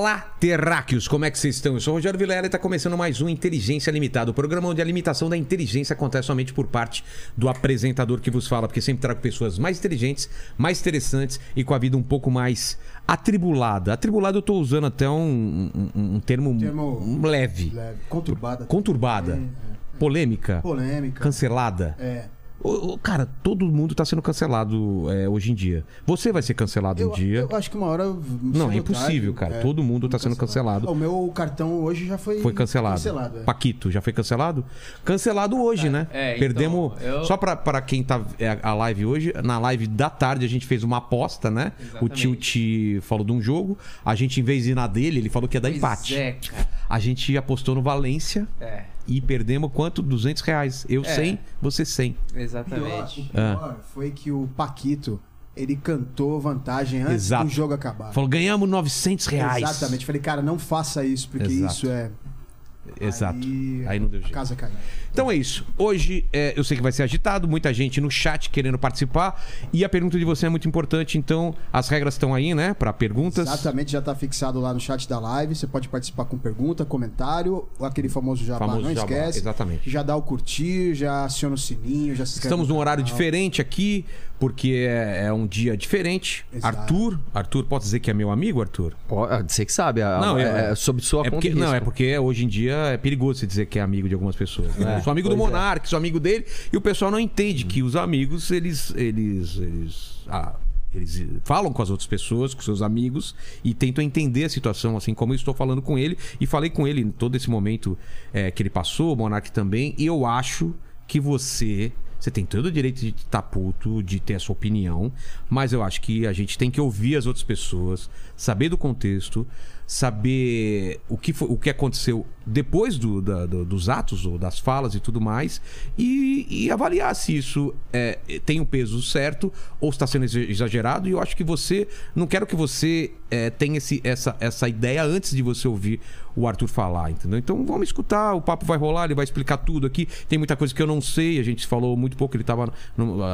Olá, terráqueos, como é que vocês estão? Eu sou o Rogério Vilela e está começando mais um Inteligência Limitada, o programa onde a limitação da inteligência acontece somente por parte do apresentador que vos fala, porque sempre trago pessoas mais inteligentes, mais interessantes e com a vida um pouco mais atribulada. Atribulada eu estou usando até um, um, um termo, Termo leve. leve. Conturbada. Conturbada. É, é. Polêmica. Polêmica. Cancelada. É. Cara, todo mundo tá sendo cancelado é, hoje em dia. Você vai ser cancelado um Eu, dia. eu acho que uma hora. Não, é impossível, tarde, cara. Todo mundo tá sendo cancelado. O meu cartão hoje já foi. Foi cancelado. Cancelado, é. Paquito, já foi cancelado? Cancelado hoje, né? é, então, Perdemos. eu- Só pra, pra quem tá é, a live hoje, na live da tarde a gente fez uma aposta, né? O Exatamente. Tilt falou de um jogo. A gente, em vez de ir na dele, ele falou que ia dar Pois empate. é, cara. A gente apostou no Valência É, e perdemos quanto? 200 reais. Eu É. 100, você 100. Pior, exatamente. o pior foi que o Paquito, ele cantou vantagem antes Exato. do jogo acabar. Falou, ganhamos 900 reais. Exatamente. Falei, cara, não faça isso, porque Exato. isso é. Exato. Aí, Aí não deu a jeito. casa caiu. Então é isso. Hoje é, eu sei que vai ser agitado, muita gente no chat querendo participar. E a pergunta de você é muito importante, então as regras estão aí, né? Para perguntas. Exatamente, já tá fixado lá no chat da live. Você pode participar com pergunta, comentário, aquele famoso jabá, Famoso não jabá, esquece. exatamente. Já dá o curtir, já aciona o sininho, já se inscreve Estamos no num horário diferente aqui, porque é, é um dia diferente. Exato. Arthur, Arthur, pode dizer que é meu amigo, Arthur? Ó, Você que sabe, a- Não, é, é sob sua É porque, não, risco. é porque hoje em dia é perigoso você dizer que é amigo de algumas pessoas. né? É, sou amigo do é. Monark, sou amigo dele, e o pessoal não entende que os amigos, eles. eles, eles ah, eles falam com as outras pessoas, com seus amigos, e tentam entender a situação, assim como eu estou falando com ele. E falei com ele em todo esse momento é, que ele passou, o Monark também, e eu acho que você. Você tem todo o direito de estar puto, de ter a sua opinião, mas eu acho que a gente tem que ouvir as outras pessoas, saber do contexto, saber o que, foi, o que aconteceu depois do- da- do- dos atos, ou das falas e tudo mais, e, e avaliar se isso é, tem um peso certo ou está sendo exa- exagerado. E eu acho que você. Não quero que você é, tenha esse, essa, essa ideia antes de você ouvir o Arthur falar, entendeu? Então vamos escutar, o papo vai rolar, ele vai explicar tudo aqui. Tem muita coisa que eu não sei, a gente falou muito pouco, ele estava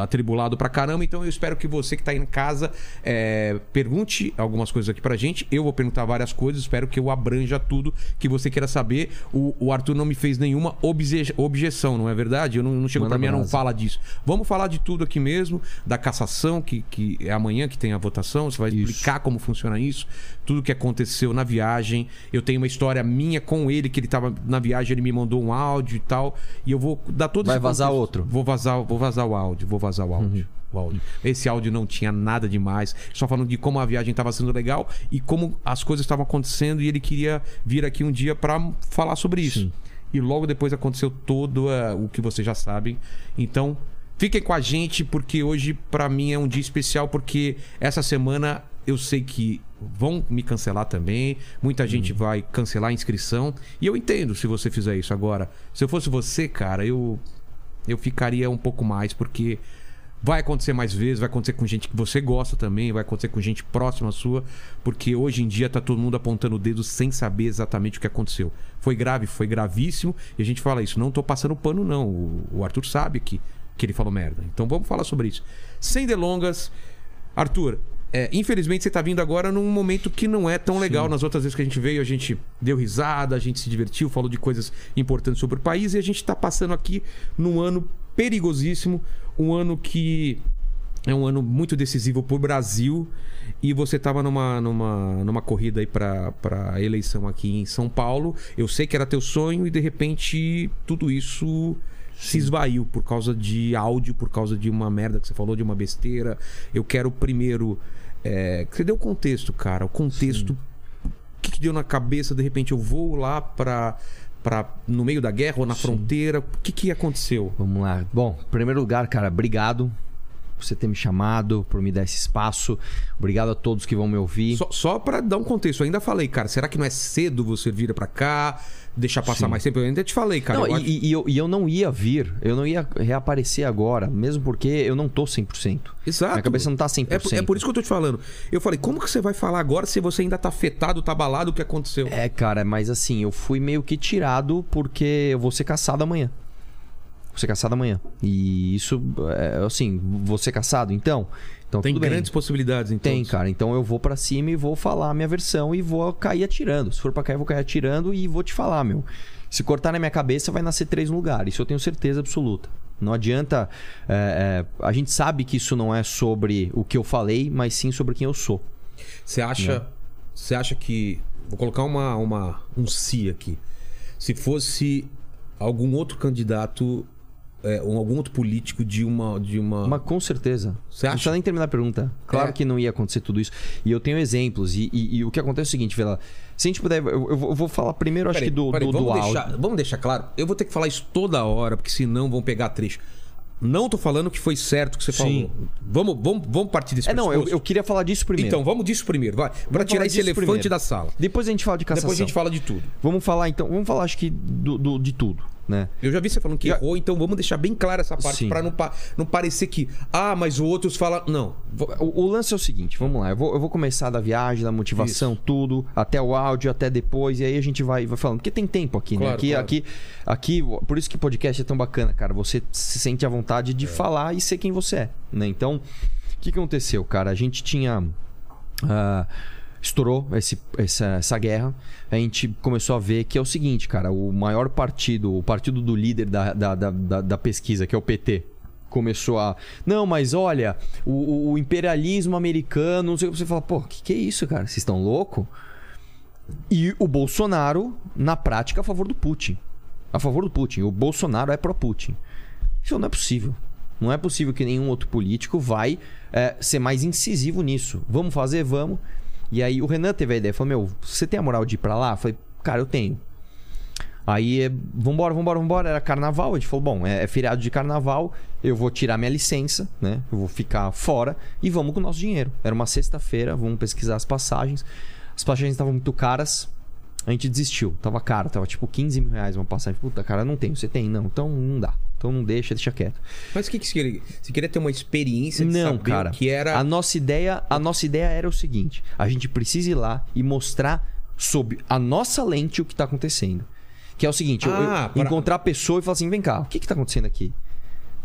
atribulado pra caramba. Então eu espero que você que tá aí em casa é, pergunte algumas coisas aqui pra gente. Eu vou perguntar várias coisas, espero que eu abranja tudo que você queira saber. O, o Arthur não me fez nenhuma obje- objeção, não é verdade? Eu não, não chego pra mim, "Ah, não fala disso. Vamos falar de tudo aqui mesmo, da cassação, que, que é amanhã que tem a votação. Você vai Isso. explicar como funciona isso, tudo que aconteceu na viagem. Eu tenho uma história minha com ele, que ele tava na viagem, ele me mandou um áudio e tal. E eu vou dar todo Vai vazar contexto. outro? Vou vazar, vou vazar o áudio, vou vazar o áudio. O áudio. Esse áudio não tinha nada demais, só falando de como a viagem estava sendo legal e como as coisas estavam acontecendo e ele queria vir aqui um dia para falar sobre isso. Sim. E logo depois aconteceu todo eh, o que vocês já sabem. Então, fiquem com a gente porque hoje para mim é um dia especial porque essa semana eu sei que vão me cancelar também. Muita gente vai cancelar a inscrição e eu entendo se você fizer isso agora. Se eu fosse você, cara, eu eu ficaria um pouco mais, porque vai acontecer mais vezes, vai acontecer com gente que você gosta também, vai acontecer com gente próxima sua, porque hoje em dia tá todo mundo apontando o dedo sem saber exatamente o que aconteceu. Foi grave, foi gravíssimo, e a gente fala isso, não tô passando pano não, o, Arthur sabe que, que ele falou merda. Então vamos falar sobre isso. Sem delongas, Arthur, é, infelizmente você tá vindo agora num momento que não é tão legal. Nas outras vezes que a gente veio, a gente deu risada, a gente se divertiu, falou de coisas importantes sobre o país e a gente tá passando aqui num ano perigosíssimo, um ano que é um ano muito decisivo pro Brasil e você tava numa, numa, numa corrida aí pra, pra eleição aqui em São Paulo. Eu sei que era teu sonho e de repente tudo isso se esvaiu por causa de áudio, por causa de uma merda que você falou, de uma besteira. Eu quero primeiro. É, você deu o contexto, cara. O contexto. O que, que deu na cabeça? De repente eu vou lá pra. Pra, no meio da guerra ou na fronteira? O que, que aconteceu? Vamos lá. Bom, em primeiro lugar, cara, obrigado. por você ter me chamado, por me dar esse espaço. Obrigado a todos que vão me ouvir. Só, só para dar um contexto, eu ainda falei, cara, será que não é cedo você vir pra cá, deixar passar Sim. mais tempo? Eu ainda te falei, cara. não, eu e, acho- e- eu, e eu não ia vir, eu não ia reaparecer agora, mesmo porque eu não tô 100%. Exato. Minha cabeça não tá 100%. É, por- é por isso que eu tô te falando. Eu falei, como que você vai falar agora se você ainda tá afetado, tá abalado o que aconteceu? É, cara, mas assim, eu fui meio que tirado porque eu vou ser caçado amanhã. Vou ser caçado amanhã. E isso, é, assim, vou ser caçado então? Então Tem tudo bem. grandes possibilidades, então. Tem, cara. Então eu vou pra cima e vou falar a minha versão e vou cair atirando. Se for pra cair, eu vou cair atirando e vou te falar, meu. Se cortar na minha cabeça, vai nascer três no lugar. Isso eu tenho certeza absoluta. Não adianta. é, é, a gente sabe que isso não é sobre o que eu falei, mas sim sobre quem eu sou. Você acha, você acha que vou colocar uma, uma um si aqui. Se fosse algum outro candidato, é, ou algum outro político de uma de uma, Mas com certeza. Você acha? precisa nem terminar a pergunta. Claro É. que não ia acontecer tudo isso. E eu tenho exemplos. E, e- e o que acontece é o seguinte, Vela. Se a gente puder. Eu, eu vou- falar primeiro, acho Peraí, que do, peraí, do, do vamos, áudio. deixar, vamos deixar claro. Eu vou ter que falar isso toda hora, porque senão vão pegar trecho. Não tô falando que foi certo que você Sim. falou. Vamos, vamos, vamos partir desse É, não, eu, eu queria falar disso primeiro. Então, vamos disso primeiro, vai. Pra Vamos tirar esse elefante primeiro. da sala. Depois a gente fala de cassação. Depois a gente fala de tudo. Vamos falar então. Vamos falar, acho que, do, do- de tudo, né? Eu já vi você falando que Já- errou, então vamos deixar bem clara essa parte pra não, pa- não parecer que, ah, mas outros falam. Não. Vou- O, o lance é o seguinte, vamos lá. Eu vou, eu vou começar da viagem, da motivação, tudo, até o áudio, até depois, e aí a gente vai, vai falando. Porque tem tempo aqui, né? Claro, Aqui, claro. aqui, aqui, por isso que podcast é tão bacana, cara. Você se sente à vontade É. de falar e ser quem você é, né? Então, o que que aconteceu, cara? A gente tinha. ah, estourou esse, essa, essa guerra, a gente começou a ver que é o seguinte, cara, o maior partido, o partido do líder da, da, da, da- pesquisa, que é o PT, começou a. Não, mas olha, o, o- o imperialismo americano, não sei o que você fala, pô, que que é isso, cara? Vocês estão louco? E o Bolsonaro, na prática, a favor do Putin. A favor do Putin. O Bolsonaro é pró-Putin. Isso não é possível. Não é possível que nenhum outro político vai é, ser mais incisivo nisso. Vamos fazer? Vamos. E aí o Renan teve a ideia. Falou, meu, você tem a moral de ir pra lá? Eu falei, cara, eu tenho. Aí, é, vambora, vambora, vambora. Era carnaval. A gente falou, bom, é, é feriado de carnaval. Eu vou tirar minha licença, né? Eu vou ficar fora e vamos com o nosso dinheiro. Era uma sexta-feira, vamos pesquisar as passagens. As passagens estavam muito caras. A gente desistiu. Tava caro, tava tipo 15 mil reais uma passagem. Puta, cara, não tem. Você tem? Não. Então não dá. Então não deixa, deixa quieto. Mas o que, que você queria? Você queria ter uma experiência de Não, cara. que era. A nossa ideia, a nossa ideia era o seguinte: a gente precisa ir lá e mostrar sob a nossa lente o que tá acontecendo. Que é o seguinte, Ah, pra- encontrar a pessoa e falar assim, vem cá, o que que tá acontecendo aqui?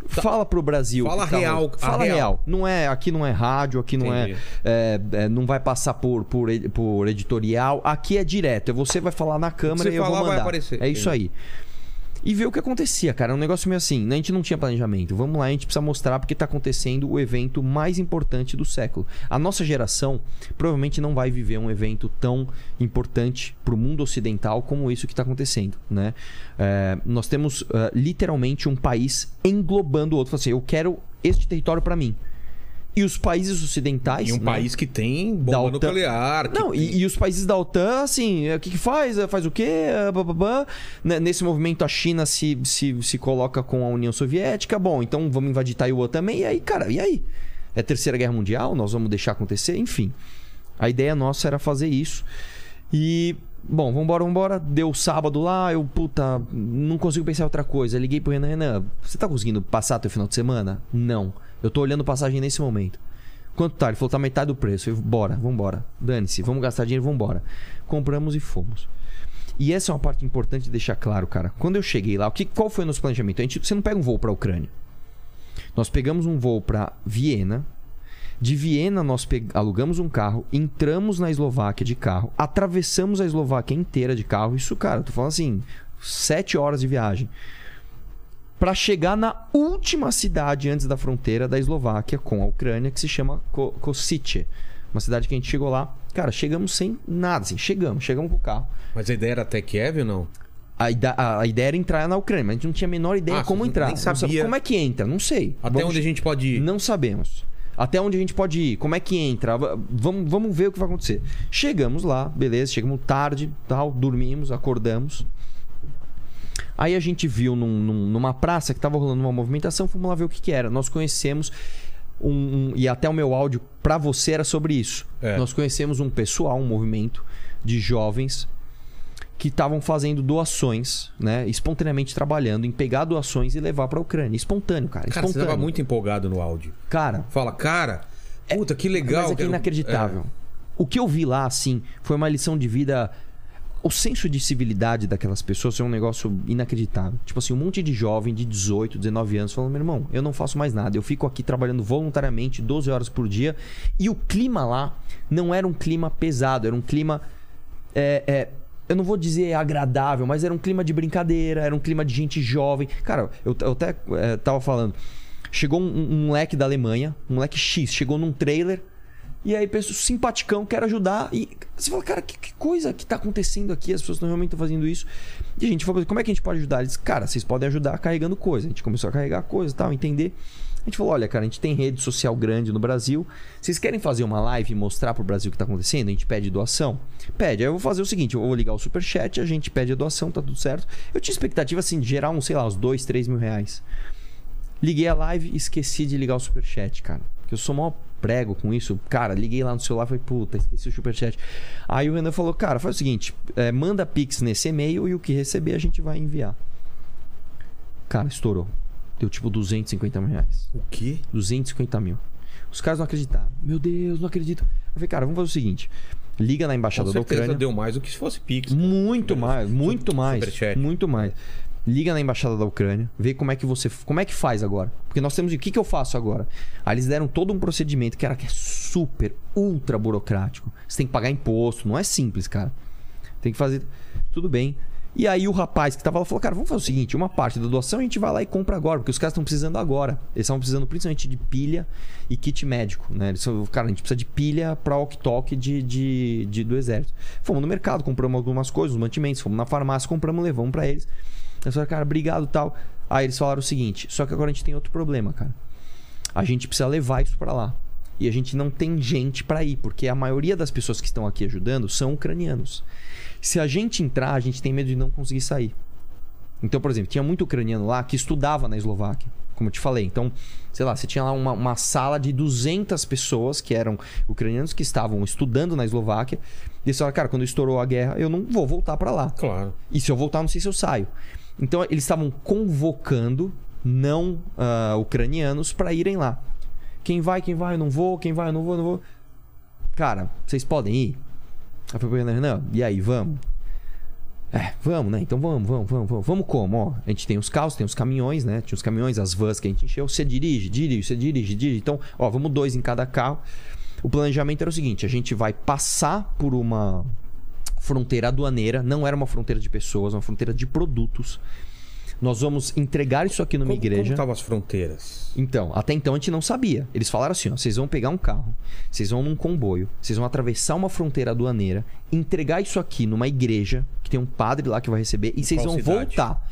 Fala pro Brasil. Fala tá real, Fala real. real. Não é, aqui não é rádio, aqui não é, é, é, Não vai passar por, por, por editorial. Aqui é direto. Você vai falar na câmera você e eu vou falar vai mandar. aparecer. É isso aí. E ver o que acontecia, cara. É um negócio meio assim. A gente não tinha planejamento. Vamos lá, a gente precisa mostrar porque tá acontecendo o evento mais importante do século. A nossa geração provavelmente não vai viver um evento tão importante pro mundo ocidental como isso que tá acontecendo, né? É, nós temos é, literalmente um país englobando o outro. Assim, eu quero este território para mim. E os países ocidentais. Em um né? país que tem bomba Da OTAN. nuclear. Não, tem- e, e os países da OTAN, assim, é, o que, que faz? É, Faz o quê? É. Né, Nesse movimento, a China se, se, se coloca com a União Soviética. Bom, então vamos invadir Taiwan também. E aí, cara, e aí? É Terceira Guerra Mundial? Nós vamos deixar acontecer? Enfim. A ideia nossa era fazer isso. E. Bom, vambora, vambora. Deu sábado lá, eu, puta, não consigo pensar em outra coisa. Liguei pro Renan, Renan, você tá conseguindo passar teu final de semana? Não. Eu tô olhando passagem nesse momento. Quanto tá? Ele falou, tá metade do preço. Eu, bora, vambora. Dane-se, vamos gastar dinheiro, vambora. Compramos e fomos. E essa é uma parte importante de deixar claro, cara. Quando eu cheguei lá, o que, qual foi o nosso planejamento? A gente, você não pega um voo pra Ucrânia. Nós pegamos um voo pra Viena. De Viena, nós alugamos um carro, entramos na Eslováquia de carro, atravessamos a Eslováquia inteira de carro. Isso, cara, tô falando assim, sete horas de viagem. Pra chegar na última cidade antes da fronteira da Eslováquia com a Ucrânia, que se chama Ko- Kosice. Uma cidade que a gente chegou lá. Cara, chegamos sem nada, assim, chegamos, chegamos com o carro. Mas a ideia era até Kiev ou não? A, a- a ideia era entrar na Ucrânia, mas a gente não tinha a menor ideia Ah, como entrar. nem sabia. Como é que entra? Não sei. Até Vamos- onde a gente pode ir? Não sabemos. Até onde a gente pode ir? Como é que entra? Vamos, vamos ver o que vai acontecer. Chegamos lá, beleza, chegamos tarde, tal, dormimos, acordamos. Aí a gente viu num- num- numa praça que tava rolando uma movimentação, fomos lá ver o que, que era. Nós conhecemos um, um- e até o meu áudio pra você era sobre isso. É. Nós conhecemos um pessoal, um movimento de jovens que estavam fazendo doações, né, espontaneamente trabalhando em pegar doações e levar pra Ucrânia, espontâneo, cara, Cara, você espontâneo. tava muito empolgado no áudio. Cara, Fala, cara, puta, que legal. mas é que é inacreditável. O que eu vi lá, assim, foi uma lição de vida. O senso de civilidade daquelas pessoas é um negócio inacreditável. Tipo assim, um monte de jovem de 18, 19 anos falando: meu irmão, eu não faço mais nada. Eu fico aqui trabalhando voluntariamente 12 horas por dia. E o clima lá não era um clima pesado, era um clima. é, é, eu não vou dizer agradável, mas era um clima de brincadeira, era um clima de gente jovem. Cara, eu, eu até é, tava falando. Chegou um, um moleque da Alemanha, um moleque X, chegou num trailer. E aí, pessoa simpaticão, quer ajudar. E você fala, cara, que, que coisa que tá acontecendo aqui? As pessoas não realmente estão fazendo isso. E a gente falou, como é que a gente pode ajudar? Eles, cara, vocês podem ajudar carregando coisa. A gente começou a carregar coisa e tal, entender. A gente falou, olha, cara, a gente tem rede social grande no Brasil. Vocês querem fazer uma live e mostrar pro Brasil o que tá acontecendo? A gente pede doação? Pede. Aí eu vou fazer o seguinte, eu vou ligar o superchat, a gente pede a doação, tá tudo certo. Eu tinha expectativa, assim, de gerar uns, sei lá, uns 2, 3 mil reais. Liguei a live e esqueci de ligar o superchat, cara. Porque eu sou mó prego com isso. Cara, liguei lá no celular e falei, puta, esqueci o superchat. Aí o Renan falou, cara, faz o seguinte: é, manda Pix nesse e-mail e o que receber a gente vai enviar. Cara, estourou. Deu tipo 250 mil reais. O quê? 250 mil. Os caras não acreditaram. Meu Deus, não acredito. Eu falei, cara, vamos fazer o seguinte: liga na Com embaixada da certeza Ucrânia. deu mais do que se fosse Pix. Muito mais, muito mais. Superchat. Muito mais. Liga na embaixada da Ucrânia, vê como é que você, como é que faz agora? Porque nós temos o que que eu faço agora? Aí eles deram todo um procedimento que era que é super ultra burocrático. Você tem que pagar imposto, não é simples, cara. Tem que fazer tudo bem. E aí o rapaz que tava lá falou: "Cara, vamos fazer o seguinte, uma parte da doação a gente vai lá e compra agora, porque os caras estão precisando agora. Eles estavam precisando principalmente de pilha e kit médico, né? Eles são, cara, a gente precisa de pilha para walkie-talkie de, de, de- do exército. Fomos no mercado, compramos algumas coisas, os mantimentos, fomos na farmácia, compramos, levamos para eles. Eles falaram, cara, obrigado tal. Aí eles falaram o seguinte: só que agora a gente tem outro problema, cara. A gente precisa levar isso pra lá. E a gente não tem gente pra ir, porque a maioria das pessoas que estão aqui ajudando são ucranianos. Se a gente entrar, a gente tem medo de não conseguir sair. Então, por exemplo, tinha muito ucraniano lá que estudava na Eslováquia, como eu te falei. Então, sei lá, você tinha lá uma, uma sala de 200 pessoas que eram ucranianos que estavam estudando na Eslováquia. E eles falaram, cara, quando estourou a guerra, eu não vou voltar pra lá. Claro. E se eu voltar, não sei se eu saio. Então eles estavam convocando não ah, ucranianos para irem lá. Quem vai, quem vai, eu não vou, quem vai, eu não vou, eu não vou. Cara, vocês podem ir? Renan, Renan, e aí, vamos? É, vamos, né? Então vamos, vamos, vamos, vamos. Vamos como? Ó, a gente tem os carros, tem os caminhões, né? Tinha os caminhões, as vans que a gente encheu. Você dirige, dirige, você dirige, dirige. Então, ó, vamos dois em cada carro. O planejamento era o seguinte: a gente vai passar por uma fronteira aduaneira, não era uma fronteira de pessoas, uma fronteira de produtos. Nós vamos entregar isso aqui numa Como, igreja. como estavam as fronteiras? Então, até então a gente não sabia. Eles falaram assim: ó, vocês vão pegar um carro, vocês vão num comboio, vocês vão atravessar uma fronteira aduaneira, entregar isso aqui numa igreja, que tem um padre lá que vai receber, e vocês vão cidade? voltar.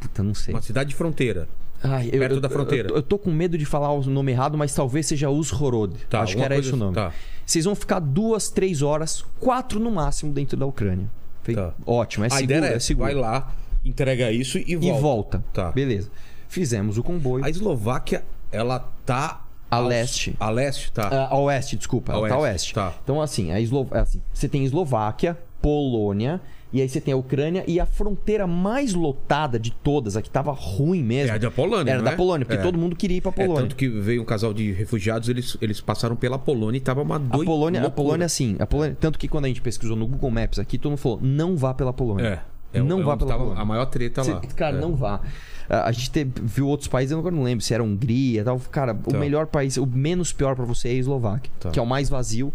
Puta, não sei. Uma cidade de fronteira. Ai, eu, perto eu- da fronteira. Eu, eu tô com medo de falar o nome errado, mas talvez seja Uzhorod. Tá, Acho que era esse o nome. tá. Vocês vão ficar duas, três horas, quatro no máximo dentro da Ucrânia. Tá. Ótimo, é a seguro, é essa, seguro. vai lá, entrega isso e e volta. volta. Tá. Beleza. Fizemos o comboio. A Eslováquia, ela tá... A leste. A leste, tá. Ah, a oeste, desculpa. A ela tá a oeste, oeste. tá. Então, assim, a Eslo... é assim, você tem Eslováquia, Polônia, e aí você tem a Ucrânia, e a fronteira mais lotada de todas, a que tava ruim mesmo. É a da Polônia, Era não da é? Polônia, porque É. todo mundo queria ir pra É, Polônia. tanto que veio um casal de refugiados, eles, eles passaram pela Polônia e tava uma A doida. Polônia, a. Polônia, assim, a Polônia, tanto que quando a gente pesquisou no Google Maps aqui, todo mundo falou: não vá pela Polônia. É. é não é vá pela Polônia. A maior treta lá. Cara, É. não vá. A a gente teve- viu outros países, eu agora não lembro se era Hungria tal. Cara, o Tá. melhor país, o menos pior pra você é a Eslováquia, Tá. que é o mais vazio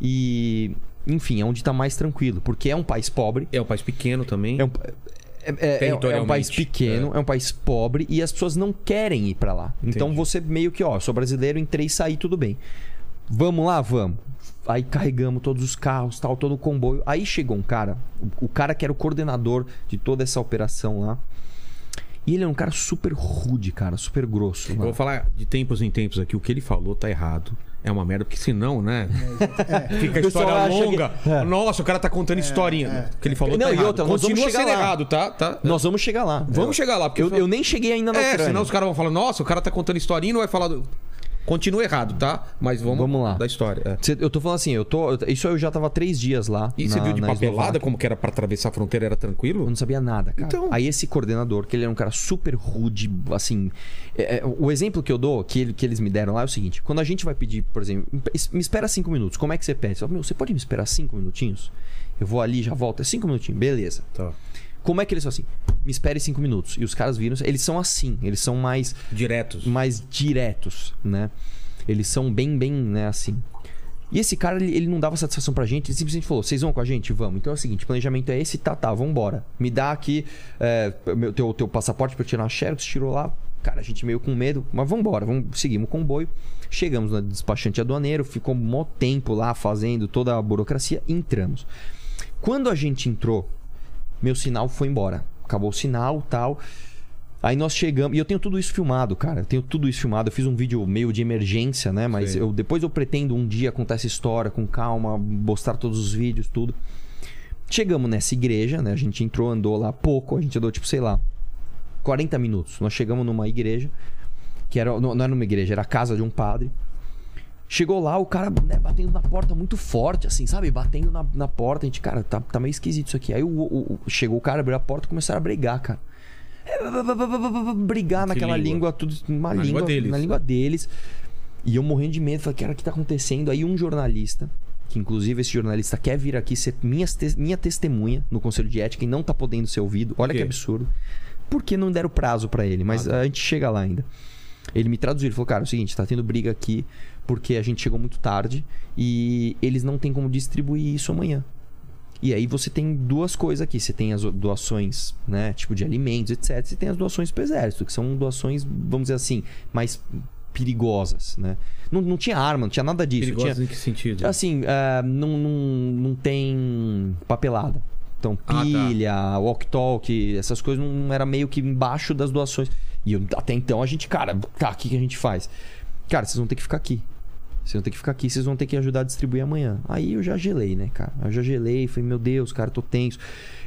e, enfim, é onde tá mais tranquilo, porque é um país pobre. É um país pequeno também. É um, é- é- é- é um país pequeno, é. um país pobre e as pessoas não querem ir pra lá. Então Entendi. você meio que, ó, sou brasileiro, entrei e saí, tudo bem. Vamos lá, vamos. Aí carregamos todos os carros, tal, todo o comboio. Aí chegou um cara, o, o cara que era o coordenador de toda essa operação lá. E ele é um cara super rude, cara, super grosso. Eu vou falar de tempos em tempos aqui. O que ele falou tá errado. É uma merda, porque senão, né? Fica a história acha que- longa. É. Nossa, o cara tá contando historinha. O que ele falou Não, tá e errado. outra, nós vamos Continua sendo lá. errado, tá? tá? Nós vamos chegar lá. Vamos chegar lá, porque Eu, eu nem cheguei ainda na É, Ucrânia. senão os caras vão falar, nossa, o cara tá contando historinha e não vai falar do. Continua errado, tá? Mas vamos, Vamos lá. da história. é. Cê- Eu tô falando assim, eu tô. Isso eu já tava três dias lá. E você viu de papelada Eslováquia. como que era pra atravessar a fronteira? Era Eu tranquilo? não sabia nada, cara. Então. Aí esse coordenador, que ele era um cara super rude, assim. é, é, o exemplo que eu dou, que, ele- que eles me deram lá é o seguinte: quando a gente vai pedir, por exemplo, "Es- me espera cinco minutos, como é que você pede? Você fala, Meu, você pode me esperar cinco minutinhos? Eu vou ali, já volto. É cinco minutinhos, beleza. Tá. Como é que eles são assim? Me espere cinco minutos. E os caras viram, eles são assim, eles são mais Diretos. mais diretos, né? Eles são bem, bem, né, assim. E esse cara, ele, ele não dava satisfação pra gente, ele simplesmente falou: vocês vão com a gente? Vamos. Então é o seguinte: planejamento é esse, tá, tá, vambora. Me dá aqui é, meu, teu, teu passaporte pra eu tirar uma xerox, tirou lá. Cara, a gente meio com medo, mas vambora, vamos, seguimos o comboio. Chegamos no despachante aduaneiro, ficou um mó tempo lá fazendo toda a burocracia, entramos. Quando a gente entrou, meu sinal foi embora. Acabou o sinal tal. Aí nós chegamos. E eu tenho tudo isso filmado, cara. Eu tenho tudo isso filmado. Eu fiz um vídeo meio de emergência, né? Mas eu, depois eu pretendo um dia contar essa história com calma, mostrar todos os vídeos, tudo. Chegamos nessa igreja, né? A gente entrou, andou lá pouco. A gente andou, tipo, sei lá, 40 minutos. Nós chegamos numa igreja, que era. Não, não era numa igreja, era a casa de um padre. Chegou lá, o cara né, batendo na porta muito forte, assim, sabe? Batendo na, na porta. A gente, cara, tá, tá meio esquisito isso aqui. Aí o, o- o- chegou o cara, abriu a porta e começaram a brigar, cara. Brigar naquela língua? língua, tudo. Uma Na língua, língua deles. Na língua deles. E eu morrendo de medo, falei, cara, o que tá acontecendo? Aí um jornalista, que inclusive esse jornalista quer vir aqui ser minha, minha testemunha no Conselho de Ética e não tá podendo ser ouvido. Olha que absurdo. Porque não deram prazo pra ele, mas Ah, tá. a gente chega lá ainda. Ele me traduziu, ele falou, cara, é o seguinte, tá tendo briga aqui porque a gente chegou muito tarde e eles não têm como distribuir isso amanhã. E aí você tem duas coisas aqui. Você tem as doações, né? Tipo de alimentos, etc. Você tem as doações pro exército, que são doações, vamos dizer assim, mais perigosas, né? Não, não tinha arma, não tinha nada disso. Perigosos Tinha, em que sentido? assim, ah, não, não, não tem papelada. Então, Ah, tá. pilha, walk-talk, essas coisas não era meio que embaixo das doações. E eu- até então a gente, cara, tá, o que, que a gente faz? Cara, vocês vão ter que ficar aqui. Vocês vão ter que ficar aqui, vocês vão ter que ajudar a distribuir amanhã. Aí eu já gelei, né, cara? Eu já gelei, falei, meu Deus, cara, tô tenso.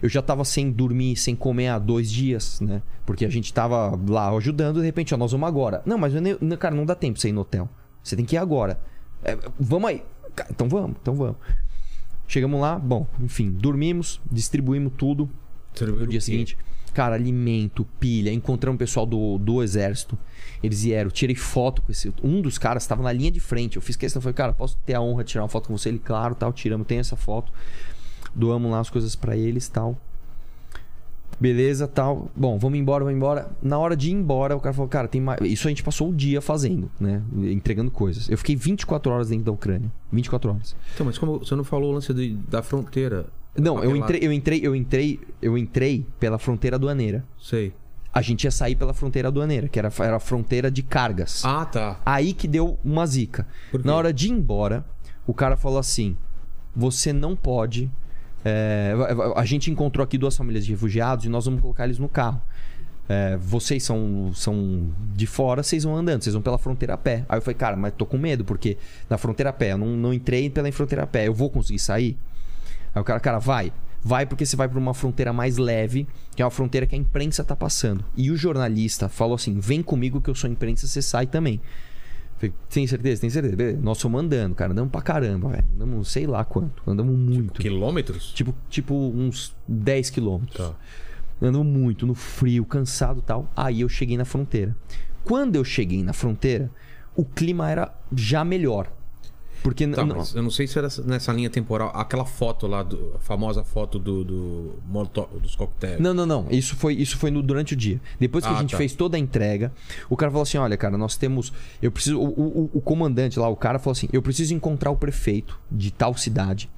Eu já tava sem dormir, sem comer há dois dias, né? Porque a gente tava lá ajudando, de repente, ó, nós vamos agora. Não, mas, eu nem- não, cara, não dá tempo você ir no hotel. Você tem que ir agora. É, vamos aí. Então vamos, então vamos. Chegamos lá, bom, enfim, dormimos, distribuímos tudo. No dia seguinte, cara, alimento, pilha, encontramos o pessoal do, do exército. Eles vieram, tirei foto com esse. Um dos caras estava na linha de frente. Eu fiz questão, falei, cara, posso ter a honra de tirar uma foto com você? Ele, claro, tal, tiramos, tem essa foto. Doamos lá as coisas pra eles tal. Beleza, tal. Bom, vamos embora, vamos embora. Na hora de ir embora, o cara falou, cara, tem mais. Isso a gente passou o dia fazendo, né? Entregando coisas. Eu fiquei 24 horas dentro da Ucrânia. 24 horas. Então, mas como você não falou o lance de- da fronteira? Não, eu entrei, eu entrei, eu entrei, eu entrei pela fronteira aduaneira. Sei. a gente ia sair pela fronteira aduaneira, que era, era a fronteira de cargas. Ah, tá. Aí que deu uma zica. Na hora de ir embora, o cara falou assim: você não pode. é, a gente encontrou aqui duas famílias de refugiados e nós vamos colocar eles no carro. É, vocês são, são de fora, vocês vão andando, vocês vão pela fronteira a pé. Aí eu falei, cara, mas tô com medo, porque na fronteira a pé, eu não, não entrei pela fronteira a pé, eu vou conseguir sair? Aí o cara, cara, vai. Vai porque você vai pra uma fronteira mais leve, que é uma fronteira que a imprensa tá passando. E o jornalista falou assim: vem comigo que eu sou imprensa, você sai também. Falei, tem certeza? Tem certeza? Beleza. Nós fomos andando, cara. Andamos pra caramba, velho. Andamos sei lá quanto. Andamos muito. Quilômetros? Tipo, tipo uns 10 quilômetros. Tá. Andamos muito, no frio, cansado e tal. Aí eu cheguei na fronteira. Quando eu cheguei na fronteira, o clima era já melhor. Porque Tá, não- eu não sei se era nessa linha temporal. Aquela foto lá, do, a famosa foto do, do dos coquetéis. Não, não, não. Isso foi, isso foi no, durante o dia. Depois que Ah, a gente tá. fez toda a entrega, o cara falou assim: olha, cara, nós temos. Eu preciso. O, o- o comandante lá, o cara falou assim: eu preciso encontrar o prefeito de tal cidade.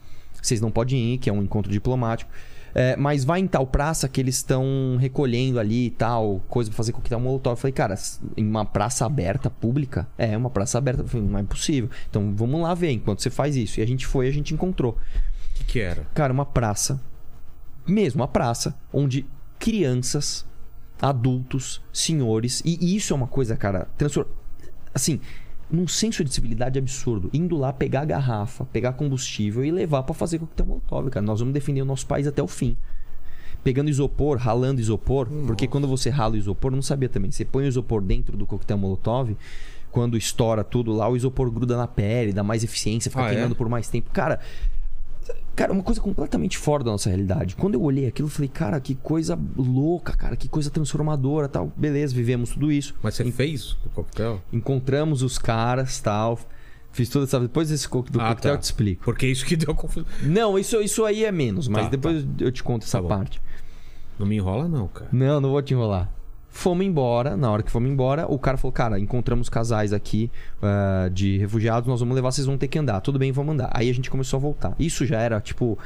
Vocês não podem ir, que é um encontro diplomático. É, mas vai em tal praça que eles estão recolhendo ali e tal, coisa pra fazer coquetel molotov. Eu falei, cara, em uma praça aberta, pública? É, uma praça aberta. Eu falei, não é possível. Então vamos lá ver enquanto você faz isso. E a gente foi, a gente encontrou. O que, que era? Cara, uma praça, mesmo uma praça, onde crianças, adultos, senhores, e isso é uma coisa, cara, transfor... assim, num senso de civilidade absurdo, indo lá pegar a garrafa, pegar combustível e levar pra fazer coquetel molotov, cara. Nós vamos defender o nosso país até o fim. Pegando isopor, ralando isopor, porque quando você rala o isopor, não sabia também. Você põe o isopor dentro do coquetel molotov, quando estoura tudo lá, o isopor gruda na pele, dá mais eficiência, fica Ah, é? queimando por mais tempo. Cara, cara, uma coisa completamente fora da nossa realidade. Quando eu olhei aquilo, eu falei, cara, que coisa louca, cara, que coisa transformadora, tal. Beleza, vivemos tudo isso. Mas você fez o coquetel? Encontramos os caras, tal. Fiz toda essa. Depois desse co- do Ah, coquetel tá. eu te explico. Porque isso que deu confusão. Não, isso, isso aí é menos, mas Tá, depois eu te conto essa Tá parte. Não me enrola, não, cara. Não, não vou te enrolar. Fomos embora. Na hora que fomos embora, o cara falou: Cara, encontramos casais aqui ah, de refugiados, nós vamos levar, vocês vão ter que andar. Tudo bem, vamos andar. Aí a gente começou a voltar. Isso já era, tipo,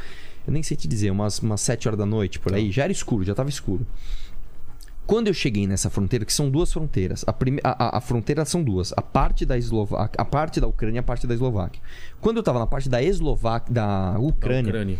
eu nem sei te dizer, umas, umas 7 horas da noite por aí. Já era escuro, já tava escuro. Quando eu cheguei nessa fronteira, que são duas fronteiras, a, prime... a, a- a fronteira são duas, a parte da Eslováquia, a parte da Ucrânia e a parte da Eslováquia. Quando eu tava na parte da Eslováquia, da Da Ucrânia, Ucrânia.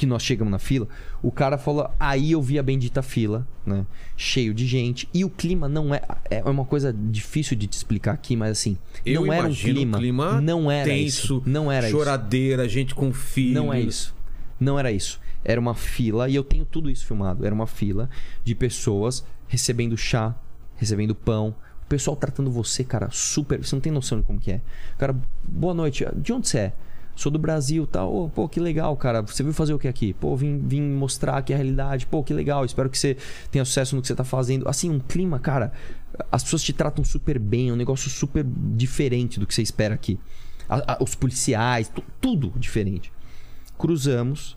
Que nós chegamos na fila, o cara falou, aí eu vi a bendita fila, né? Cheio de gente. E o clima não é. É uma coisa difícil de te explicar aqui, mas assim. Eu não era um clima. clima não era tenso, isso. Não era isso. choradeira, gente com filho. Não é isso. Não era isso. Era uma fila, e eu tenho tudo isso filmado. Era uma fila de pessoas recebendo chá, recebendo pão. O pessoal tratando você, cara, super. Você não tem noção de como que é. Cara, boa noite. De onde você é? Sou do Brasil, tal. Ô, pô, que legal, cara. Você veio fazer o que aqui? Pô, vim, vim mostrar aqui a realidade. Pô, que legal. Espero que você tenha sucesso no que você tá fazendo. Assim, um clima, cara. As pessoas te tratam super bem. É um negócio super diferente do que você espera aqui. A- a- os policiais, tu- tudo diferente cruzamos.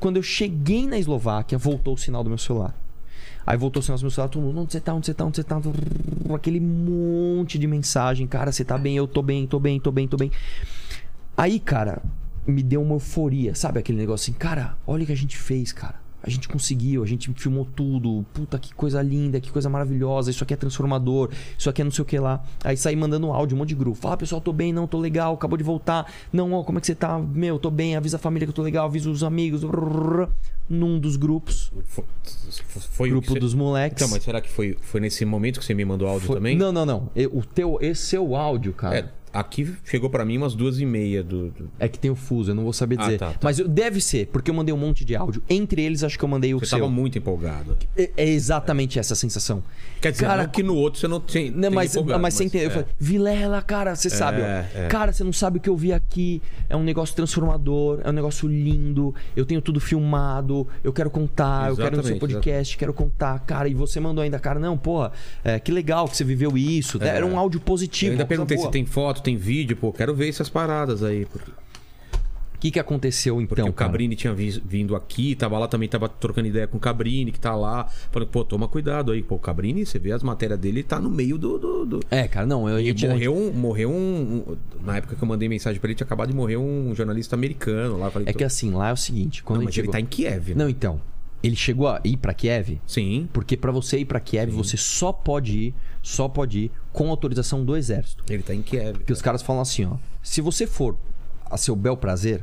Quando eu cheguei na Eslováquia, voltou o sinal do meu celular. Aí voltou o sinal do meu celular, todo mundo, onde você tá, onde você tá, onde você tá? Aquele monte de mensagem, cara, você tá bem, eu tô bem, tô bem, tô bem, tô bem. Aí, cara, me deu uma euforia, sabe aquele negócio assim, cara, olha o que a gente fez, cara. A gente conseguiu, a gente filmou tudo. Puta, que coisa linda, que coisa maravilhosa. Isso aqui é transformador, isso aqui é não sei o que lá. Aí saí mandando áudio, um monte de grupo. Fala, pessoal, tô bem, não, tô legal, acabou de voltar. Não, ó, como é que você tá? Meu, tô bem, avisa a família que eu tô legal, avisa os amigos. Num dos grupos, Foi, foi grupo você- dos moleques. Então, mas será que foi, foi nesse momento que você me mandou áudio Foi- também? Não, não, não. O teu, esse seu áudio, cara. É, aqui chegou pra mim umas duas e meia do. do- É que tem o fuso, eu não vou saber Ah, dizer. tá, tá. Mas eu- deve ser, porque eu mandei um monte de áudio. Entre eles, acho que eu mandei o Você seu. tava muito empolgado. É, é exatamente essa sensação. Quer dizer, Cara, que no outro você não tem. Não, tem mas, empolgado, mas você entendeu? Eu é. falei, Vilela, cara, você sabe, ó. é. Cara, você não sabe o que eu vi aqui. É um negócio transformador, é um negócio lindo. Eu tenho tudo filmado, eu quero contar, eu quero no seu Exatamente, podcast, quero contar, cara. E você mandou ainda, cara, não, porra, é, que legal que você viveu isso. É. Era um áudio Eu positivo. ainda uma coisa perguntei se tem foto, tem vídeo, pô, quero ver essas paradas aí. Porque, O que, que aconteceu porque então? o cara? Cabrini tinha vi- vindo aqui, tava lá também, tava trocando ideia com o Cabrini, que tá lá. Falei, pô, toma cuidado aí. Pô, o Cabrini, você vê as matérias dele, ele tá no meio do. do, do- É, cara, não, eu E morreu um, morreu um, um- Na época que eu mandei mensagem pra ele, tinha acabado de morrer um jornalista americano lá. Falei, É que assim, lá é o seguinte, quando não, a mas gente ele chegou... tá em Kiev. né? Não, então, ele chegou a ir pra Kiev Sim. porque pra você ir pra Kiev, você só pode ir, só pode ir com autorização do exército. Ele tá em Kiev. Porque os caras falam assim, ó. Se você for a seu bel prazer,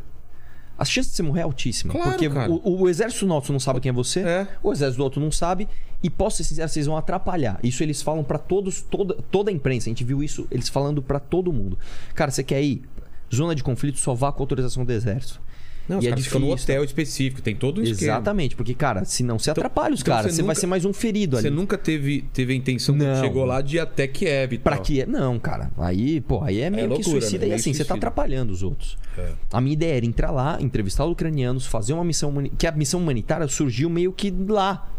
a chance de você morrer é altíssima. Claro, porque o, o exército nosso não sabe quem é você, É. o exército do outro não sabe. E posso ser sincero, vocês vão atrapalhar. Isso eles falam pra todos, toda, toda a imprensa. A gente viu isso eles falando pra todo mundo. Cara, você quer ir? Zona de conflito só vá com autorização do exército. Não, os e é caras ficam no hotel específico, tem todo um esquema. Exatamente, porque, cara, senão você atrapalha os então caras. você vai ser mais um ferido ali. Você nunca teve, teve a intenção, Não. quando chegou lá, de ir até Kiev e Pra tal. que? Não, cara. Aí, pô, aí é meio que loucura, suicida. né? E assim, você tá suicida. atrapalhando os outros. É. A minha ideia era entrar lá, entrevistar os ucranianos, fazer uma missão. Que a missão humanitária surgiu meio que lá.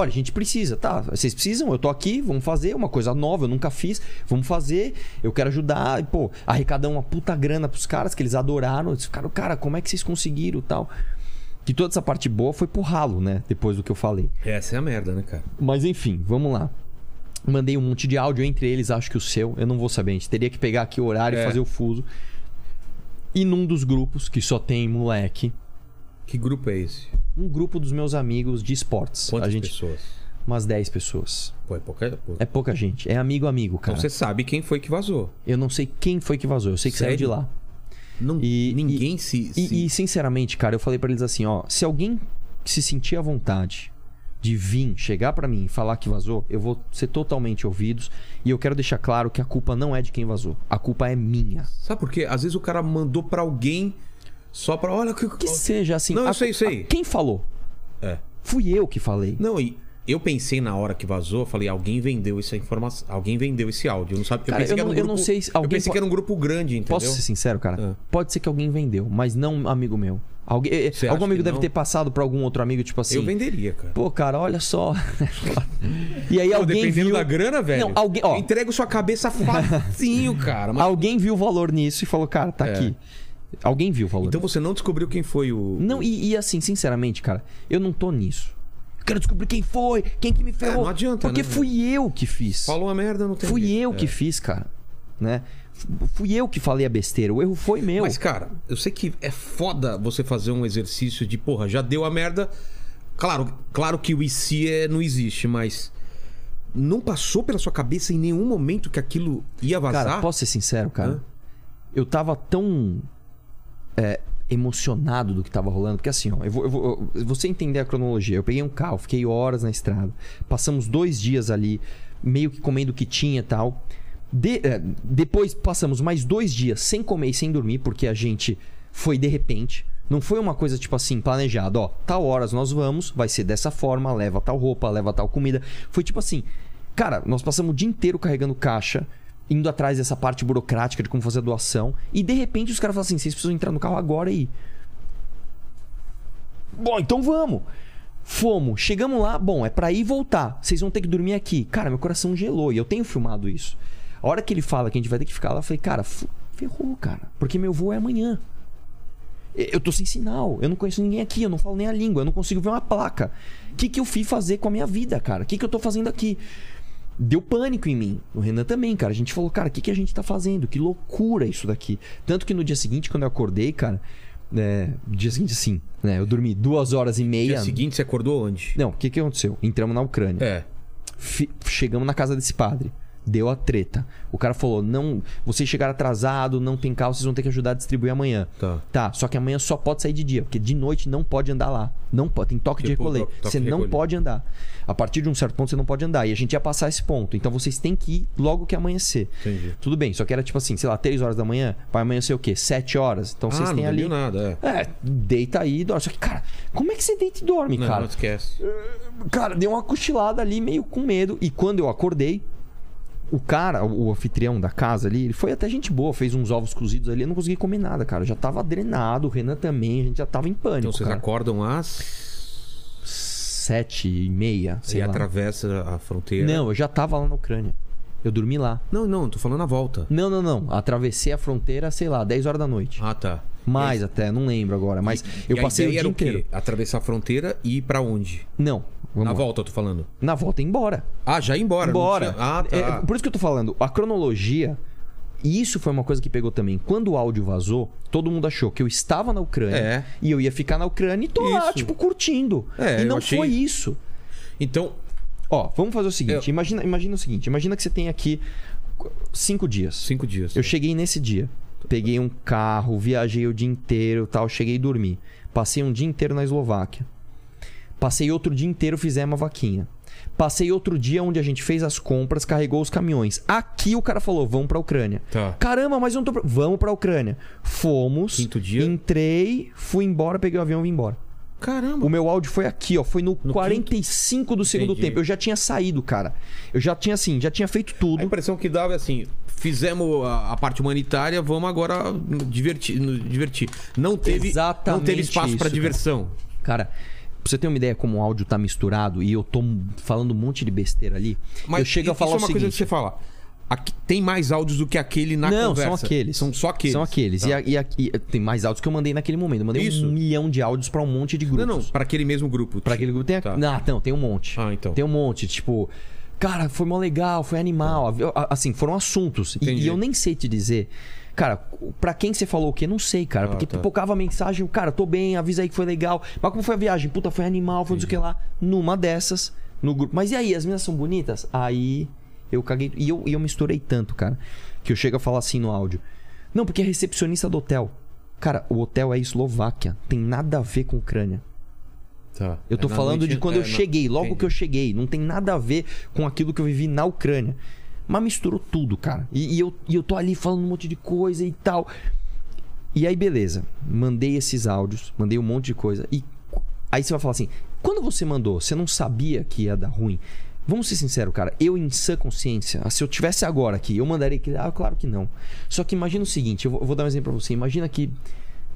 Olha, a gente precisa, tá? Vocês precisam, eu tô aqui, vamos fazer uma coisa nova, eu nunca fiz, vamos fazer, eu quero ajudar, e, pô, arrecadar uma puta grana pros caras que eles adoraram. Eles ficaram, cara, como é que vocês conseguiram tal? Que toda essa parte boa foi pro ralo, né? Depois do que eu falei. Essa é a merda, né, cara? Mas enfim, vamos lá. Mandei um monte de áudio, entre eles acho que o seu, eu não vou saber, a gente teria que pegar aqui o horário e É. fazer o fuso. E num dos grupos, que só tem moleque, Que grupo é esse? um grupo dos meus amigos de esportes. Quantas gente, pessoas? Umas 10 pessoas. Pô, é pouca... É pouca gente, é amigo amigo, Então cara. você sabe quem foi que vazou. Eu não sei quem foi que vazou, eu sei que saiu de Sério? lá. Não, E- ninguém se... se- E, e, sinceramente, cara, eu falei pra eles assim, ó, se alguém se sentir à vontade de vir, chegar pra mim e falar que vazou, eu vou ser totalmente ouvidos e eu quero deixar claro que a culpa não é de quem vazou. A culpa é minha. Sabe por quê? Às vezes o cara mandou pra alguém só pra... Olha que... Que seja assim. Não, eu a- sei, sei. a- quem falou? É. Fui eu que falei. Não, e... Eu pensei na hora que vazou, falei, alguém vendeu essa informação, alguém vendeu esse áudio. Eu não sabe, eu Cara, pensei eu que era um não- eu grupo, não sei se eu alguém pensei po- que era um grupo grande, entendeu? Posso ser sincero, cara? Ah. Pode ser que alguém vendeu, mas não um amigo meu. Alguém, eh, Você algum amigo deve ter passado pra algum outro amigo, tipo assim. Eu venderia, cara. Pô, cara, olha só. e aí Pô, alguém dependendo viu. da grana, velho. Não, alguém, ó, eu entrego sua cabeça facinho, cara. Mas- alguém viu o valor nisso e falou, cara, tá É. aqui. Alguém viu o valor. Então você não descobriu quem foi o. Não, e, e assim, sinceramente, cara, eu não tô nisso. Eu quero descobrir quem foi, quem que me ferrou. É, não adianta, Porque né? fui eu que fiz. Falou a merda, não tem Fui jeito. eu É. que fiz, cara. Né? Fui eu que falei a besteira. O erro foi meu. Mas, cara, eu sei que é foda você fazer um exercício de, porra, já deu a merda. Claro, claro que o IC é, não existe, mas. Não passou pela sua cabeça em nenhum momento que aquilo ia vazar? Cara, posso ser sincero, cara? Hã? Eu tava tão é, emocionado do que tava rolando, porque assim, ó, eu vou, eu vou- eu- você entender a cronologia. Eu peguei um carro, fiquei horas na estrada, passamos dois dias ali, meio que comendo o que tinha e tal. De- é, depois passamos mais dois dias sem comer e sem dormir, porque a gente foi de repente. Não foi uma coisa tipo assim, planejado, ó, tal horas nós vamos, vai ser dessa forma, leva tal roupa, leva tal comida. Foi tipo assim, cara, nós passamos o dia inteiro carregando caixa, indo atrás dessa parte burocrática de como fazer a doação, e de repente os caras falam assim: vocês precisam entrar no carro agora e. Bom, então vamos. Fomos, chegamos lá, bom, é pra ir e voltar. Vocês vão ter que dormir aqui. Cara, meu coração gelou e eu tenho filmado isso. A hora que ele fala que a gente vai ter que ficar lá, eu falei, cara, ferrou, cara. Porque meu voo é amanhã. Eu tô sem sinal, eu não conheço ninguém aqui, eu não falo nem a língua, eu não consigo ver uma placa. O que, que eu fui fazer com a minha vida, cara? O que, que eu tô fazendo aqui? Deu pânico em mim. O Renan também, cara. A gente falou, cara, o que, que a gente tá fazendo? Que loucura isso daqui. Tanto que no dia seguinte, quando eu acordei, cara, é, dia seguinte, sim, né? Eu dormi duas horas e No meia. dia seguinte você acordou onde? Não, o que, que aconteceu? Entramos na Ucrânia. É. Fi- chegamos na casa desse padre. Deu a treta. O cara falou: não, vocês chegaram atrasado, não tem carro, vocês vão ter que ajudar a distribuir amanhã. Tá. Tá, só que amanhã só pode sair de dia, porque de noite não pode andar lá. Não pode, tem toque de Tipo, recolher. toque- Você de não recolher. pode andar. A partir de um certo ponto você não pode andar. E a gente ia passar esse ponto. Então vocês têm que ir logo que amanhecer. Entendi. Tudo bem, só que era tipo assim, sei lá, 3 horas da manhã, vai amanhecer o quê? 7 horas. Então vocês ah, têm não ali. nada, é. É, deita aí e dorme. Só que, cara, como é que você deita e dorme, Não, cara? não esquece. Cara, deu uma cochilada ali, meio com medo. E quando eu acordei, o cara, o anfitrião da casa ali, ele foi até gente boa, fez uns ovos cozidos ali. Eu não consegui comer nada, cara. Eu já tava drenado, o Renan também, a gente já tava em pânico. Então vocês cara. acordam às. Sete e meia, sei e lá. atravessa a fronteira. Não, eu já tava lá na Ucrânia. Eu dormi lá. Não, não, tô falando a volta. Não, não, não. Atravessei a fronteira, sei lá, 10 horas da noite. Ah, tá. Mais até, não lembro agora. Mas eu E a passei o ideia dia era o quê? inteiro. Atravessar a fronteira e ir pra onde? Não. Vamos Na lá. volta, eu tô falando. Na volta, embora. Ah, já ir embora. Embora. Ah, tá. É, por isso que eu tô falando, a cronologia. E isso foi uma coisa que pegou também. Quando o áudio vazou, todo mundo achou que eu estava na Ucrânia É. e eu ia ficar na Ucrânia e tô lá, Isso. tipo, curtindo. É, e não achei- foi isso. Então, Ó, vamos fazer o seguinte: Eu- imagina, imagina o seguinte: imagina que você tem aqui cinco dias. cinco dias. Eu cheguei nesse dia. Peguei um carro, viajei o dia inteiro tal, cheguei e dormi. Passei um dia inteiro na Eslováquia. Passei outro dia inteiro, fizemos uma vaquinha. Passei outro dia onde a gente fez as compras, carregou os caminhões. Aqui o cara falou: vamos pra Ucrânia. Tá. Caramba, mas eu não tô. pra- Vamos pra Ucrânia. Fomos. Quinto dia? Entrei, fui embora, peguei o avião e vim embora. Caramba. O meu áudio foi aqui, ó. Foi no, No 45 do segundo Entendi. tempo. Eu já tinha saído, cara. Eu já tinha assim, já tinha feito A tudo. impressão que dava é assim: fizemos a, a parte humanitária, vamos agora divertir. divertir. Não teve, não Exatamente teve espaço isso, pra cara. diversão. Cara, pra você ter uma ideia como o áudio tá misturado e eu tô falando um monte de besteira ali, eu chego a isso falar é o uma coisa que seguinte. você fala. Aqui, tem mais áudios do que aquele na não, conversa. são aqueles. São só aqueles. São aqueles. Tá. E, tem mais áudios que eu mandei naquele momento. Eu mandei Isso. um milhão de áudios pra um monte de grupos. Não, não, para aquele mesmo grupo. Pra aquele grupo tem. a- Tá. Ah, não, tem um monte. Ah, então. Tem um monte. Tipo, cara, foi mó legal, foi animal. A- Assim, foram assuntos. E, e eu nem sei te dizer. Cara, pra quem você falou o quê? Não sei, cara. Ah, porque tá. pipocava a mensagem, cara, tô bem, avisa aí que foi legal. Mas como foi a viagem? Puta, foi animal, foi não sei o que lá. Numa dessas, no grupo. Mas e aí, as meninas são bonitas? Aí eu caguei. E eu, e eu misturei tanto, cara, que eu chego a falar assim no áudio. Não, porque é recepcionista do hotel. Cara, o hotel é Eslováquia. Tem nada a ver com Ucrânia. Tá. Eu tô É, falando noite- de quando é, eu cheguei, logo Entendi. que eu cheguei. Não tem nada a ver com aquilo que eu vivi na Ucrânia. Mas misturou tudo, cara. E, e eu, e eu tô ali falando um monte de coisa e tal. E aí, beleza. Mandei esses áudios, mandei um monte de coisa. E aí você vai falar assim: Quando você mandou, você não sabia que ia dar ruim. Vamos ser sinceros, cara. Eu, em sã consciência, se eu tivesse agora aqui, eu mandaria que. Ah, claro que não. Só que imagina o seguinte: eu vou, eu vou dar um exemplo pra você. Imagina que.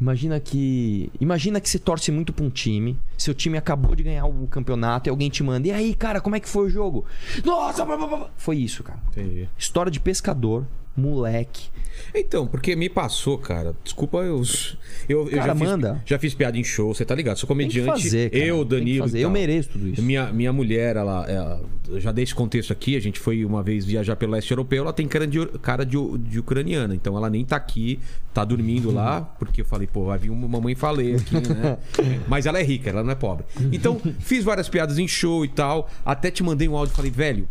Imagina que. Imagina que você torce muito pra um time. Seu time acabou de ganhar o campeonato e alguém te manda. E aí, cara, como é que foi o jogo? Nossa! blá, blá, blá." Foi isso, cara. Entendi. História de pescador, moleque. Então, porque me passou, cara. Desculpa, eu. Eu, eu Cara, já, fiz, manda. já fiz piada em show, você tá ligado? Sou comediante. fazer, eu, Danilo. fazer. Eu mereço tudo isso. Minha, minha mulher, ela, ela- eu já dei esse contexto aqui, a gente foi uma vez viajar pelo leste europeu, ela tem cara de, cara de, de ucraniana, então ela nem tá aqui, tá dormindo lá, porque eu falei, pô, vai vir uma mamãe falei aqui, né? Mas ela é rica, ela não é pobre. Então, fiz várias piadas em show e tal, até te mandei um áudio e falei, velho.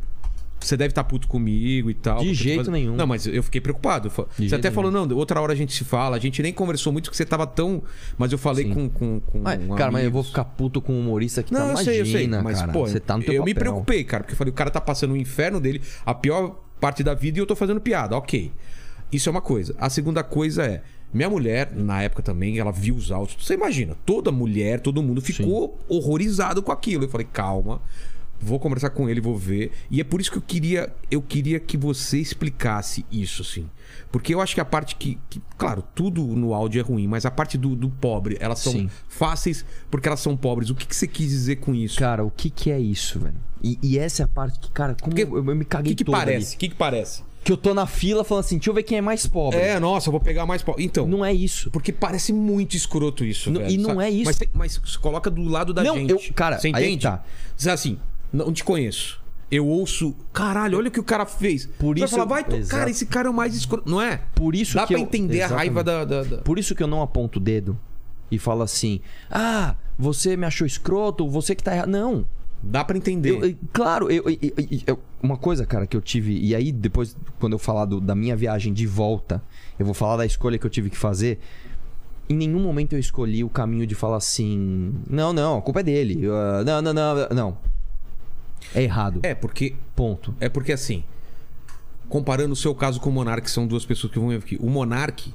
Você deve estar puto comigo e tal. De jeito nenhum. Não, mas eu fiquei preocupado. Fa- Você até falou, não, outra hora a gente se fala. A gente nem conversou muito porque você tava tão. Mas eu falei Sim. com. com, com Ah, cara, mas eu vou ficar puto com um humorista que Não, tá eu imagina, sei, eu sei. Mas, cara. pô, você tá no teu eu me papel. preocupei, cara, porque eu falei, o cara tá passando o inferno dele, a pior parte da vida e eu tô fazendo piada. Ok. Isso é uma coisa. A segunda coisa é. Minha mulher, na época também, ela viu os áudios. Você imagina, toda mulher, todo mundo ficou horrorizado com aquilo. Eu falei, calma, vou conversar com ele, vou ver. E é por isso que eu queria, eu queria que você explicasse isso, assim. Porque eu acho que a parte que. que- claro, tudo no áudio é ruim, mas a parte do, do pobre, elas são Sim. fáceis porque elas são pobres. O que, que você quis dizer com isso? Cara, o que que é isso, velho? E, e essa é a parte que, cara, como Porque- eu, eu me O caguei que, que parece? O que, que parece? Que eu tô na fila falando assim, deixa eu ver quem é mais pobre. É, nossa, eu vou pegar mais pobre. Então. Não é isso. Porque parece muito escroto isso, Não- velho. e não sabe? é isso. Mas, mas coloca do lado da Não, gente. eu- cara, Você aí é entende? tá. Diz assim, não te conheço. Eu ouço, caralho, olha o que o cara fez. Por Você isso- vai falar, vai, tu- cara, esse cara é o mais escroto. Não é? Por isso Dá que pra eu- entender a Exatamente. raiva da. da- da- Por isso que eu não aponto o dedo e falo assim: ah, você me achou escroto, você que tá errado. Não. Dá pra entender. Eu- eu- claro, eu, eu- uma coisa, cara, que eu tive. E aí, depois, quando eu falar do- da minha viagem de volta, eu vou falar da escolha que eu tive que fazer. Em nenhum momento eu escolhi o caminho de falar assim: não, não, a culpa é dele. ah, não, não, não, não. É errado. É, porque. Ponto. É porque assim. Comparando o seu caso com o Monark, são duas pessoas que vão aqui. O Monark,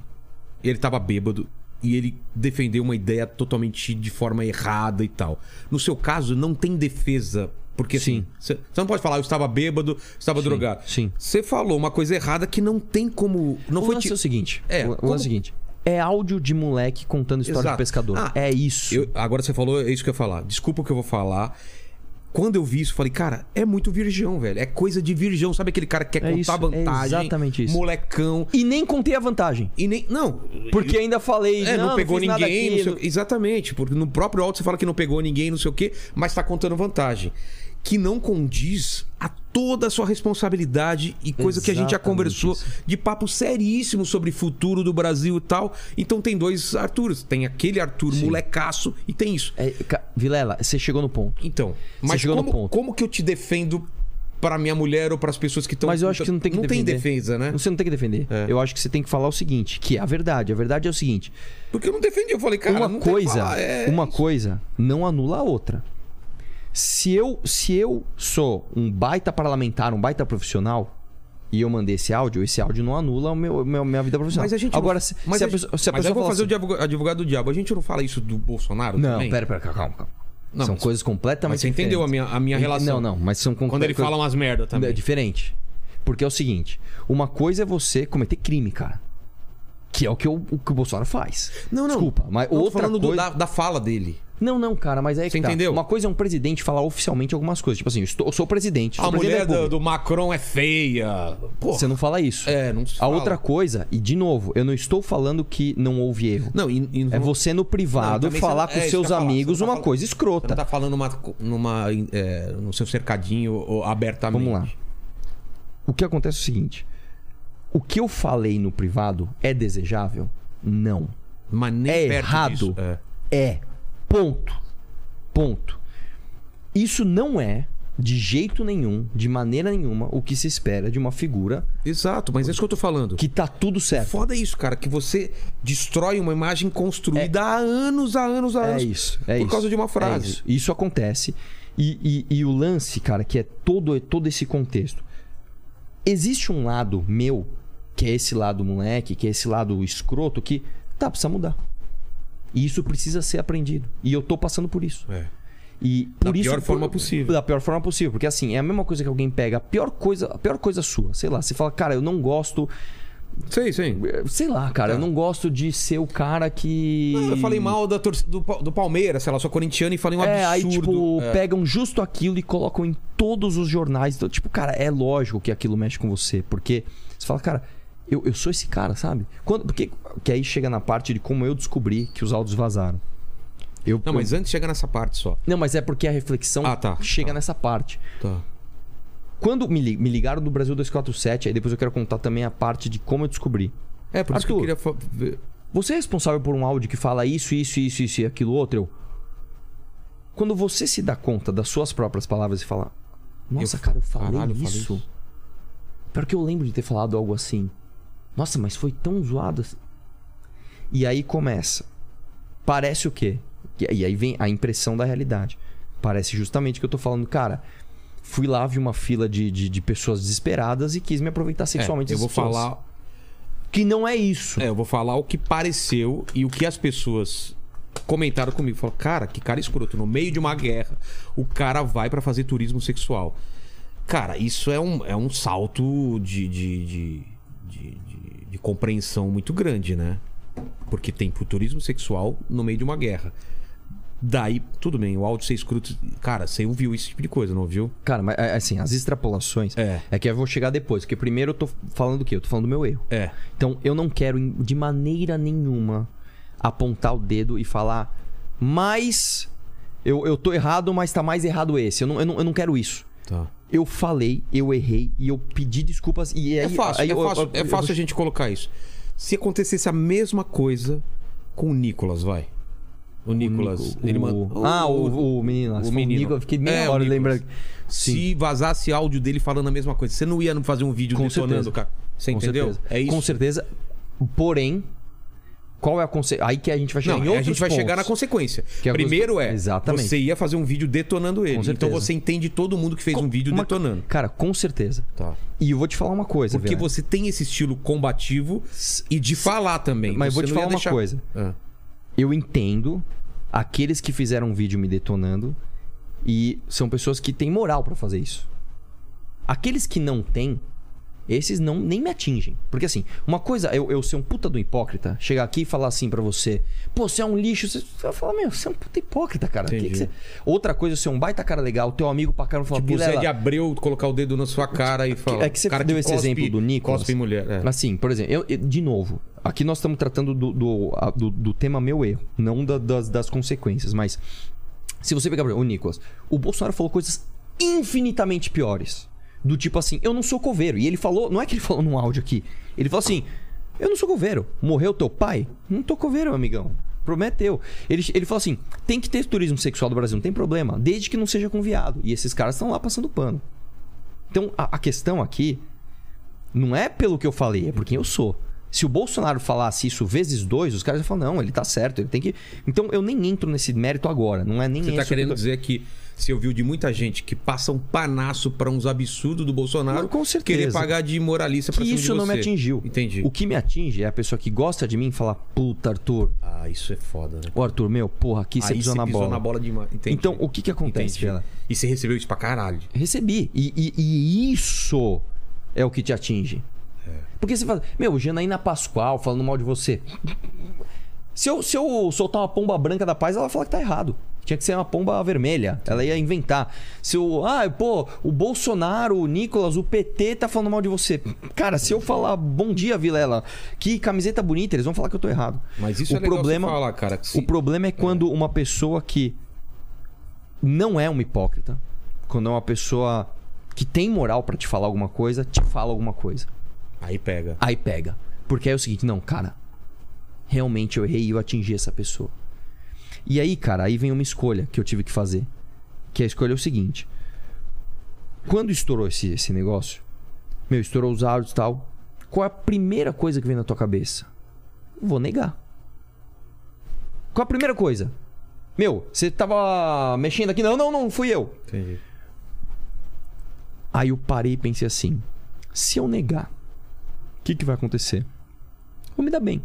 ele tava bêbado e ele defendeu uma ideia totalmente de forma errada e tal. No seu caso, não tem defesa. Porque assim, Sim. você você não pode falar, eu estava bêbado, estava Sim, drogado. sim. Você falou uma coisa errada que não tem como. Não o foi lance ti- é o seguinte: É, o, como- é o seguinte. É áudio de moleque contando história Exato. de pescador. Ah, é isso. Eu- agora você falou, é isso que eu ia falar. Desculpa o que eu vou falar. Quando eu vi isso, eu falei, cara, é muito virgão, velho. É coisa de virgão. Sabe aquele cara que quer É contar isso, é vantagem? exatamente isso. Molecão. E nem contei a vantagem. E nem. Não. Porque ainda falei, É, não, não, pegou nada ninguém. não sei aqui, Exatamente, porque no próprio áudio você fala que não pegou ninguém, não sei o quê, mas tá contando vantagem. Que não condiz a toda a sua responsabilidade e coisa que a gente já Exatamente conversou isso. de papo seríssimo sobre futuro do Brasil e tal. Então tem dois Arturos. Tem aquele Arthur molecaço e tem isso. É, Vilela, você chegou no ponto. Então, mas chegou no como, ponto. como que eu te defendo para minha mulher ou para as pessoas que estão Mas eu acho que não tem que Não defender. tem defesa, né? Você não tem que defender. É. Eu acho que você tem que falar o seguinte, que é a verdade. A verdade é o seguinte: Porque eu não defendi, eu falei, cara, uma coisa, falar, é uma coisa não anula a outra. Se eu, se eu sou um baita parlamentar, um baita profissional, e eu mandei esse áudio, esse áudio não anula o meu, meu- minha vida profissional. Mas a gente Agora, não... se, mas se a a gente- pessoa, se a mas pessoa eu vou fazer assim, o advogado, do diabo. A gente não fala isso do Bolsonaro Não, também? pera, pera, calma, calma. Não, são mas- coisas completamente Mas você entendeu a diferentes. minha, a minha relação? Não, não, mas são Quando ele fala umas merda também. É diferente. Porque é o seguinte: uma coisa é você cometer crime, cara. Que é o que o, o que o Bolsonaro faz. Não, não. Desculpa, mas Não, outra falando do- coisa. da, da fala dele. Não, não, cara, mas é Você que tá. entendeu? Uma coisa é um presidente falar oficialmente algumas coisas. Tipo assim, eu, estou, eu sou presidente. Sou A presidente mulher do, do Macron é feia. Pô, Você não fala isso. É, não se A fala. outra coisa, e de novo, eu não estou falando que não houve erro. Não, e, e É você no privado Não, falar você- com é seus amigos você não uma tá coisa Você escrota. não tá falando numa, numa, é, no seu cercadinho abertamente. Vamos lá. O que acontece é o seguinte: o que eu falei no privado é desejável? Não. Mas nem É errado. disso. É. É. Ponto. Ponto. Isso não é, de jeito nenhum, de maneira nenhuma, o que se espera de uma figura Exato, mas é isso que eu tô falando. que tá tudo certo. Foda isso, cara, que você destrói uma imagem construída há anos, há anos, há É anos. isso. É por isso, causa de uma é frase. isso. Isso acontece. E, e- e o lance, cara, que é todo, todo esse contexto. Existe um lado meu, que é esse lado moleque, que é esse lado escroto, que tá, precisa mudar. E isso precisa ser aprendido. E eu tô passando por isso. É. E por Da isso, pior forma por- possível. Da pior forma possível. Porque assim, é a mesma coisa que alguém pega a pior coisa, a pior coisa sua. Sei lá, você fala, cara, eu não gosto. Sei, sei. Sei lá, cara, Tá. eu não gosto de ser o cara que. Eu falei mal da torcida do, do Palmeiras, sei lá, sou corintiano e falei um É, aí, absurdo. tipo, É. pegam justo aquilo e colocam em todos os jornais. Então, tipo, cara, é lógico que aquilo mexe com você. Porque você fala, cara, eu, eu sou esse cara, sabe? Quando, porque que aí chega na parte de como eu descobri que os áudios vazaram. Eu, Não, mas eu- antes chega nessa parte só. não, mas é porque a reflexão Ah, tá, chega tá. nessa parte. Tá. Quando me, me ligaram do Brasil 247, aí depois eu quero contar também a parte de como eu descobri. É, por isso que eu Arthur. queria fa- ver. Você é responsável por um áudio que fala isso, isso, isso, isso e aquilo outro? Eu. Quando você se dá conta das suas próprias palavras e fala: Nossa, Eu- cara, eu falei caralho, eu falei isso. isso. Pior que eu lembro de ter falado algo assim. Nossa, mas foi tão zoado. assim." E aí começa. Parece o quê? E aí vem a impressão da realidade. Parece justamente que eu tô falando, cara. Fui lá, vi uma fila de, de, de pessoas desesperadas e quis me aproveitar sexualmente É, eu vou pessoas. falar. Que não é isso. É, eu vou falar o que pareceu e o que as pessoas comentaram comigo. Falaram, cara, que cara escroto. No meio de uma guerra, o cara vai pra fazer turismo sexual. Cara, isso é um, é um salto de, de, de, de- compreensão muito grande, né? Porque tem pro turismo sexual no meio de uma guerra. Daí, tudo bem, o áudio ser escroto. Cara, você ouviu esse tipo de coisa, não ouviu? Cara, mas é, assim, as extrapolações É. é que eu vou chegar depois, porque primeiro eu tô falando do quê? Eu tô falando do meu erro. É. Então eu não quero de maneira nenhuma apontar o dedo e falar, mas eu, eu tô errado, mas tá mais errado esse. Eu não, eu não, eu não quero isso. Tá. Eu falei, eu errei e eu pedi desculpas e aí. É fácil, aí é eu- fácil, eu- é eu- fácil a gente colocar isso. Se acontecesse a mesma coisa com o Nicolas, vai. O Nicolas. o- ele mandou. Ah, o, o menino. lá. o menino. Nicolas, eu fiquei meia É, hora lembrando. Se vazasse áudio dele falando a mesma coisa, você não ia fazer um vídeo Com detonando, certeza. cara. Você Com entendeu? certeza. É isso. Com certeza. Porém, qual é a conse... Aí que a gente vai chegar Não, em a outros gente vai chegar na pontos. consequência. Que é a Primeiro é, Exatamente. você ia fazer um vídeo detonando ele. Com Então você entende todo mundo que fez um vídeo Uma- detonando. Cara, com certeza. Tá. E eu vou te falar uma coisa, Porque você tem esse estilo combativo e de falar também. Mas Você vou te falar uma deixar- coisa. Ah. Eu entendo aqueles que fizeram um vídeo me detonando e são pessoas que têm moral pra fazer isso. Aqueles que não têm, esses não nem me atingem. Porque assim, uma coisa, eu, eu ser um puta do hipócrita, chegar aqui e falar assim pra você, pô, você é um lixo, você vai falar, meu, você é um puta hipócrita, cara. Que que você... Outra coisa, você é um baita cara legal, teu amigo pra caramba fala, Tipo, Zé Vilela, de Abreu colocar o dedo na sua cara e falar. é que você cara deu esse cospe- exemplo do Nicolas. Cospe mulher. É. Assim, por exemplo, eu, eu- de novo, aqui nós estamos tratando do, do, do- do tema meu erro, não da- das, das consequências, mas se você pegar o Nicolas, o Bolsonaro falou coisas infinitamente piores. Do tipo assim, eu não sou coveiro. E ele falou, não é que ele falou num áudio aqui, ele falou assim: eu não sou coveiro. Morreu teu pai? Não tô coveiro, amigão. Prometeu. Ele, ele falou assim: tem que ter turismo sexual do Brasil, não tem problema, desde que não seja com viado. E esses caras estão lá passando pano. Então a, a questão aqui não é pelo que eu falei, é por quem eu sou. Se o Bolsonaro falasse isso vezes dois, os caras iam falar, não, ele tá certo, ele tem que. Então eu nem entro nesse mérito agora. Não é nem Você tá querendo que dizer que você ouviu de muita gente que passa um panaço pra uns absurdos do Bolsonaro Não, com certeza. querer pagar de moralista pra que cima isso de não me você. atingiu. Entendi. O que me atinge é a pessoa que gosta de mim e fala, puta, Arthur. Ah, isso é foda, né? Ô, Arthur, meu, porra, aqui você Aí pisou você na pisou bola. na bola demais. Entendi. Então, o que que acontece, Entendi. E você recebeu isso pra caralho. Recebi. E, e- e isso é o que te atinge. Porque você fala, meu, Janaína Pascoal falando mal de você. Se eu, se eu soltar uma pomba branca da paz, ela vai falar que tá errado. Tinha que ser uma pomba vermelha. Ela ia inventar. Se eu. Ah, pô, o Bolsonaro, o Nicolas, o PT tá falando mal de você. Cara, se eu falar bom dia, Vilela, que camiseta bonita, eles vão falar que eu tô errado. Mas isso o é legal problema, você falar, cara. que se- O problema é quando uma pessoa que não é uma hipócrita, quando é uma pessoa que tem moral pra te falar alguma coisa, te fala alguma coisa. Aí pega. Aí pega. Porque aí é o seguinte, não, cara, realmente eu errei e eu atingi essa pessoa. E aí, cara, aí vem uma escolha que eu tive que fazer. Que a escolha é o seguinte. Quando estourou esse, esse negócio, meu, estourou os áudios e tal, qual é a primeira coisa que vem na tua cabeça? Vou negar. Qual é a primeira coisa? Meu, você tava mexendo aqui? Não, não, não, fui eu. Entendi. Aí eu parei e pensei assim: se eu negar, o que, que vai acontecer? Vou me dar bem.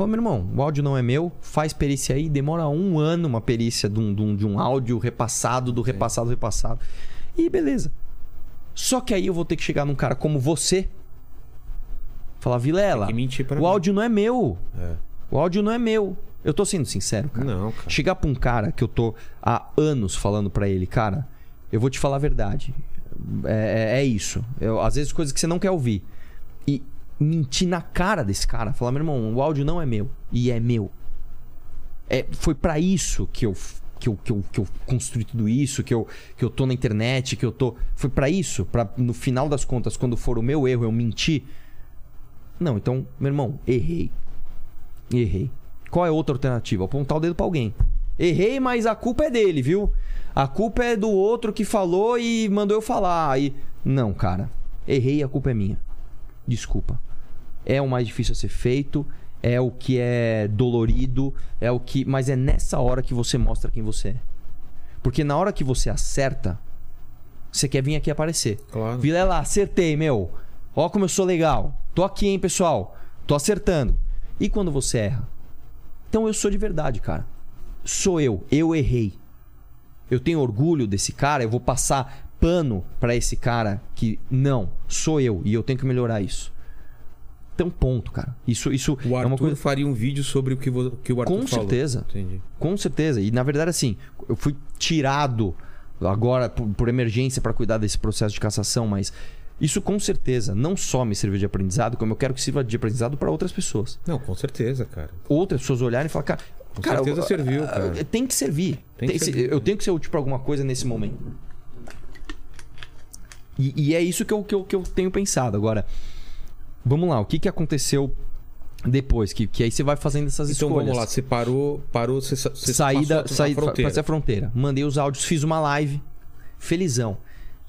Falei, meu irmão, o áudio não é meu, faz perícia aí, demora um ano uma perícia de um, de um, de um áudio repassado, do repassado, repassado. E beleza. Só que aí eu vou ter que chegar num cara como você. Falar, Vilela, o mim." áudio não é meu. É. O áudio não é meu. Eu tô sendo sincero, cara. Não, cara. Chegar pra um cara que eu tô há anos falando pra ele, cara, eu vou te falar a verdade. É, é- é isso. Eu- às vezes coisas que você não quer ouvir. Mentir na cara desse cara, falar, meu irmão, o áudio não é meu. E é meu. É, foi pra isso que eu, que, eu, que, eu, que eu construí tudo isso, que eu, que eu tô na internet, que eu tô. Foi pra isso, pra no final das contas, quando for o meu erro, eu mentir. Não, então, meu irmão, errei. Errei. Qual é outra alternativa? Apontar o dedo pra alguém. Errei, mas a culpa é dele, viu? A culpa é do outro que falou e mandou eu falar. E... Não, cara. Errei, a culpa é minha. Desculpa. É o mais difícil a ser feito, é o que é dolorido, é o que. Mas é nessa hora que você mostra quem você é. Porque na hora que você acerta, você quer vir aqui aparecer. Claro. Vilela, acertei, meu. Ó como eu sou legal. Tô aqui, hein, pessoal. Tô acertando. E quando você erra? Então eu sou de verdade, cara. Sou eu. Eu errei. Eu tenho orgulho desse cara, eu vou passar pano pra esse cara que não, sou eu e eu tenho que melhorar isso. Então ponto, cara. Isso isso O é Arthur uma coisa faria um vídeo sobre o que, vo- que o Arthur Com falou. certeza. Entendi. Com certeza. E na verdade, assim, eu fui tirado agora por, por emergência para cuidar desse processo de cassação, mas isso com certeza não só me serviu de aprendizado, como eu quero que sirva de aprendizado para outras pessoas. Não, com certeza, cara. Outras pessoas olharem e falar, cara. Com cara, certeza eu- serviu, ah, cara. Tem que servir. Tem que Tem- se- servir. Eu tenho que ser útil para alguma coisa nesse momento. E, e é isso que eu, que, eu, que eu tenho pensado. Agora, vamos lá. O que, que aconteceu depois? Que, que aí você vai fazendo essas Então escolhas. vamos lá, você parou, parou, você, você saída, passou a saí, fronteira. passei a fronteira. Mandei os áudios, fiz uma live. Felizão.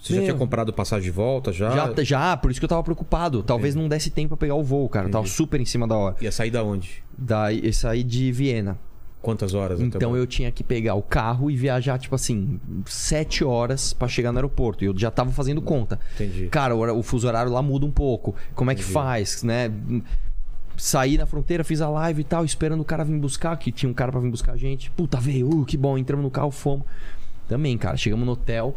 Você já Meu. tinha comprado passagem de volta, já? Já, já, por isso que eu tava preocupado. Talvez não desse tempo pra pegar o voo, cara. Eu Tava super em cima da hora. Ia sair da onde? Daí eu saí de Viena. Quantas horas? Então eu tinha que pegar o carro e viajar, tipo assim, sete horas pra chegar no aeroporto. E eu já tava fazendo conta. Entendi. Cara, o, o fuso horário lá muda um pouco. Como é que Entendi. faz, né? Saí na fronteira, fiz a live e tal, esperando o cara vir buscar, que tinha um cara pra vir buscar a gente. Puta, veio, uh, que bom, entramos no carro, fomos. Também, cara, chegamos no hotel,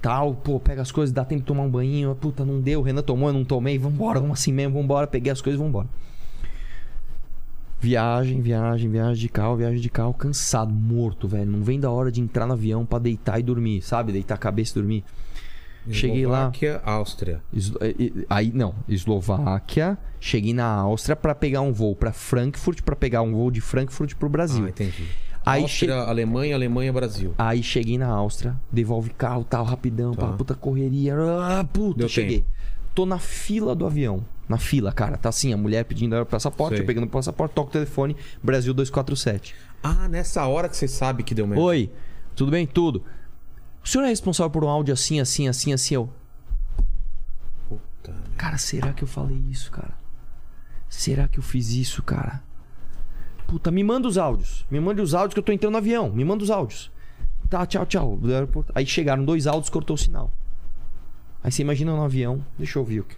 tal, pô, pega as coisas, dá tempo de tomar um banho. Puta, não deu, o Renan tomou, eu não tomei, vambora, vamos assim mesmo, vambora. Peguei as coisas, vambora. Viagem, viagem, viagem de carro, viagem de carro, cansado, morto, velho. Não vem da hora de entrar no avião pra deitar e dormir, sabe? Deitar a cabeça e dormir. cheguei lá. Eslováquia, Áustria. Eslo- eh, eh, Aí, não, Eslováquia. Cheguei na Áustria pra pegar um voo pra Frankfurt, pra pegar um voo de Frankfurt pro Brasil. Ah, entendi. Aí Áustria, Alemanha, Alemanha, Brasil. Aí cheguei na Áustria, devolve carro, tal, rapidão, Tá. pá, puta correria. Ah, puta, Deu cheguei. Tô na fila do avião. Na fila, cara. Tá assim, a mulher pedindo o passaporte, Sei. eu pegando o passaporte, toco o telefone, Brasil 247. Ah, nessa hora que você sabe que deu merda. Oi, tudo bem? Tudo. O senhor é responsável por um áudio assim, assim, assim, assim? Eu. Puta. Cara, será que eu falei isso, cara? Será que eu fiz isso, cara? Puta, me manda os áudios. Me manda os áudios que eu tô entrando no avião. Me manda os áudios. Tá, tchau, tchau. Aí chegaram dois áudios, cortou o sinal. Aí você imagina no avião. Deixa eu ouvir o que.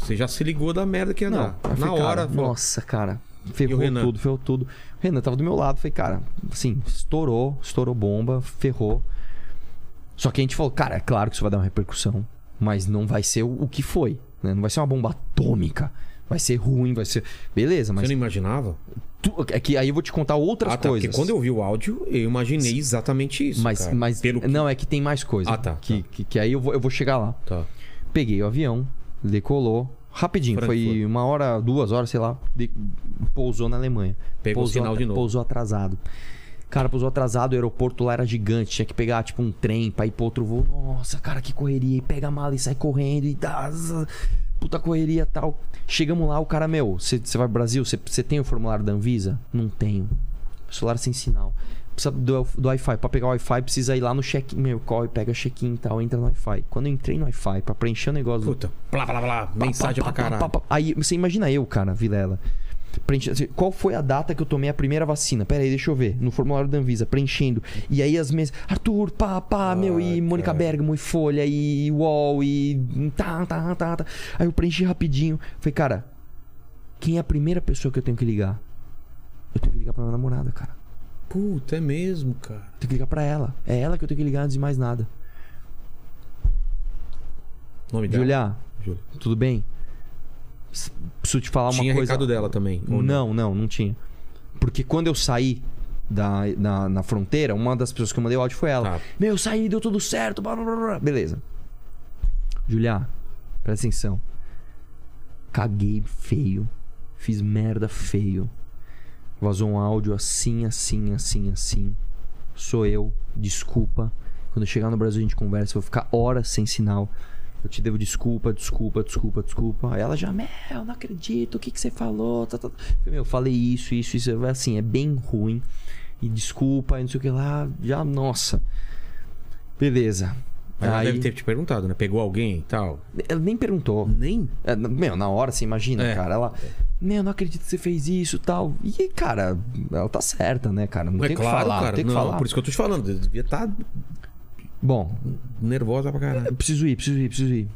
Você já se ligou da merda que ia Não, dar. Na hora, Nossa, cara. Ferrou tudo, ferrou tudo. O Renan tava do meu lado. Falei, cara, assim, estourou, estourou bomba, ferrou. Só que a gente falou, cara, é claro que isso vai dar uma repercussão, mas não vai ser o, o que foi. né? Não vai ser uma bomba atômica. Vai ser ruim, vai ser. Beleza, mas. Você não imaginava? Tu- é que aí eu vou te contar outras ah, tá. coisas. Porque quando eu vi o áudio, eu imaginei exatamente isso. Mas, cara. mas Pelo não, é que tem mais coisa. Ah, tá, Que, tá. que, que aí eu vou, eu vou chegar lá. Tá. Peguei o avião, decolou. Rapidinho, foi Frankfurt. uma hora, duas horas, sei lá. de- pousou na Alemanha. Pegou o pousou sinal de novo. Pousou atrasado. Cara, pousou atrasado, o aeroporto lá era gigante. Tinha que pegar, tipo, um trem pra ir pro outro voo. Nossa, cara, que correria. E pega a mala e sai correndo e dá. Puta correria e tal. Chegamos lá, o cara, meu, você vai pro Brasil? Você tem o formulário da Anvisa? Não tenho. Celular sem sinal. Precisa do, do Wi-Fi. Pra pegar o Wi-Fi, precisa ir lá no check-in. Meu, corre, pega check-in e tal, entra no Wi-Fi. Quando eu entrei no Wi-Fi pra preencher o negócio. Puta, blá, blá, blá, mensagem pá, pra caralho. Aí você imagina eu, cara, Vilela. Preenche- assim, Qual foi a data que eu tomei a primeira vacina? Pera aí, deixa eu ver. No formulário da Anvisa, preenchendo. E aí as mesas. Arthur, pá, pá, meu, e Mônica cara. Bergamo, e Folha, e UOL, e. Tá, tá, tá, tá. Aí eu preenchi rapidinho. Falei, cara, Quem é a primeira pessoa que eu tenho que ligar? Eu tenho que ligar pra minha namorada, cara. Puta, é mesmo, cara. Tenho que ligar pra ela. É ela que eu tenho que ligar antes de mais nada. Nome dela? Julia, Júlia. tudo bem? Preciso te falar uma Tinha coisa. recado dela também. ou Não, não, não tinha. Porque quando eu saí da, na, na fronteira, uma das pessoas que eu mandei o áudio foi ela. Tá. Meu, eu saí, deu tudo certo. Blá, blá, blá. Beleza. Julia, presta atenção. Caguei feio. Fiz merda feio. Vazou um áudio assim, assim, assim, assim. Sou eu. Desculpa. Quando eu chegar no Brasil a gente conversa. Eu vou ficar horas sem sinal. Eu te devo desculpa, desculpa, desculpa, desculpa. Aí ela já, Mel, não acredito, o que, que você falou? Tá, tá. Eu falei, Meu, eu falei isso, isso, isso. Assim, é bem ruim. E desculpa, e não sei o que lá. Já, nossa. Beleza. Mas ela Aí, deve ter te perguntado, né? Pegou alguém e tal. Ela nem perguntou. Nem? É, Meu, na hora, você imagina, É. cara. Ela. Meu, não acredito que você fez isso tal. E, cara, ela tá certa, né, cara? Não é tem o que claro, falar. cara. não tem o que não, falar. por isso que eu tô te falando. Devia estar Bom, nervosa pra caralho. eu preciso ir, preciso ir, preciso ir.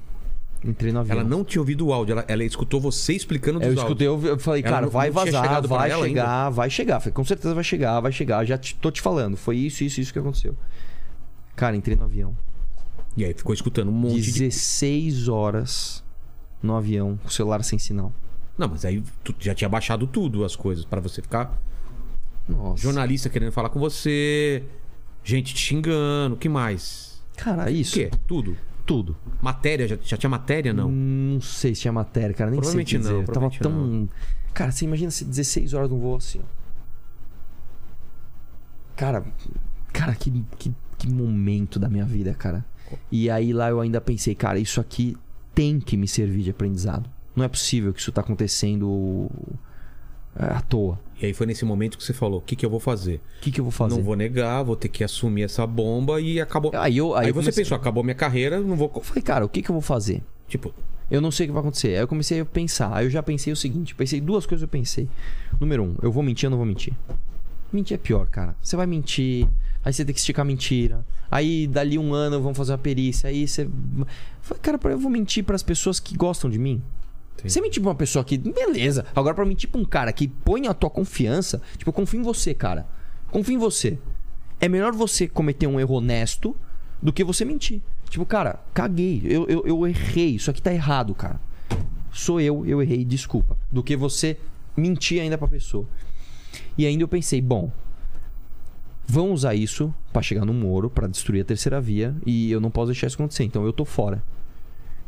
Entrei no avião. Ela não tinha ouvido o áudio, ela, ela escutou você explicando dos Eu áudios. escutei, eu eu falei, Ela cara, não- vai não tinha vazar, chegado pra vai ela chegar, vai chegar. Falei, com certeza vai chegar, vai chegar. Já te- tô te falando. Foi isso, isso, isso que aconteceu. Cara, entrei no avião. E aí ficou escutando um monte de. 16 horas no avião, com o celular sem sinal. Não, mas aí tu já tinha baixado tudo as coisas pra você ficar. Nossa. Jornalista querendo falar com você, gente te xingando, o que mais? Cara, O isso. quê? Tudo. Tudo. Matéria, já, já tinha matéria, não? Não sei se tinha matéria, cara. Nem Provavelmente sei o que não, dizer. Tava provavelmente tão. Cara, você imagina se 16 horas num voo assim, ó. Cara, cara, que, que, que momento da minha vida, cara. E aí lá eu ainda pensei, cara, isso aqui tem que me servir de aprendizado. Não é possível que isso tá acontecendo à toa. E aí foi nesse momento que você falou: o que, que eu vou fazer? O que, que eu vou fazer? Não vou negar, vou ter que assumir essa bomba e acabou. Aí, eu, aí, Aí, você comecei- pensou, acabou minha carreira, não vou. Eu falei, cara, o que, que eu vou fazer? Tipo, Eu não sei o que vai acontecer. Aí eu comecei a pensar. Aí eu já pensei o seguinte: pensei duas coisas eu pensei. Número um, eu vou mentir ou não vou mentir? Mentir é pior, cara. Você vai mentir, aí você tem que esticar mentira. Aí dali um ano vamos fazer uma perícia. Aí você. Cara, eu vou mentir pras pessoas que gostam de mim. Entendi. Você mentir pra uma pessoa que. Beleza. Agora, pra mentir pra um cara que põe a tua confiança. Tipo, eu confio em você, cara. Confio em você. É melhor você cometer um erro honesto do que você mentir. Tipo, cara, caguei. Eu, eu, eu errei. Isso aqui tá errado, cara. Sou eu, eu errei, desculpa. Do que você mentir ainda pra pessoa. E ainda eu pensei, bom. Vão usar isso pra chegar no Moro, pra destruir a terceira via. E eu não posso deixar isso acontecer. Então eu tô fora.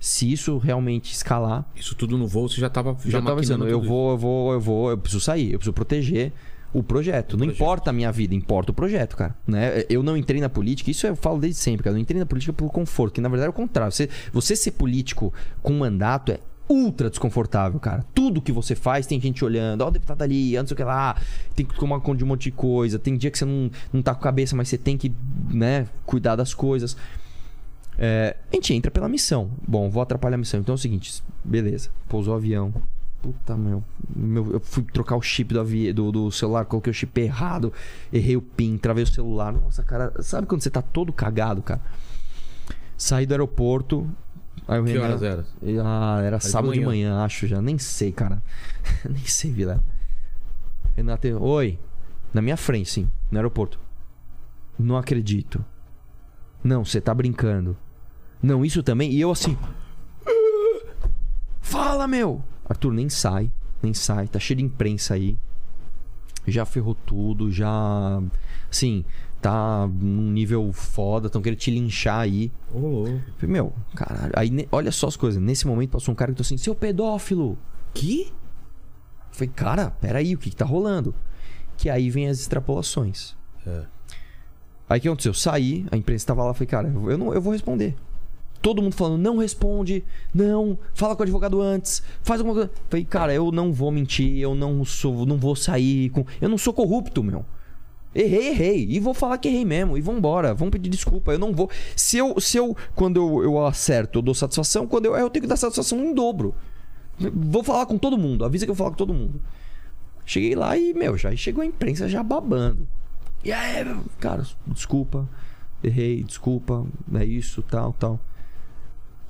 Se isso realmente escalar, isso tudo no voo, você já tava. já, tava maquinando pensando, eu vou, eu vou, eu vou, eu preciso sair, eu preciso proteger o projeto. não projeto. importa a minha vida, importa o projeto, cara. Né? Eu não entrei na política, isso eu falo desde sempre, cara. Eu não entrei na política por conforto, que na verdade é o contrário. Você, você ser político com mandato é ultra desconfortável, cara. Tudo que você faz tem gente olhando, ó, o deputado ali, sei o que lá, tem que tomar conta de um monte de coisa. Tem dia que você não, não tá com a cabeça, mas você tem que, né, cuidar das coisas. É, a gente entra pela missão. Bom, vou atrapalhar a missão. Então é o seguinte, beleza. Pousou o avião. Puta, meu. meu eu fui trocar o chip do, avi... do, do celular, coloquei o chip errado, errei o PIN, travei o celular. Nossa, cara, sabe quando você tá todo cagado, cara? Saí do aeroporto. Aí o Que Renan- horas era? Ah, era de sábado de manhã. manhã, acho já. Nem sei, cara. Nem sei, Vila. Renato, oi. Na minha frente, sim, no aeroporto. Não acredito. Não, você tá brincando. Não, isso também. E eu assim. Fala, meu! Arthur, nem sai. Nem sai. Tá cheio de imprensa aí. Já ferrou tudo, já. Assim, tá num nível foda. Tão querendo te linchar aí. Falei, meu, caralho. Aí, olha só as coisas. Nesse momento passou um cara que tô assim, seu pedófilo. Que? Falei, cara, peraí, o que, que tá rolando? Que aí vem as extrapolações. É. Aí o que aconteceu? Eu saí, a imprensa tava lá, falei, cara, eu, não, eu vou responder. Todo mundo falando, não responde, não, fala com o advogado antes, faz alguma coisa. Falei, cara, eu não vou mentir, eu não sou, não vou sair com. Eu não sou corrupto, meu. Errei, errei. E vou falar que errei mesmo. E vambora. Vamos pedir desculpa. Eu não vou. Se eu, se eu quando eu, eu acerto, eu dou satisfação. Quando eu eu tenho que dar satisfação em dobro. Vou falar com todo mundo. Avisa que eu falar com todo mundo. Cheguei lá e, meu, já chegou a imprensa já babando. E aí, cara, desculpa. Errei, desculpa. É isso, tal, tal.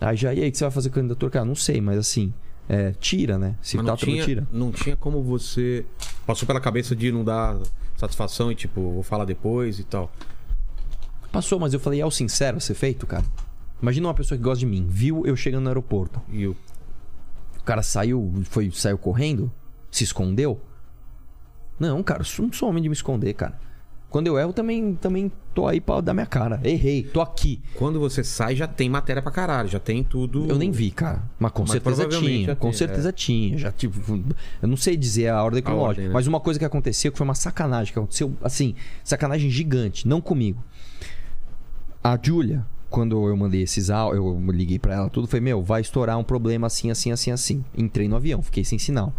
Aí já, e aí, o que você vai fazer candidatura? Cara, não sei, mas assim, é, tira, né? Se Mas tá não tinha, tira. não tinha como você. Passou pela cabeça de não dar satisfação e tipo, vou falar depois e tal. Passou, mas eu falei, é o sincero a ser feito, cara. Imagina uma pessoa que gosta de mim, viu eu chegando no aeroporto. E eu. O cara saiu, foi, saiu correndo, se escondeu. Não, cara, eu não sou homem de me esconder, cara. Quando eu erro, também, também tô aí pra dar minha cara. Errei, tô aqui. Quando você sai, já tem matéria pra caralho, já tem tudo. Eu nem vi, cara. Mas com Mas certeza tinha. Com tem, certeza tinha. Já, tipo, eu não sei dizer a ordem cronológica. né? Mas uma coisa que aconteceu que foi uma sacanagem. Que aconteceu, assim, sacanagem gigante. Não comigo. A Julia, quando eu mandei esses áudios, eu liguei pra ela, tudo foi, meu, vai estourar um problema assim, assim, assim, assim. Entrei no avião, fiquei sem sinal.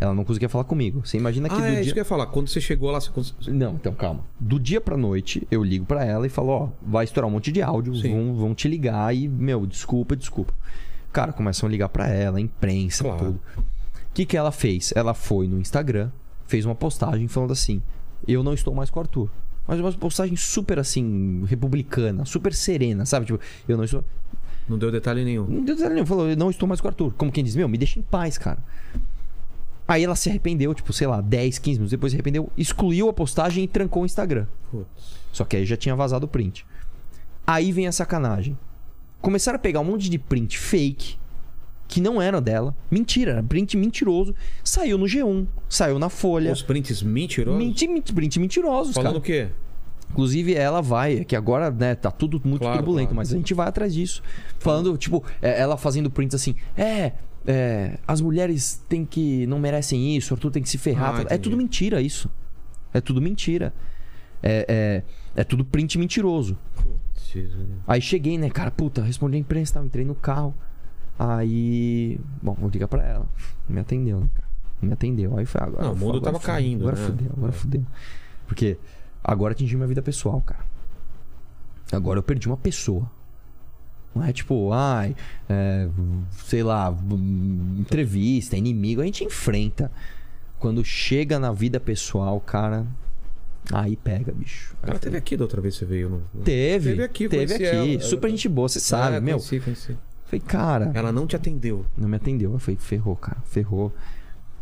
Ela não conseguia falar comigo. Você imagina que Ah, do é dia... isso que eu ia falar. Quando você chegou lá, você. Não, então calma. Do dia pra noite, eu ligo pra ela e falo, ó, vai estourar um monte de áudio, Sim. vão, vão te ligar e, meu, desculpa, desculpa. Cara, começam a ligar pra ela, imprensa, Claro. tudo. O que que ela fez? Ela foi no Instagram, fez uma postagem falando assim: "Eu não estou mais com o Arthur". Mas uma postagem super assim, republicana, super serena, sabe? Tipo, eu não estou Não deu detalhe nenhum. não deu detalhe nenhum. Falou, eu não estou mais com o Arthur. Como quem diz, meu, me deixa em paz, cara. Aí ela se arrependeu, tipo, sei lá, 10, 15 minutos depois se arrependeu, excluiu a postagem e trancou o Instagram. Putz. Só que aí já tinha vazado o print. Aí vem a sacanagem. Começaram a pegar um monte de print fake, que não era dela. Mentira, era print mentiroso. Saiu no G1, saiu na Folha. Os prints mentirosos? Menti, menti, print mentirosos, Falando cara. o quê? Inclusive, ela vai, que agora, né, tá tudo muito Claro, turbulento, claro. mas a gente vai atrás disso. Falando, tipo, é, ela fazendo prints assim, é, é, as mulheres têm que. não merecem isso, Arthur tem que se ferrar. Ah, é tudo mentira isso. É tudo mentira. É, é, é tudo print mentiroso. Aí cheguei, né, cara, puta, respondi a imprensa, tal, entrei no carro. Aí. Bom, vou ligar pra ela. Não me atendeu, né, cara? Não me atendeu. Aí foi agora. Não, o mundo agora tava fudeu, caindo, Agora né? fudeu, agora É. fudeu. Porque agora atingi minha vida pessoal, cara. Agora eu perdi uma pessoa. Não é tipo, ai, é, sei lá, entrevista, inimigo, a gente enfrenta. Quando chega na vida pessoal, cara, aí pega, bicho. Aí Ela foi- teve aqui da outra vez, você veio. No... Teve, Teve aqui, teve aqui. ela. Super gente boa, você sabe, É, meu. Conheci, conheci. Falei, cara, Ela não te atendeu. não me atendeu. Eu falei, ferrou, cara, ferrou.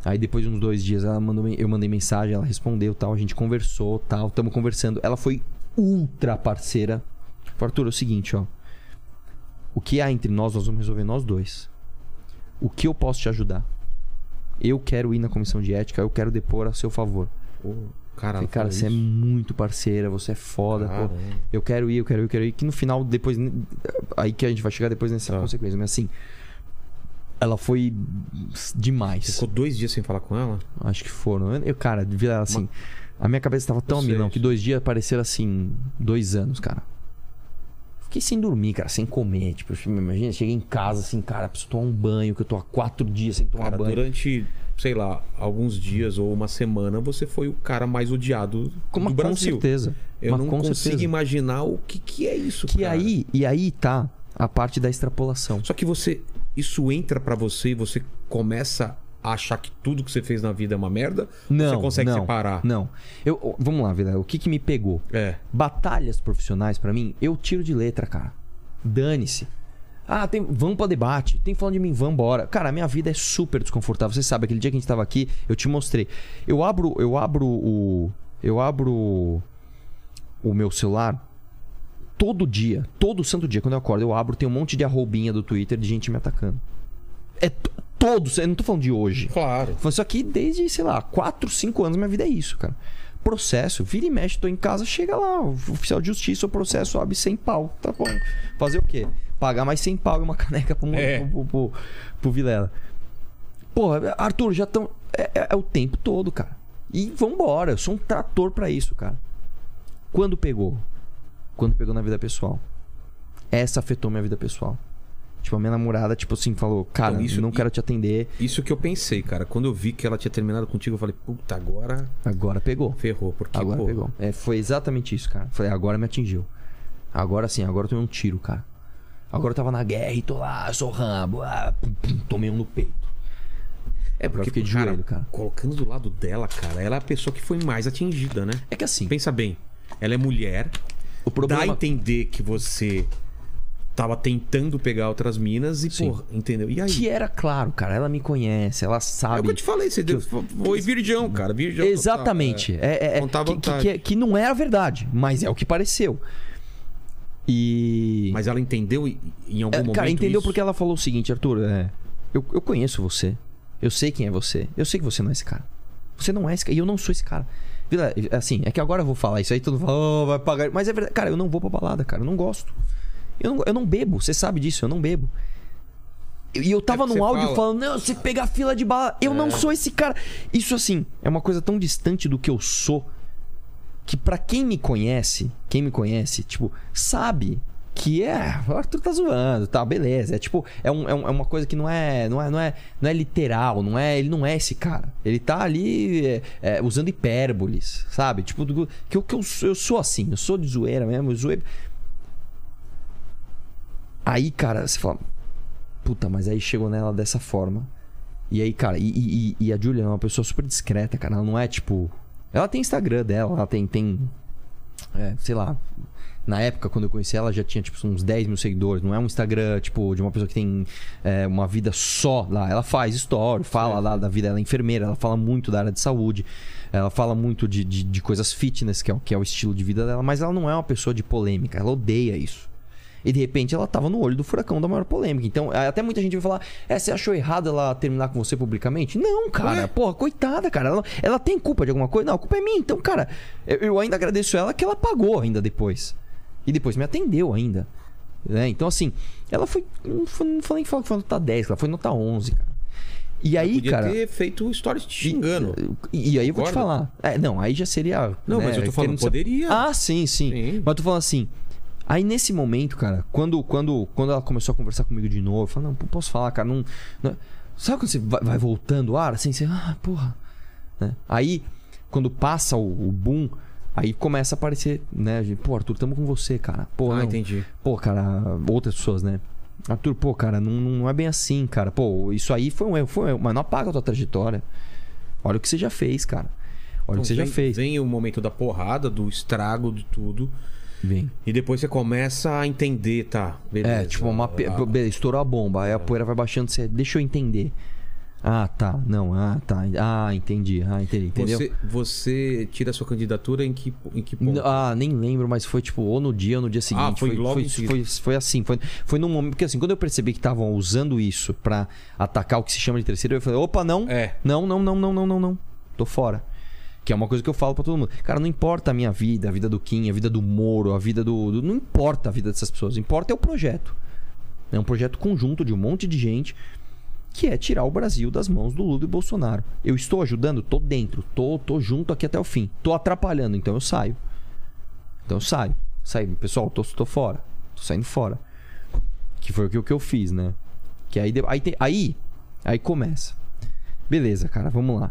Aí depois de uns dois dias ela mandou, eu mandei mensagem, ela respondeu tal, a gente conversou tal, tamo conversando. Ela foi ultra parceira. Falei, Arthur, é o seguinte, ó. O que há entre nós, nós vamos resolver nós dois. O que eu posso te ajudar? Eu quero ir na comissão de ética, eu quero depor a seu favor. Ô, cara, Falei, cara, você é muito parceira, você é foda, pô. Eu quero ir, eu quero ir, eu quero ir. Que no final, depois. Aí que a gente vai chegar depois nessa Tá. consequência. Mas assim. Ela foi demais. Ficou dois dias sem falar com ela? Acho que foram. Eu, cara, devia assim. A minha cabeça tava tão milão que dois dias pareceram assim. Dois anos, cara. Fiquei sem dormir, cara, sem comer. Tipo, imagina, cheguei em casa assim, cara, preciso tomar um banho, que eu tô há quatro dias sem tomar Cara, banho. durante, sei lá, alguns dias ou uma semana, você foi o cara mais odiado Com, do com Brasil. certeza. Eu Mas não com consigo certeza. imaginar o que, que é isso, Que cara. aí, e aí tá a parte da extrapolação. Só que você. Isso entra pra você e você começa achar que tudo que você fez na vida é uma merda? Não, Você consegue não, separar? Não. Eu, vamos lá, Vila. O que que me pegou? É. Batalhas profissionais, pra mim, eu tiro de letra, cara. Dane-se. Ah, tem, vamos pra debate. Tem falando de mim, vambora. Cara, a minha vida é super desconfortável. Você sabe, aquele dia que a gente tava aqui, eu te mostrei. Eu abro, eu abro o. Eu abro o meu celular todo dia, todo santo dia, quando eu acordo, eu abro, tem um monte de arrobinha do Twitter de gente me atacando. É todos, eu não tô falando de hoje. Claro. Isso aqui desde, sei lá, 4, 5 anos minha vida é isso, cara. Processo, vira e mexe, tô em casa, chega lá, o oficial de justiça, o processo abre 100 pau. Tá bom. Fazer o quê? Pagar mais 100 pau e uma caneca pro, É. pro, pro, pro, pro Vilela. Porra, Arthur, já estão. É, é- é o tempo todo, cara. E vambora, eu sou um trator pra isso, cara. Quando pegou? Quando pegou na vida pessoal. Essa afetou minha vida pessoal. Tipo, a minha namorada, tipo assim, falou: Cara, Então, isso- não quero te atender. Isso que eu pensei, cara. Quando eu vi que ela tinha terminado contigo, eu falei, puta, agora Agora pegou. ferrou. Porque, Agora pô, pegou. É, foi exatamente isso, cara. Falei, agora me atingiu. Agora sim, agora eu tomei um tiro, cara. Agora eu tava na guerra e tô lá, eu sou Rambo. Ah, pum, pum, tomei um no peito. É porque, eu fiquei de cara, joelho, cara. colocando do lado dela, cara, ela é a pessoa que foi mais atingida, né? É que assim, Pensa bem, ela é mulher, o dá a problema. entender que você tava tentando pegar outras minas e, Sim. porra, entendeu? E aí? Que era claro, cara. Ela me conhece, ela É o sabe. que eu te falei, você deu, foi virgão, cara. Virgão total, Exatamente. É, é, é, Contar à que, que, que, é- que não é a verdade, mas é o que pareceu. E. Mas ela entendeu em algum É, momento cara, entendeu isso? porque ela falou o seguinte, Arthur. é, eu, eu conheço você. Eu sei quem é você. Eu sei que você não é esse cara. Você não é esse cara. E eu não sou esse cara. Assim, é que agora eu vou falar isso aí, todo mundo fala, "Oh, vai pagar. Mas é verdade. Cara, eu não vou pra balada, cara. Eu não gosto. Eu não, eu não bebo. Você sabe disso, eu não bebo. E eu tava É num áudio fala. falando, não, você pega a fila de bala. Eu não sou esse cara. Isso, assim, é uma coisa tão distante do que eu sou que pra quem me conhece, quem me conhece, tipo, sabe que é, o Arthur tá zoando, tá, beleza. É tipo, é, um, é, um- é uma coisa que não é, não é, não é, não é literal, não é, ele não é esse cara. Ele tá ali é, é, usando hipérboles, sabe? Tipo, que, eu, que eu, eu sou assim, eu sou de zoeira mesmo, eu zoei. Aí, cara, você fala, puta, mas aí chegou nela dessa forma. E aí, cara, e, e- e a Julia é uma pessoa super discreta, cara. Ela não é tipo. Ela tem Instagram dela, ela tem. tem é, sei lá. Na época, quando eu conheci ela, já tinha tipo uns 10 mil seguidores. Não é um Instagram, tipo, de uma pessoa que tem é, uma vida só lá. Ela faz story, fala lá da vida. Ela é enfermeira, ela fala muito da área de saúde. Ela fala muito de, de, de coisas fitness, que é, que é o estilo de vida dela. Mas ela não é uma pessoa de polêmica. Ela odeia isso. E de repente ela tava no olho do furacão da maior polêmica. Então, até muita gente vai falar: É, você achou errado ela terminar com você publicamente? Não, cara. Ué? Porra, coitada, cara. Ela, ela tem culpa de alguma coisa? Não, a culpa é minha. Então, cara, eu, eu ainda agradeço ela que ela pagou ainda depois. E depois me atendeu ainda. Né? Então, assim, ela foi. Não foi, falar que foi nota 10, ela foi nota 11, cara. E aí, Podia cara. ter feito stories te xingando. E, e aí eu vou te falar. É, não, aí já seria. Não, né, mas eu tô falando, querendo ser- poderia. Ah, sim, sim, Sim. Mas eu tô falando assim. Aí nesse momento, cara, quando, quando, quando ela começou a conversar comigo de novo, eu falei, não, posso falar, cara, não. não- Sabe quando você vai, vai voltando o ar, assim, você. Ah, porra. Né? Aí, quando passa o, o boom, aí começa a aparecer, né? a gente, Pô, Arthur, tamo com você, cara. Pô, Ah, não, entendi. Pô, cara, outras pessoas, né? Arthur, pô, cara, não, não é bem assim, cara. Pô, isso aí foi um erro, foi um erro, mas não apaga a tua trajetória. Olha o que você já fez, cara. Olha o que você Então, já vem, fez. Vem o momento da porrada, do estrago, de tudo. Vem. E depois você começa a entender, tá? Beleza. É, tipo, uma pe... Ah, estourou a bomba, aí a poeira vai baixando, você... deixa eu entender. Ah, tá, não, ah, tá. Ah, entendi, ah, entendi, entendeu? Você, você tira a sua candidatura em que, em que ponto? Ah, nem lembro, mas foi tipo, ou no dia ou no dia seguinte. Ah, foi logo foi, seguida. foi, foi assim, foi, foi num momento. Porque assim, quando eu percebi que estavam usando isso pra atacar o que se chama de terceiro, eu falei, opa, não. É. Não, não, não, não, não, não, não. Tô fora. Que é uma coisa que eu falo pra todo mundo. Cara, não importa a minha vida, a vida do Kim, a vida do Moro, a vida do. do- não importa a vida dessas pessoas. Importa é o projeto. É um projeto conjunto de um monte de gente que é tirar o Brasil das mãos do Lula e Bolsonaro. Eu estou ajudando? Tô dentro. Tô, tô junto aqui até o fim. Tô atrapalhando, então eu saio. Então eu saio. Saio. Pessoal, tô, tô fora. Tô saindo fora. Que foi o que, o que eu fiz, né? Que aí, aí, aí, aí começa. Beleza, cara, vamos lá.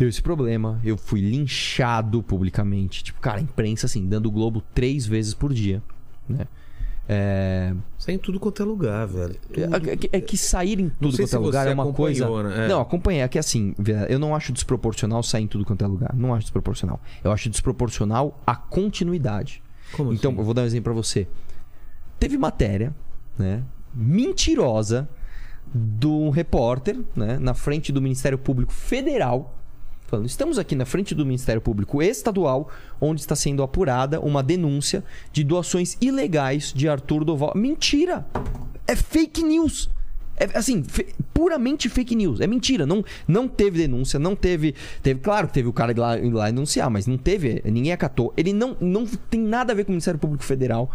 Deu esse problema, eu fui linchado publicamente. Tipo, cara, a imprensa, assim, dando o Globo três vezes por dia, né? É... Sai em tudo quanto é lugar, velho. É que, é que sair em tudo quanto é lugar é uma coisa. né? É. Não, acompanhei. É que assim, eu não acho desproporcional sair em tudo quanto é lugar. Não acho desproporcional. Eu acho desproporcional a continuidade. Como então, assim? eu vou dar um exemplo pra você. Teve matéria, né? Mentirosa de um repórter, né? Na frente do Ministério Público Federal. Falando, estamos aqui na frente do Ministério Público Estadual, onde está sendo apurada uma denúncia de doações ilegais de Arthur Doval. Mentira! É fake news! É assim, puramente fake news. É mentira. Não, não teve denúncia, não teve. Teve, claro que teve o cara lá, lá denunciar, mas não teve. Ninguém acatou. Ele não, não tem nada a ver com o Ministério Público Federal.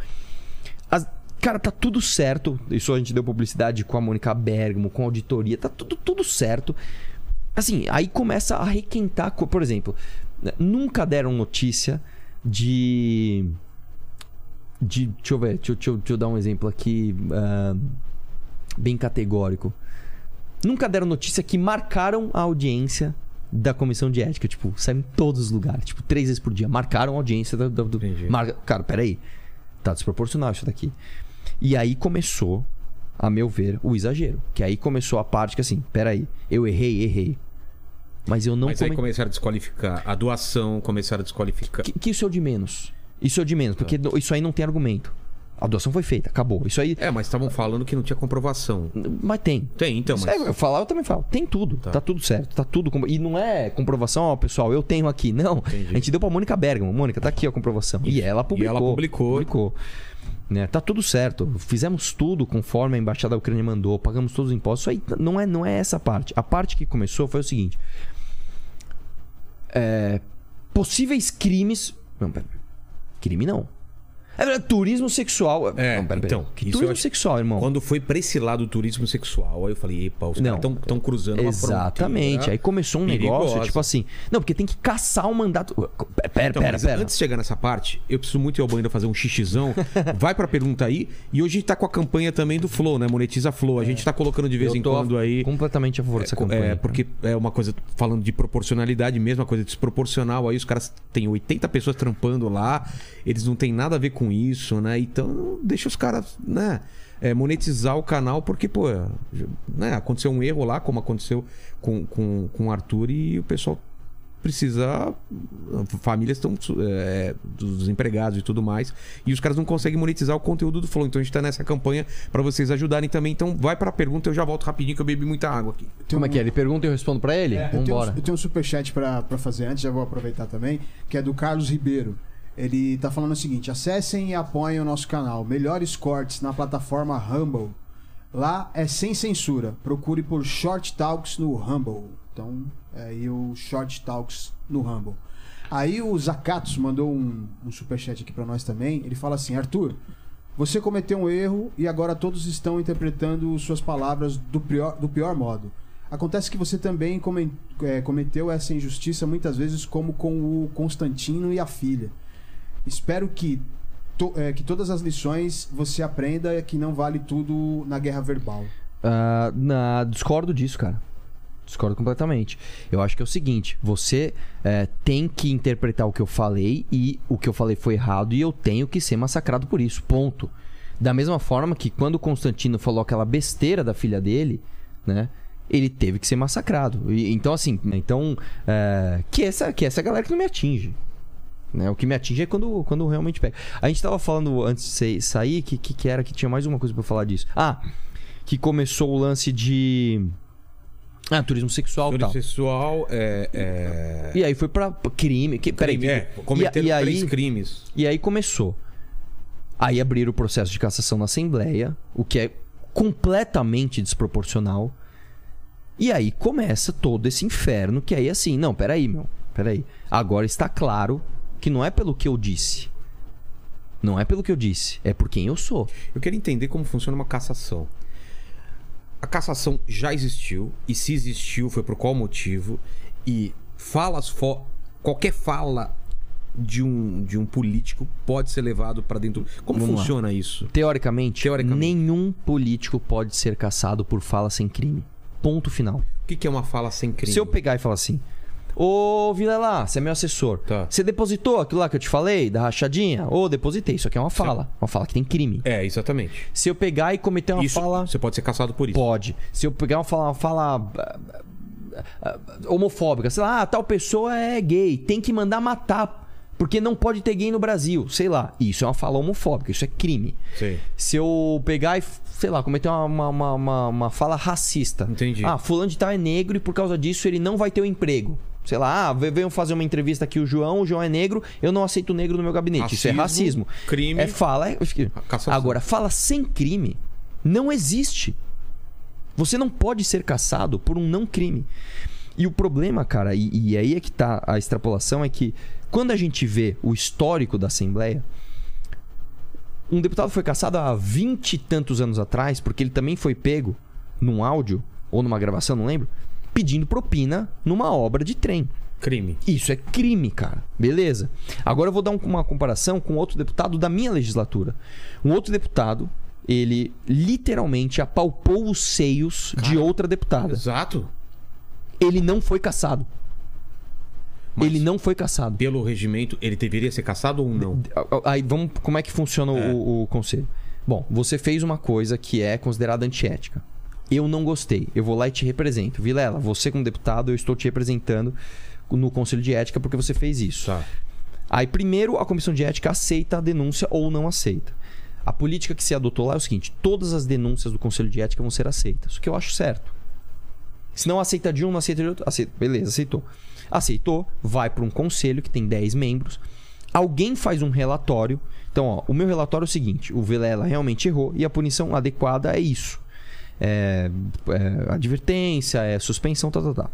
As- cara, tá tudo certo. Isso a gente deu publicidade com a Mônica Bergamo, com a auditoria. Tá tudo, tudo certo. Assim, aí começa a requentar. Por exemplo, né, nunca deram notícia de. De. Deixa eu ver, deixa, deixa deixa eu dar um exemplo aqui. ah, bem categórico. Nunca deram notícia que marcaram a audiência da comissão de ética. Tipo, saiu em todos os lugares. Tipo, três vezes por dia. Marcaram a audiência do. do marca, cara, peraí. Tá desproporcional isso daqui. E aí começou, a meu ver, o exagero. Que aí começou a parte que assim, peraí, eu errei, errei. Mas eu não Mas aí comen- começaram a desqualificar. A doação começaram a desqualificar. que, que isso é o de menos. Isso é o de menos, porque no- isso aí não tem argumento. A doação foi feita, acabou. Isso aí. É, mas estavam falando que não tinha comprovação. Mas tem. Tem, então, mas. É, eu falar, eu também falo. Tem tudo. Tá, tudo certo. Tá tudo. E não é comprovação, ó, pessoal, eu tenho aqui. Não. Entendi. A gente deu pra Mônica Bergamo. Mônica, tá aqui a comprovação. E ela publicou. ela publicou. Publicou. Né? Tá tudo certo. Fizemos tudo conforme a embaixada da Ucrânia mandou. Pagamos todos os impostos. Isso aí não é, não é essa parte. A parte que começou foi o seguinte: É, possíveis crimes. Não, crime não. É verdade, turismo sexual. É, não, pera, pera. então, Que turismo acho- sexual, irmão? Quando foi pra esse lado do turismo sexual, aí eu falei, epa, os Não. caras estão cruzando uma Exatamente. Aí começou um negócio, perigosa. tipo assim. Não, porque tem que caçar o mandato. Pera, pera, Então, pera. mas pera. antes de chegar nessa parte, eu preciso muito ir ao banheiro fazer um xixizão. Vai pra pergunta aí. E hoje a gente tá com a campanha também do Flow, né? Monetiza Flow. A gente tá colocando de vez Eu em quando aí. completamente a favor dessa É, campanha. É, porque é uma coisa falando de proporcionalidade, mesma coisa desproporcional. Aí os caras têm 80 pessoas trampando lá, eles não têm nada a ver com isso, né? Então deixa os caras, né? é, monetizar o canal, porque, pô, né? aconteceu um erro lá, como aconteceu com, com, com o Arthur, e o pessoal precisa. Famílias estão é, dos empregados e tudo mais. E os caras não conseguem monetizar o conteúdo do Flow. Então a gente tá nessa campanha pra vocês ajudarem também. Então vai pra pergunta, eu já volto rapidinho que eu bebi muita água aqui. Tem Como é um- que é? Ele pergunta e eu respondo pra ele? Eu tenho, um- Vambora. eu tenho um superchat pra, pra fazer antes, já vou aproveitar também, que é do Carlos Ribeiro. Ele tá falando o seguinte: acessem e apoiem o nosso canal. Melhores cortes na plataforma Rumble. Lá é sem censura. Procure por Short Talks no Rumble. Então, é aí o Short Talks no Rumble. Aí o Zakatos mandou um, um superchat aqui pra nós também. Ele fala assim: Arthur, você cometeu um erro e agora todos estão interpretando suas palavras do pior, do pior modo. Acontece que você também comen- é, cometeu essa injustiça muitas vezes, como com o Constantino e a filha. Espero que, to- é, que todas as lições você aprenda que não vale tudo na guerra verbal. Ah, na, discordo disso, cara. Discordo completamente. Eu acho que é o seguinte: você é, tem que interpretar o que eu falei e o que eu falei foi errado e eu tenho que ser massacrado por isso. Ponto. Da mesma forma que quando Constantino falou aquela besteira da filha dele, né? Ele teve que ser massacrado. E- então, assim, então. é, que, essa, que essa galera que não me atinge. Né? O que me atinge é quando, quando realmente pega. A gente tava falando antes de sa- sair que, que, que era que tinha mais uma coisa pra eu falar disso. Ah, que começou o lance de. Ah, turismo sexual Turismo tal. sexual é. é... E aí foi pra crime. Que, peraí, crime, é, cometeram e, e três aí, crimes. e aí começou. Aí abriram o processo de cassação na Assembleia, o que é completamente desproporcional. E aí começa todo esse inferno, que aí assim, não, peraí, meu, peraí. Agora está claro que não é pelo que eu disse. Não é pelo que eu disse, é por quem eu sou. Eu quero entender como funciona uma cassação. A cassação já existiu, e se existiu, foi por qual motivo? E falas fo... qualquer fala de um, de um político pode ser levado pra dentro. Como Vamos lá. funciona isso? Teoricamente, Teoricamente. nenhum político pode ser caçado por fala sem crime. Ponto final. O que que é uma fala sem crime? Se eu pegar e falar assim: Ô Vilela, você é meu assessor. Tá. Você depositou aquilo lá que eu te falei, da rachadinha? Ô, depositei. Isso aqui é uma fala. Uma fala que tem crime. É, exatamente. Se eu pegar e cometer uma isso, fala. Você pode ser caçado por isso. Pode. Se eu pegar uma fala, uma fala ah, ah, ah, homofóbica, sei lá, ah, tal pessoa é gay, tem que mandar matar. Porque não pode ter gay no Brasil. Sei lá. Isso é uma fala homofóbica, isso é crime. Sei. Se eu pegar e, sei lá, cometer uma, uma, uma, uma- uma fala racista. Entendi. Ah, fulano de tal é negro e por causa disso ele não vai ter o emprego. Sei lá, ah, ve- venham fazer uma entrevista aqui o João, o João é negro, eu não aceito negro no meu gabinete. Isso é Racismo, racismo. crime. É fala. É... Agora, fala sem crime não existe. Você não pode ser caçado por um não crime. E o problema, cara, e, e aí é que tá a extrapolação, é que quando a gente vê o histórico da Assembleia, um deputado foi caçado há vinte e tantos anos atrás, porque ele também foi pego num áudio, ou numa gravação, não lembro, pedindo propina numa obra de trem. Crime. Isso é crime, cara. Beleza. Agora eu vou dar um- uma comparação com outro deputado da minha legislatura. Um outro deputado, ele literalmente apalpou os seios de Cara. outra deputada. Exato. Ele não foi caçado. Mas- Ele não foi caçado. Pelo regimento, ele deveria ser caçado ou não? Aí vamos. Como é que funciona É. o, o conselho? Bom, você fez uma coisa que é considerada antiética. Eu não gostei. Eu vou lá e te represento. Vilela, você como deputado, eu estou te representando no conselho de ética porque você fez isso. Tá. Aí primeiro a comissão de ética aceita a denúncia ou não aceita. A política que se adotou lá é o seguinte: todas as denúncias do Conselho de Ética vão ser aceitas. O que eu acho certo. Se não aceita de um, não aceita de outro. Aceita. Beleza, aceitou. Aceitou, vai para um conselho que tem 10 membros. Alguém faz um relatório. Então, ó, o meu relatório é o seguinte: o Vilela realmente errou e a punição adequada é isso. É, é advertência, é suspensão, tá, tá, tá.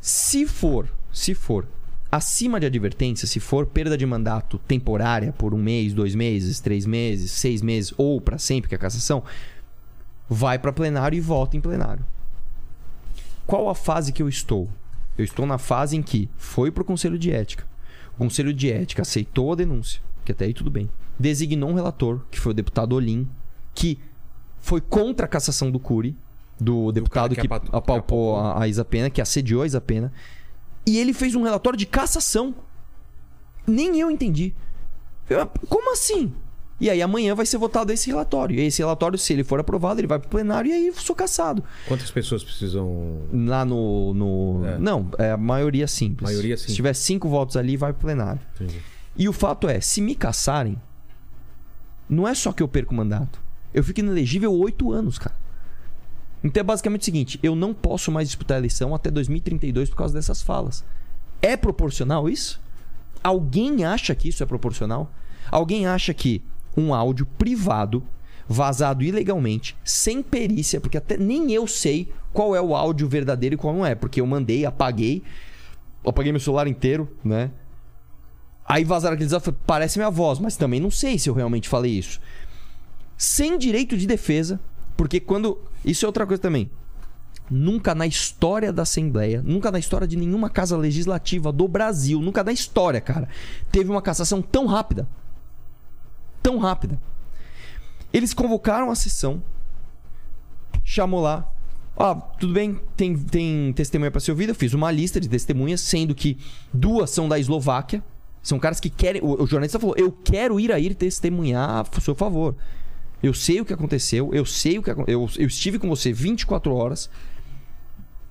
Se for, se for acima de advertência, se for perda de mandato temporária por um mês, dois meses, três meses, seis meses ou para sempre, que é a cassação, vai para plenário e volta em plenário. Qual a fase que eu estou? Eu estou na fase em que foi para o Conselho de Ética. O Conselho de Ética aceitou a denúncia, que até aí tudo bem. Designou um relator, que foi o deputado Olim, que foi contra a cassação do Cury, do deputado que que, apa- apalpou a, a Isa Pena, que assediou a Isa Pena. E ele fez um relatório de cassação. Nem eu entendi. Eu, "Ah, Como assim? E aí amanhã vai ser votado esse relatório. E esse relatório, se ele for aprovado, ele vai pro plenário e aí eu sou caçado. Quantas pessoas precisam. Lá no. no... É. Não, é a maioria simples. Maioria Se simples. tiver cinco votos ali, vai pro plenário. Entendi. E o fato é, se me caçarem, não é só que eu perco o mandato. Eu fico inelegível oito anos, cara. Então é basicamente o seguinte: eu não posso mais disputar a eleição até 2032 por causa dessas falas. É proporcional isso? Alguém acha que isso é proporcional? Alguém acha que um áudio privado, vazado ilegalmente, sem perícia, porque até nem eu sei qual é o áudio verdadeiro e qual não é, porque eu mandei, apaguei, apaguei meu celular inteiro, né? Aí vazaram aqueles áudios, parece minha voz, mas também não sei se eu realmente falei isso. Sem direito de defesa, porque quando. Isso é outra coisa também. Nunca na história da Assembleia, nunca na história de nenhuma casa legislativa do Brasil, nunca na história, cara, teve uma cassação tão rápida. Tão rápida. Eles convocaram a sessão, chamou lá. Ah, tudo bem, tem, tem testemunha para ser ouvida. Eu fiz uma lista de testemunhas, sendo que duas são da Eslováquia. São caras que querem. O, o jornalista falou: Eu quero ir a ir testemunhar a seu favor. Eu sei o que aconteceu, eu sei o que eu, eu estive com você 24 horas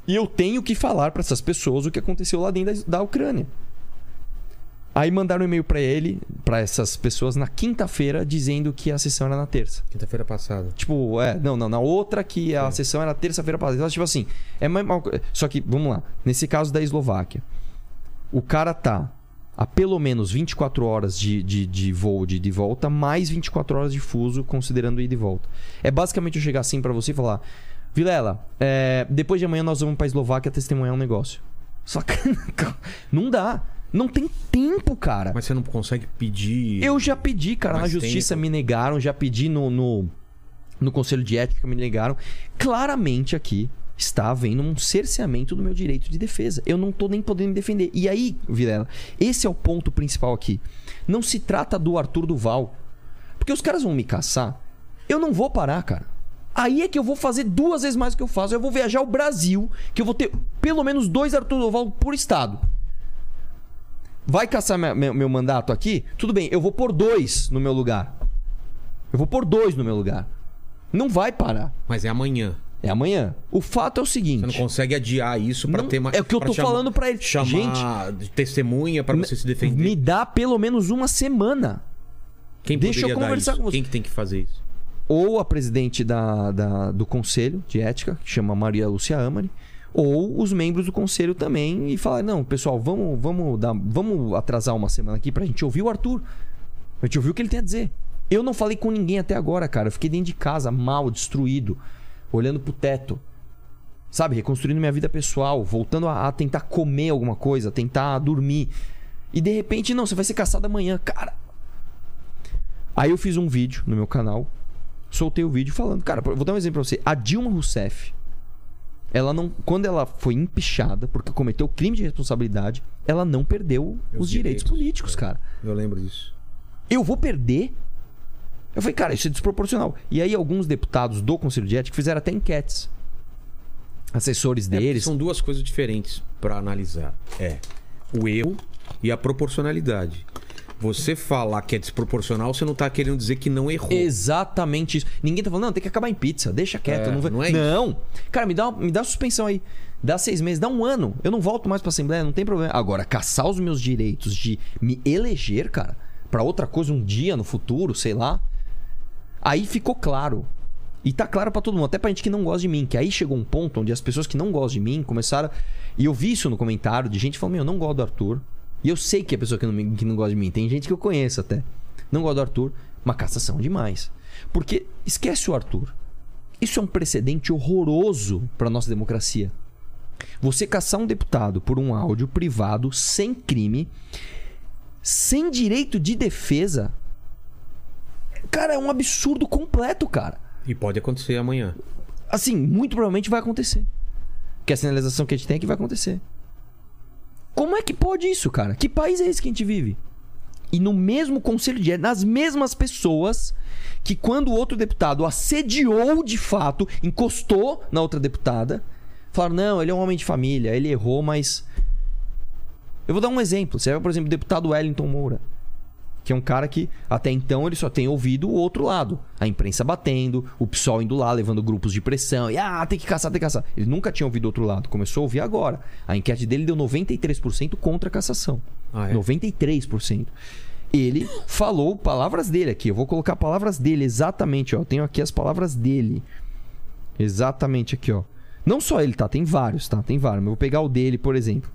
e eu tenho que falar para essas pessoas o que aconteceu lá dentro da, da Ucrânia. Aí mandaram um e-mail para ele, para essas pessoas na quinta-feira dizendo que a sessão era na terça. Quinta-feira passada. Tipo, é, não, não, na outra que a sessão era terça-feira passada. Então, tipo assim, é mais mal. Só que, vamos lá, nesse caso da Eslováquia, o cara tá a pelo menos 24 horas de, de, de voo de, de volta, mais 24 horas de fuso, considerando ida e volta. É basicamente eu chegar assim pra você e falar: Vilela, é, depois de amanhã nós vamos pra Eslováquia testemunhar um negócio. Só que não dá. Não tem tempo, cara. Mas você não consegue pedir. Eu já pedi, cara, na justiça tempo. me negaram, já pedi no, no, no conselho de ética me negaram. Claramente aqui está havendo um cerceamento do meu direito de defesa. Eu não tô nem podendo me defender. E aí, Vilela, esse é o ponto principal aqui. Não se trata do Arthur Duval. Porque os caras vão me caçar. Eu não vou parar, cara. Aí é que eu vou fazer duas vezes mais do que eu faço. Eu vou viajar o Brasil, que eu vou ter pelo menos dois Arthur Duval por estado. Vai caçar meu, mandato aqui? Tudo bem, eu vou por dois no meu lugar. Eu vou por dois no meu lugar. Não vai parar. Mas é amanhã. É amanhã. O fato é o seguinte. Você não consegue adiar isso pra Não- ter mais. é o que eu tô falando pra ele. Chamar de testemunha pra você se defender. Me dá pelo menos uma semana. Quem deixa eu conversar com você. Quem que tem que fazer isso? Ou a presidente da, da- do conselho de ética, que chama Maria Lúcia Amari, ou os membros do conselho também, e falar: não, pessoal, vamos, vamos, dar, vamos atrasar uma semana aqui pra gente ouvir o Arthur. A gente ouvir o que ele tem a dizer. Eu não falei com ninguém até agora, cara. Eu fiquei dentro de casa, mal, destruído, olhando pro teto. Sabe, reconstruindo minha vida pessoal, voltando a, a tentar comer alguma coisa, tentar dormir. E de repente, não, você vai ser caçado amanhã. Cara, Aí eu fiz um vídeo no meu canal, soltei o vídeo falando, cara, vou dar um exemplo pra você. A Dilma Rousseff, ela não, quando ela foi empichada porque cometeu crime de responsabilidade, ela não perdeu os, Os direitos, direitos, políticos, é. cara. Eu lembro disso. Eu vou perder? Eu falei, cara, isso é desproporcional. E aí alguns deputados do Conselho de Ética fizeram até enquetes. Assessores É, deles. são duas coisas diferentes pra analisar. É o erro e a proporcionalidade. Você falar que é desproporcional, você não tá querendo dizer que não errou. Exatamente isso. Ninguém tá falando, não, tem que acabar em pizza, deixa quieto. É, não, vai... não é isso. não. Cara, me dá, me dá suspensão aí. Dá seis meses, dá um ano. Eu não volto mais pra Assembleia, não tem problema. Agora, caçar os meus direitos de me eleger, cara, pra outra coisa um dia no futuro, sei lá. Aí ficou claro. E tá claro pra todo mundo, até pra gente que não gosta de mim. Que aí chegou um ponto onde as pessoas que não gostam de mim começaram. E eu vi isso no comentário de gente falando: Meu, eu não gosto do Arthur. E eu sei que é pessoa que não, que não gosta de mim. Tem gente que eu conheço até. Não gosta do Arthur. Uma cassação demais. Porque esquece o Arthur. Isso é um precedente horroroso pra nossa democracia. Você caçar um deputado por um áudio privado, sem crime, sem direito de defesa. Cara, é um absurdo completo, cara. E pode acontecer amanhã. Assim, muito provavelmente vai acontecer. Que a sinalização que a gente tem é que vai acontecer. Como é que pode isso, cara? Que país é esse que a gente vive? E no mesmo conselho de nas mesmas pessoas que quando o outro deputado assediou de fato, encostou na outra deputada, falaram: não, ele é um homem de família, ele errou, mas. Eu vou dar um exemplo. Você vai, por exemplo, o deputado Wellington Moura. Que é um cara que até então ele só tem ouvido o outro lado. A imprensa batendo, o PSOL indo lá, levando grupos de pressão. E ah, tem que caçar, tem que caçar. Ele nunca tinha ouvido o outro lado. Começou a ouvir agora. A enquete dele deu 93% contra a cassação. Ah, é? 93%. Ele falou palavras dele aqui. Eu vou colocar palavras dele exatamente, ó. Eu tenho aqui as palavras dele. Exatamente aqui, ó. Não só ele, tá? Tem vários, tá? Tem vários. Eu vou pegar o dele, por exemplo.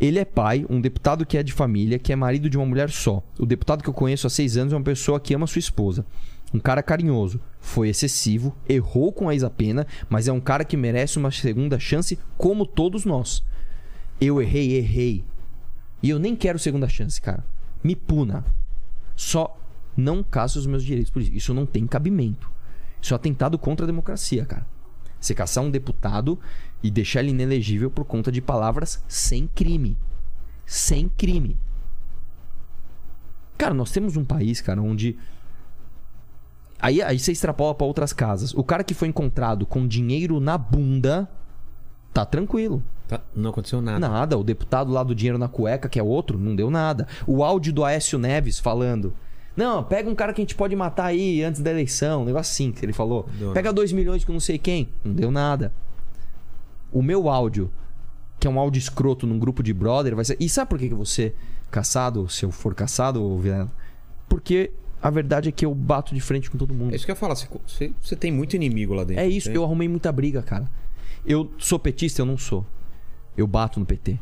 Ele é pai, um deputado que é de família, que é marido de uma mulher só. O deputado que eu conheço há seis anos é uma pessoa que ama sua esposa. Um cara carinhoso. Foi excessivo, errou com a Isa-Pena, mas é um cara que merece uma segunda chance, como todos nós. Eu errei, errei. E eu nem quero segunda chance, cara. Me puna. Só não caça os meus direitos por isso. Isso não tem cabimento. Isso é atentado contra a democracia, cara. Você caçar um deputado e deixar ele inelegível por conta de palavras sem crime. Sem crime. Cara, nós temos um país, cara, onde. Aí, aí você extrapola pra outras casas. O cara que foi encontrado com dinheiro na bunda tá tranquilo. Tá- Não aconteceu nada. Nada. O deputado lá do dinheiro na cueca, que é outro, não deu nada. O áudio do Aécio Neves falando. Não, pega um cara que a gente pode matar aí antes da eleição. Um negócio assim que ele falou. Deu pega 2 milhões com não sei quem. Não deu nada. O meu áudio, que é um áudio escroto num grupo de brother, vai ser. E sabe por que ser caçado, se eu for caçado, Vilela? Porque a verdade é que eu bato de frente com todo mundo. É isso que eu ia falar. Você, você- você tem muito inimigo lá dentro. É isso, Tem? eu arrumei muita briga, cara. Eu sou petista, eu não sou. Eu bato no PT.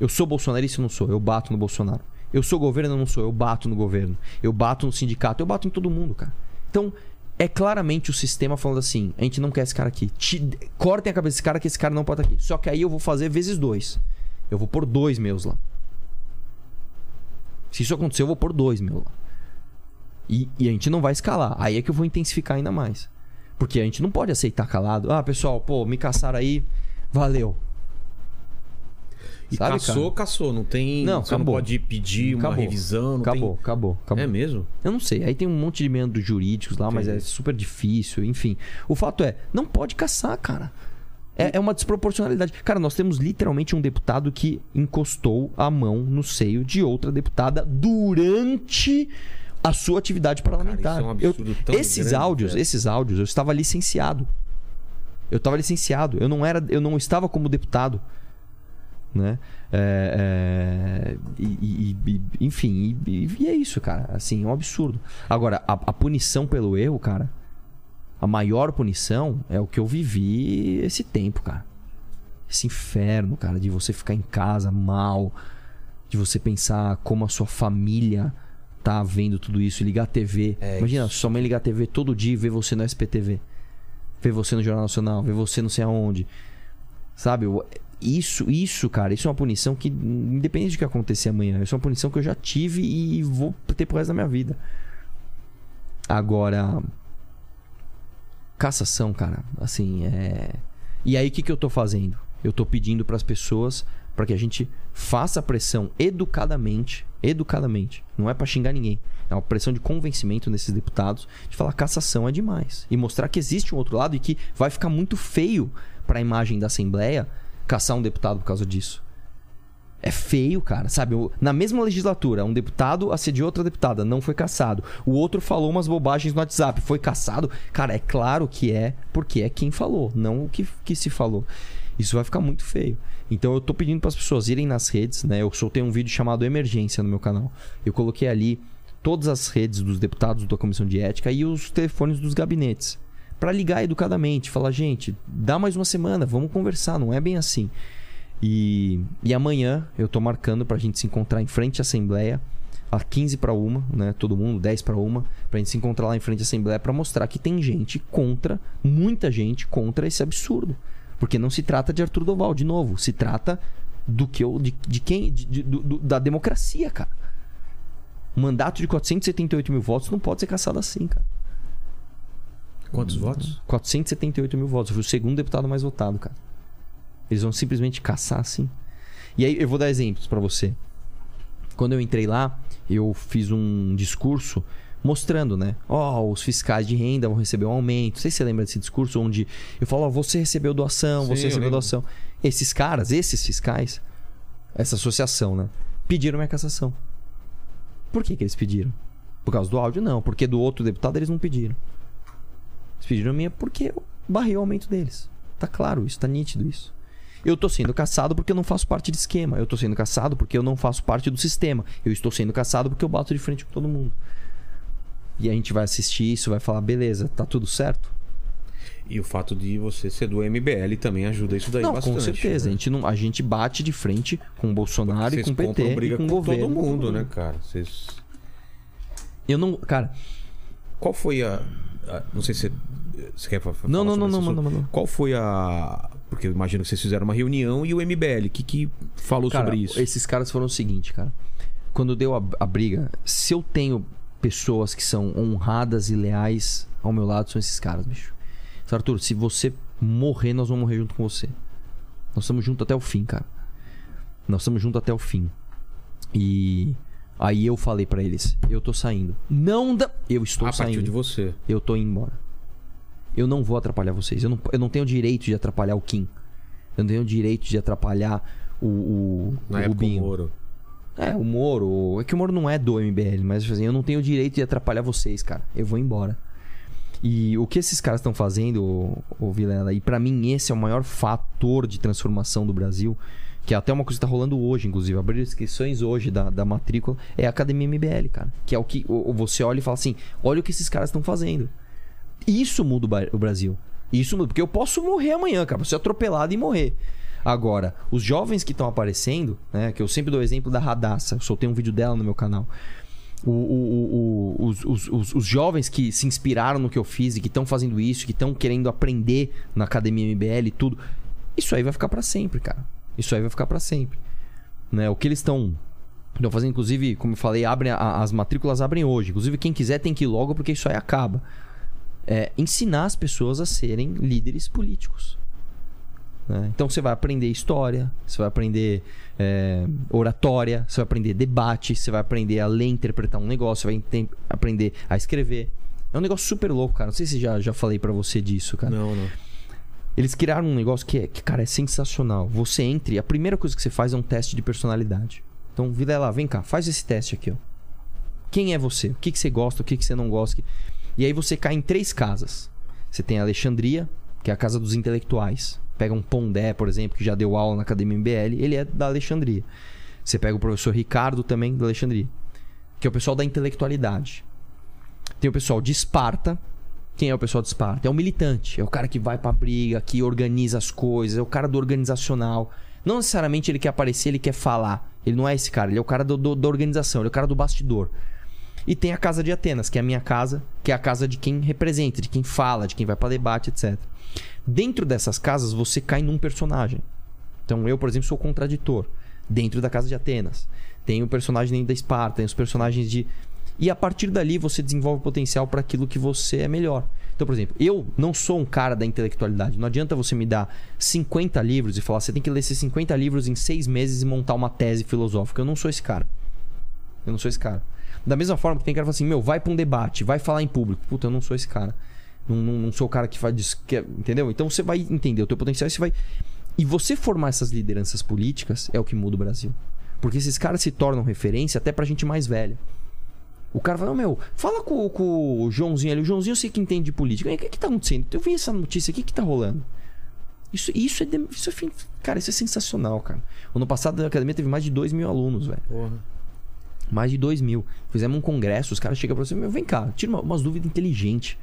Eu sou bolsonarista, eu não sou. Eu bato no Bolsonaro. Eu sou governo, eu não sou. Eu bato no governo. Eu bato no sindicato. Eu bato em todo mundo, cara. Então, é claramente o sistema falando assim: a gente não quer esse cara aqui. Ti- Cortem a cabeça desse cara que esse cara não pode estar aqui. Só que aí eu vou fazer vezes dois. Eu vou pôr dois meus lá. Se isso acontecer, eu vou pôr dois meus lá. E, e a gente não vai escalar. Aí é que eu vou intensificar ainda mais. Porque a gente não pode aceitar calado. Ah, pessoal, pô, me caçaram aí. Valeu. E Sabe, caçou, caçou. Não tem. Não, você acabou. não pode pedir uma Acabou. revisão. Não Acabou, tem... acabou, acabou. É mesmo? Eu não sei. Aí tem um monte de membros jurídicos lá, mas é Entendi. super difícil, enfim. O fato é, não pode caçar, cara. É, é uma desproporcionalidade. Cara, nós temos literalmente um deputado que encostou a mão no seio de outra deputada durante a sua atividade parlamentar. isso é um Eu- esses grande, áudios, velho. esses áudios, eu estava licenciado. Eu estava licenciado. Eu não era, eu não estava como deputado, né? É, é, e, e- e- enfim, e, é isso, cara. Assim, é um absurdo. Agora, a, a punição pelo erro, cara, a maior punição é o que eu vivi esse tempo, cara. Esse inferno, cara, de você ficar em casa mal, de você pensar como a sua família tá vendo tudo isso, ligar a TV. É Imagina, isso. sua mãe ligar a TV todo dia e ver você no SPTV. Ver você no Jornal Nacional, ver você não sei aonde. Sabe? Eu- Isso, isso, cara, isso é uma punição que, independente do que acontecer amanhã, isso é uma punição que eu já tive e vou ter pro resto da minha vida. Agora, cassação, cara, assim, é. E aí, o que, que eu tô fazendo? Eu tô pedindo pras pessoas para que a gente faça pressão educadamente, educadamente. Não é pra xingar ninguém. É uma pressão de convencimento nesses deputados de falar cassação é demais e mostrar que existe um outro lado e que vai ficar muito feio pra imagem da Assembleia caçar um deputado por causa disso. É feio, cara, sabe? Na mesma legislatura, um deputado assediou outra deputada, não foi caçado. O outro falou umas bobagens no WhatsApp, foi caçado. Cara, é claro que é, porque é quem falou, não o que, que se falou. Isso vai ficar muito feio. Então eu tô pedindo para as pessoas irem nas redes, né? Eu soltei um vídeo chamado Emergência no meu canal. Eu coloquei ali todas as redes dos deputados da comissão de ética e os telefones dos gabinetes. Pra ligar educadamente, falar, gente, dá mais uma semana, vamos conversar, não é bem assim. E, e amanhã eu tô marcando pra gente se encontrar em frente à Assembleia, às 15 para uma, né? Todo mundo, 10 para uma, pra gente se encontrar lá em frente à Assembleia pra mostrar que tem gente contra, muita gente contra esse absurdo. Porque não se trata de Arthur Doval, de novo, se trata do que eu. de, de quem. de- de- do- da democracia, cara. Mandato de 478 mil votos não pode ser caçado assim, cara. Quantos votos? 478 mil votos. Eu fui o segundo deputado mais votado, cara. Eles vão simplesmente caçar assim. E aí eu vou dar exemplos pra você. Quando eu entrei lá, eu fiz um discurso mostrando, né? Ó, os fiscais de renda vão receber um aumento. Não sei se você lembra desse discurso onde eu falo, ó, você recebeu doação, Sim, você eu recebeu doação. Esses caras, esses fiscais, essa associação, né? Pediram minha cassação. Por que, que eles pediram? Por causa do áudio? Não. Porque do outro deputado eles não pediram. Eles pediram a minha porque eu barrei o aumento deles. Tá claro isso, tá nítido isso. Eu tô sendo caçado porque eu não faço parte de esquema. Eu tô sendo caçado porque eu não faço parte do sistema. Eu estou sendo caçado porque eu bato de frente com todo mundo. E a gente vai assistir isso, vai falar, beleza, tá tudo certo? E o fato de você ser do MBL também ajuda isso daí não, bastante. com certeza. A, né? gente não, a gente bate de frente com o Bolsonaro e com o PT compram briga e com o com governo. todo mundo, né, cara? Vocês... Eu não... Cara, Qual foi a, a- Não sei se você, quer fa- falar Não, não, não, não, assunto? manda, manda. Qual foi a... Porque eu imagino que vocês fizeram uma reunião e o MBL, o que, que falou Cara, sobre isso? esses caras foram o seguinte, cara. Quando deu a, a briga, se eu tenho pessoas que são honradas e leais ao meu lado, são esses caras, bicho. Então, Arthur, se você morrer, nós vamos morrer junto com você. Nós estamos juntos até o fim, cara. Nós estamos juntos até o fim. E aí eu falei pra eles, eu tô saindo. Não dá. Eu estou a partir saindo. de você. Eu tô indo embora. Eu não vou atrapalhar vocês. Eu não, eu não tenho direito de atrapalhar o Kim. Eu não tenho direito de atrapalhar o, o, Na o época, o Rubinho. Moro. É, o Moro. É que o Moro não é do MBL, mas assim, eu não tenho direito de atrapalhar vocês, cara. Eu vou embora. E o que esses caras estão fazendo, ô, ô Vilela, e pra mim esse é o maior fator de transformação do Brasil, que é até uma coisa que tá rolando hoje, inclusive, abrir inscrições hoje da, da matrícula, é a Academia MBL, cara. Que é o que o- você olha e fala assim: olha o que esses caras estão fazendo. Isso muda o Brasil. Isso muda, porque eu posso morrer amanhã, cara, ser atropelado e morrer. Agora, os jovens que estão aparecendo, né, que eu sempre dou exemplo da Radassa, eu soltei um vídeo dela no meu canal. O- o- o- os, os- os- os jovens que se inspiraram no que eu fiz e que estão fazendo isso, que estão querendo aprender na Academia MBL e tudo, isso aí vai ficar pra sempre, cara. Isso aí vai ficar pra sempre. Né? O que eles estão fazendo, inclusive, como eu falei, abrem a- as matrículas abrem hoje. Inclusive, quem quiser tem que ir logo porque isso aí acaba. É, ensinar as pessoas a serem líderes políticos. né? Então você vai aprender história, você vai aprender é, oratória, você vai aprender debate, você vai aprender a ler e interpretar um negócio, você vai aprender a escrever. É um negócio super louco, cara. Não sei se já, já falei pra você disso, cara. Não, não. Eles criaram um negócio que, é, que, cara, é sensacional. Você entra e a primeira coisa que você faz é um teste de personalidade. Então, Vilela, vem cá, faz esse teste aqui, ó. Quem é você? O que, que você gosta? O que, que você não gosta? E aí você cai em três casas. Você tem a Alexandria, que é a casa dos intelectuais. Pega um Pondé, por exemplo, que já deu aula na Academia MBL, ele é da Alexandria. Você pega o professor Ricardo também, da Alexandria, que é o pessoal da intelectualidade. Tem o pessoal de Esparta. Quem é o pessoal de Esparta? É o militante. É o cara que vai pra briga, que organiza as coisas. É o cara do organizacional. Não necessariamente ele quer aparecer, ele quer falar. Ele não é esse cara. Ele é o cara do, do- da organização. Ele é o cara do bastidor. E tem a casa de Atenas, que é a minha casa, que é a casa de quem representa, de quem fala, de quem vai pra debate, etc. Dentro dessas casas, você cai num personagem. Então, eu, por exemplo, sou contraditor. Dentro da casa de Atenas. Tem o personagem da Esparta, tem os personagens de. E a partir dali você desenvolve potencial para aquilo que você é melhor. Então, por exemplo, eu não sou um cara da intelectualidade. Não adianta você me dar 50 livros e falar, você tem que ler esses 50 livros em seis meses e montar uma tese filosófica. Eu não sou esse cara. Eu não sou esse cara. Da mesma forma que tem cara que fala assim, meu, vai pra um debate, vai falar em público. Puta, eu não sou esse cara. Não, não, não sou o cara que faz. dis- que- entendeu? Então você vai entender o teu potencial e você vai. E você formar essas lideranças políticas é o que muda o Brasil. Porque esses caras se tornam referência até pra gente mais velha. O cara fala, "Não, meu, fala com, com o Joãozinho ali. O Joãozinho eu sei que entende de política. O que, que tá acontecendo? Eu vi essa notícia aqui, o que tá rolando? Isso, isso, é, isso é. Cara, isso é sensacional, cara. Ano passado a academia teve mais de 2 mil alunos, velho. Porra. Mais de 2 mil. Fizemos um congresso, os caras chegam pra você, meu, vem cá, tira uma- umas dúvidas inteligentes.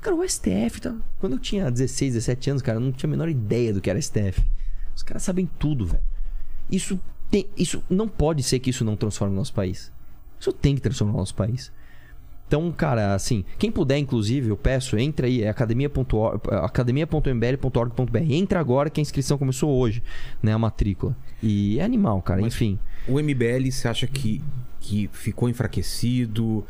Cara, o STF, tá... quando eu tinha 16, 17 anos, cara, eu não tinha a menor ideia do que era STF. Os caras sabem tudo, velho. Isso tem, isso não pode ser que isso não transforme o nosso país. Isso tem que transformar o nosso país. Então, cara, assim, quem puder, inclusive, eu peço, entra aí, é academia.mbl.org.br. Entra agora que a inscrição começou hoje, né, a matrícula. E é animal, cara, Mas- enfim. O MBL, você acha que, que ficou enfraquecido?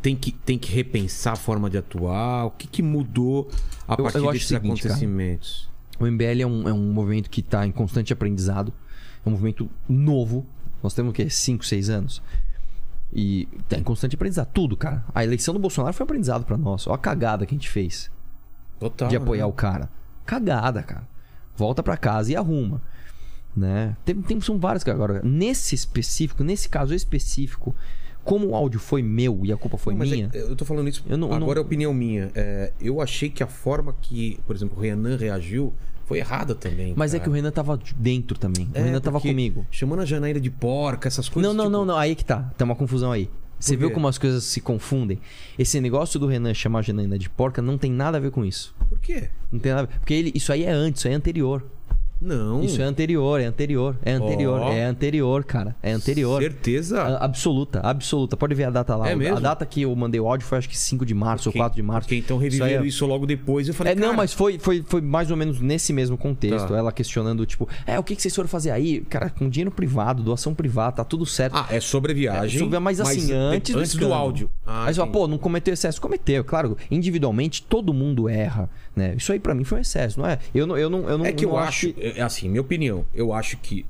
Tem que, tem que repensar a forma de atuar? O que, que mudou a Eu- partir eu desses seguinte, cara. acontecimentos? O MBL é um, é um movimento que está em constante aprendizado. É um movimento novo. Nós temos o quê? 5, 6 anos. E tá em constante aprendizado. Tudo, cara. A eleição do Bolsonaro foi um aprendizado pra nós. Olha a cagada que a gente fez Total. de apoiar né? o cara. Cagada, cara. Volta pra casa e arruma. Né? Tem, tem, são vários, cara. Agora, nesse específico, nesse caso específico, como o áudio foi meu e a culpa foi Não, mas minha. é- eu tô falando isso Eu não- agora não- é opinião minha. É, eu achei que a forma que, por exemplo, o Renan reagiu foi errada também. Mas é cara. que o Renan tava dentro também. O É, Renan tava comigo. Chamando a Janaína de porca, essas coisas. Não, não, tipo, não, não. Aí que tá. Tem uma confusão aí. Você viu como as coisas se confundem? Esse negócio do Renan chamar a Janaína de porca não tem nada a ver com isso. Por quê? Não tem nada a ver. Porque ele, isso aí é antes, isso aí é anterior. Não. Isso é anterior, é anterior, é anterior, Ó. é anterior, cara. É anterior. Certeza. A- Absoluta, absoluta. Pode ver a data lá. É mesmo? A data que eu mandei o áudio foi acho que 5 de março ou Porque- 4 de março. Porque então Isso reviveram é- isso, logo depois. Eu falei, É, não, cara, mas foi, foi, foi mais ou menos nesse mesmo contexto. Tá. Ela questionando, tipo, é, o que, que vocês foram fazer aí? Cara, com dinheiro privado, doação privada, tá tudo certo. Ah, é sobre a viagem. É, sobre- mas assim, antes do antes do escândalo. áudio. Ah, entendi. pô, não cometeu excesso. Cometeu, claro. Individualmente, todo mundo erra, né? Isso aí pra mim foi um excesso, não é? Eu não, eu não, eu não É que eu não acho, é assim, minha opinião, eu acho que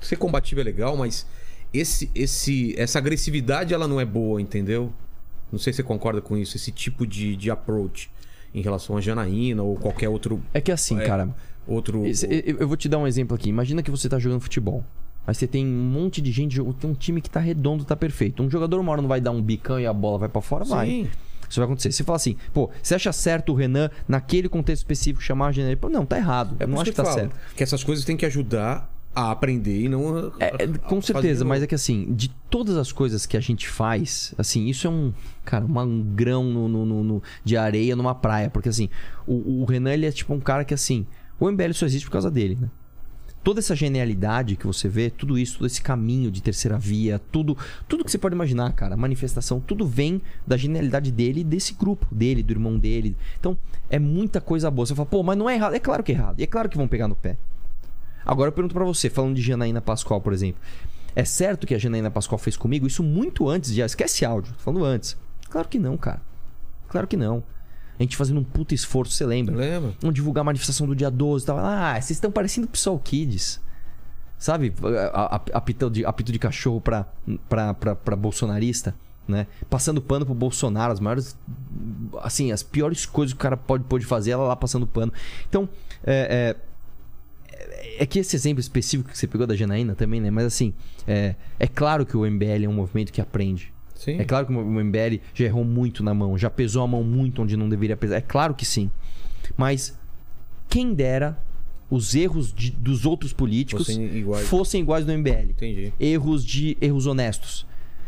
ser combativo é legal, mas esse, esse, essa agressividade ela não é boa, entendeu? Não sei se você concorda com isso, esse tipo de, de approach em relação a Janaína ou qualquer outro. É que assim, É, cara, outro eu, vou te dar um exemplo aqui. Imagina que você tá jogando futebol. Aí você tem um monte de gente, tem um time que tá redondo, tá perfeito. Um jogador uma hora não vai dar um bicão e a bola vai pra fora, vai. Isso vai acontecer. Você fala assim, pô, você acha certo o Renan, naquele contexto específico, chamar a Janaína? Pô, Não, tá errado. É não acho que tá eu falo, certo. Que essas coisas têm que ajudar a aprender e não. a- É, com certeza, mas é que assim, de todas as coisas que a gente faz, assim, isso é um, cara, um grão no, no- no- no- de areia numa praia. Porque assim, o, o Renan, ele é tipo um cara que assim, o MBL só existe por causa dele, né? Toda essa genialidade que você vê, tudo isso, todo esse caminho de terceira via, tudo, tudo que você pode imaginar, cara, manifestação, tudo vem da genialidade dele desse grupo, dele, do irmão dele. Então, é muita coisa boa. Você fala, pô, mas não é errado. É claro que é errado. E é claro que vão pegar no pé. Agora eu pergunto pra você, falando de Janaína Pascoal, por exemplo. É certo que a Janaína Pascoal fez comigo isso muito antes de. Esquece áudio, tô falando antes. Claro que não, cara. Claro que não. A gente fazendo um puta esforço, você lembra? Lembra? Vamos divulgar a manifestação do dia 12 e tal. Ah, vocês estão parecendo Psol Kids. Sabe? Apito de, apito de cachorro pra, pra, pra, pra bolsonarista, né? Passando pano pro Bolsonaro, as maiores. Assim, as piores coisas que o cara pode, pode fazer, ela lá passando pano. Então, é, é, é que esse exemplo específico que você pegou da Janaína também, né? Mas assim, é, é claro que o MBL é um movimento que aprende. Sim. É claro que o MBL já errou muito na mão, já pesou a mão muito onde não deveria pesar. É claro que sim. Mas quem dera os erros de- dos outros políticos Fossem iguais. fossem iguais do MBL. Entendi. Erros de erros honestos.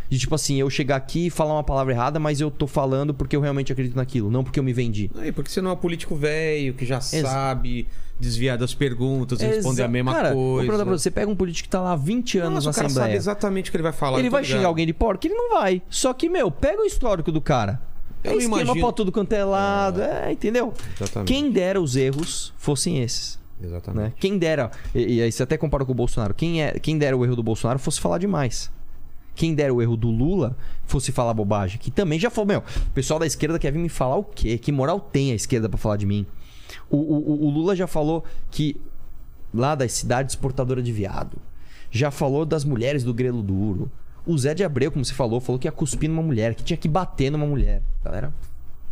De tipo assim, eu chegar aqui e falar uma palavra errada, mas eu tô falando porque eu realmente acredito naquilo, não porque eu me vendi. Aí, porque você não é um político velho que já sabe desviar das perguntas e responder a Exa- mesma cara, Vou coisa. perguntar pra você, pega um político que tá lá há 20 anos Nossa, na o cara Assembleia. sabe exatamente o que ele vai falar. Ele vai xingar ligado. alguém de porco? Ele não vai. Só que, meu, pega o histórico do cara. Eu é esquema imagino- pra tudo quanto é lado. É, entendeu? Exatamente. Quem dera os erros fossem esses. Exatamente. Né? Quem dera. E, e aí você até compara com o Bolsonaro. Quem, é, quem dera o erro do Bolsonaro fosse falar demais. Quem dera o erro do Lula fosse falar bobagem. Que também já falou, meu, o pessoal da esquerda quer vir me falar o quê? Que moral tem a esquerda pra falar de mim? O, o- o Lula já falou que lá das cidades exportadoras de viado. Já falou das mulheres do grelo duro. O Zé de Abreu, como você falou, falou que ia cuspir numa mulher, que tinha que bater numa mulher. Galera,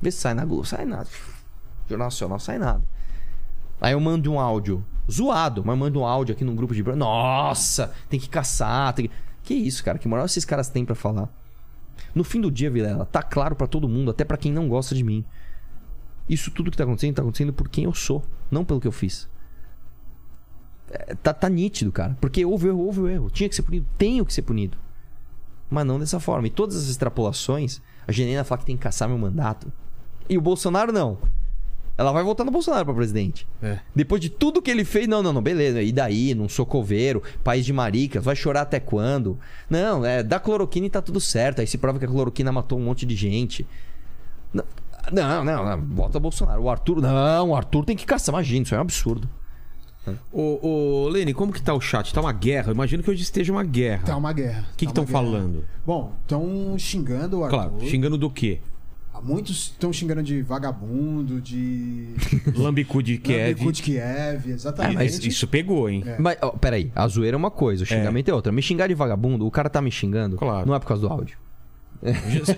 vê se sai na Globo, sai nada. Jornal Nacional, sai nada. Aí eu mando um áudio zoado, mas mando um áudio aqui num grupo de. Nossa, tem que caçar. Tem que... que isso, cara? Que moral esses caras têm pra falar? No fim do dia, Vilela, tá claro pra todo mundo, até pra quem não gosta de mim. Isso tudo que tá acontecendo, tá acontecendo por quem eu sou, não pelo que eu fiz. É, tá, tá nítido, cara. Porque houve erro, houve erro. Tinha que ser punido, tenho que ser punido. mas não dessa forma. E todas as extrapolações, a Janina fala que tem que caçar meu mandato. E o Bolsonaro não. Ela vai votar no Bolsonaro pra presidente. É. Depois de tudo que ele fez, não, não, não, beleza. E daí, não sou coveiro, país de maricas, vai chorar até quando? Não, é, dá cloroquina e tá tudo certo. Aí se prova que a cloroquina matou um monte de gente. Não, não, não, não vota Bolsonaro. O Arthur, não, o Arthur tem que caçar. Imagina, isso é um absurdo. Ô, ô, Lene, como que tá o chat? Tá uma guerra? Eu imagino que hoje esteja uma guerra. Tá uma guerra. O que tá estão falando? Bom, estão xingando o Arthur. Claro, xingando do quê? Muitos estão xingando de vagabundo, de. Lambicu de Kiev. Lambicu de Kiev, exatamente. Mas isso pegou, hein? É. Mas, ó, peraí, a zoeira é uma coisa, o xingamento é. outra. Me xingar de vagabundo, o cara tá me xingando, Claro. não é por causa do áudio.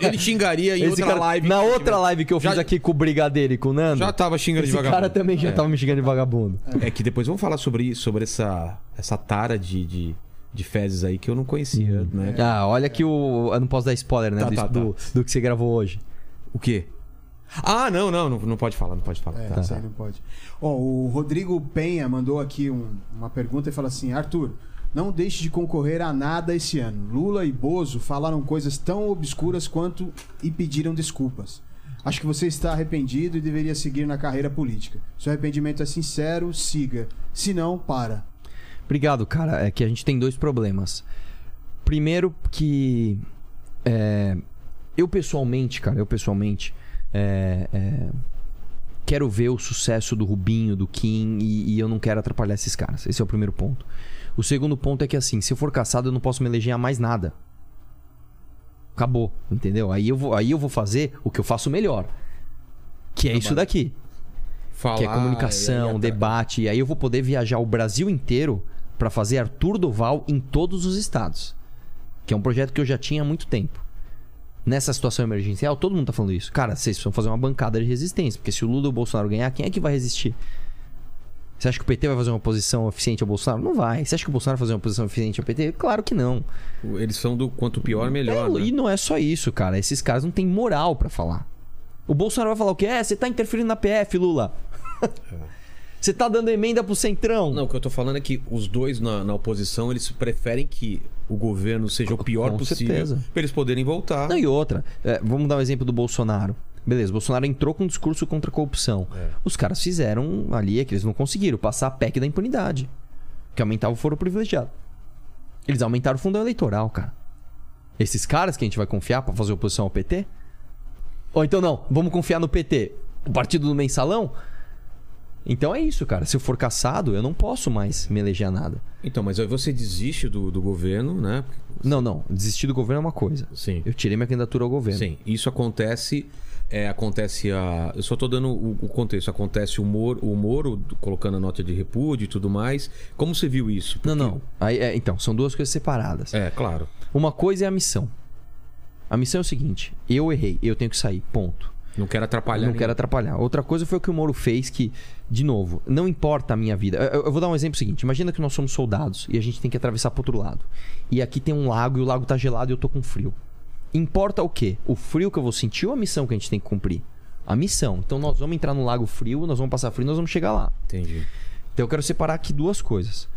Ele xingaria em Esse outra cara- live. Na que outra live que eu Já- fiz aqui com o Brigadeiro e com o Nando, Já tava xingando esse de vagabundo. cara também já É. tava me xingando de vagabundo. É que depois vamos falar sobre isso, sobre essa, essa tara de, de, de fezes aí que eu não conhecia, né? Ah, olha que o. Eu não posso dar spoiler, né? Tá, do, tá, tá. do- do que você gravou hoje. O quê? Ah, não, não, não, não pode falar, não pode falar. É, Tá. isso aí não pode. Ó, o Rodrigo Penha mandou aqui um- uma pergunta e fala assim: Arthur, não deixe de concorrer a nada esse ano. Lula e Bozo falaram coisas tão obscuras quanto e pediram desculpas. Acho que você está arrependido e deveria seguir na carreira política. Seu arrependimento é sincero, siga. Se não, para. Obrigado, cara. É que a gente tem dois problemas. Primeiro, que. é, eu pessoalmente, cara, eu pessoalmente. é, é, quero ver o sucesso do Rubinho, do Kim, e, e eu não quero atrapalhar esses caras. Esse é o primeiro ponto. O segundo ponto é que, assim, se eu for caçado, eu não posso me eleger a mais nada. Acabou, entendeu? Aí eu vou, aí eu vou fazer o que eu faço melhor. Que é isso daqui Falar, que é comunicação, e aí- debate. E aí eu vou poder viajar o Brasil inteiro pra fazer Arthur Doval em todos os estados. Que é um projeto que eu já tinha há muito tempo. Nessa situação emergencial, todo mundo tá falando isso. Cara, vocês precisam fazer uma bancada de resistência. Porque se o Lula ou o Bolsonaro ganhar, quem é que vai resistir? Você acha que o PT vai fazer uma oposição eficiente ao Bolsonaro? Não vai. Você acha que o Bolsonaro vai fazer uma oposição eficiente ao PT? Claro que não. Eles são do quanto pior, melhor. É, né? E não é só isso, cara. Esses caras não têm moral pra falar. O Bolsonaro vai falar o quê? É, você tá interferindo na PF, Lula. Você tá dando emenda pro Centrão. Não, o que eu tô falando é que os dois na, na oposição, eles preferem que o governo seja o pior Com possível certeza. pra eles poderem voltar. Não, e outra, é, vamos dar um exemplo do Bolsonaro. Beleza, Bolsonaro entrou com um discurso contra a corrupção. É. Os caras fizeram ali é que eles não conseguiram passar a PEC da impunidade, que aumentava o foro privilegiado. Eles aumentaram o fundão eleitoral, cara. Esses caras que a gente vai confiar pra fazer oposição ao PT? Ou então não, vamos confiar no PT, o partido do mensalão? Então é isso, cara. Se eu for caçado, eu não posso mais me eleger a nada. Então, mas aí você desiste do, do governo, né? Não, não. Desistir do governo é uma coisa. Sim. Eu tirei minha candidatura ao governo. Sim, isso acontece. é, acontece a. Eu só tô dando o, o contexto. Acontece o Moro, o Moro colocando a nota de repúdio e tudo mais. Como você viu isso? Não, Porque- não. Aí, é, então, são duas coisas separadas. É, claro. Uma coisa é a missão. A missão é o seguinte: eu errei, eu tenho que sair. Ponto. Não quero atrapalhar. não ninguém. quero atrapalhar. Outra coisa foi o que o Moro fez, que, de novo, não importa a minha vida. Eu, eu vou dar um exemplo seguinte: imagina que nós somos soldados e a gente tem que atravessar pro outro lado. E aqui tem um lago e o lago tá gelado e eu tô com frio. Importa o quê? O frio que eu vou sentir ou a missão que a gente tem que cumprir? A missão. Então nós vamos entrar no lago frio, nós vamos passar frio, nós vamos chegar lá. Entendi. Então eu quero separar aqui duas coisas.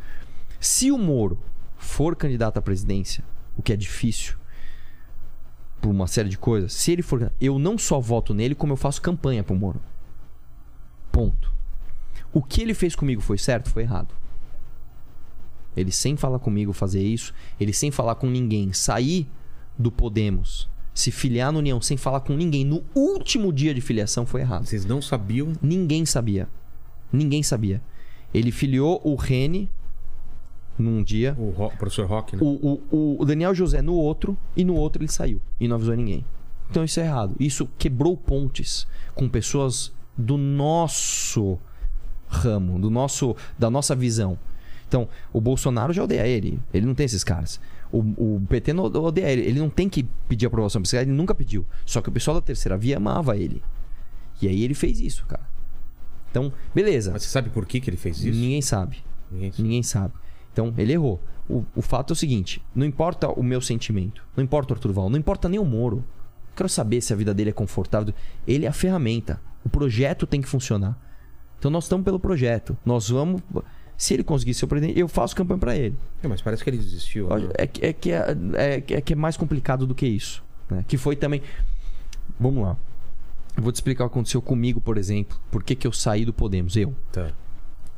Se o Moro for candidato à presidência, o que é difícil por uma série de coisas, se ele for, eu não só voto nele, como eu faço campanha pro Moro. Ponto. O que ele fez comigo foi certo, foi errado. Ele sem falar comigo fazer isso, ele sem falar com ninguém, sair do Podemos, se filiar na União sem falar com ninguém no último dia de filiação foi errado. Vocês não sabiam? Ninguém sabia. Ninguém sabia. Ele filiou o Rene num dia, O Ro- professor Rock, né? o, o, o Daniel José no outro, e no outro ele saiu. E não avisou ninguém. Então isso é errado. Isso quebrou pontes com pessoas do nosso ramo, do nosso, da nossa visão. Então, o Bolsonaro já odeia ele. Ele não tem esses caras. O, o PT não odeia ele. Ele não tem que pedir aprovação pra. Ele nunca pediu. Só que o pessoal da terceira via amava ele. E aí ele fez isso, cara. Então, beleza. Mas você sabe por que, que ele fez isso? Ninguém sabe. Ninguém sabe. Ninguém sabe. Então, ele errou. O, o fato é o seguinte: não importa o meu sentimento, não importa o Arthur Val, não importa nem o Moro. Quero saber se a vida dele é confortável. Ele é a ferramenta. O projeto tem que funcionar. Então, nós estamos pelo projeto. Nós vamos. Se ele conseguir ser o presidente, eu faço campanha pra ele. É, mas parece que ele desistiu. né? É, que- é, que é, é, que- é que é mais complicado do que isso. né? Que foi também. Vamos lá. Eu vou te explicar o que aconteceu comigo, por exemplo. Por que, que eu saí do Podemos? Eu. Tá.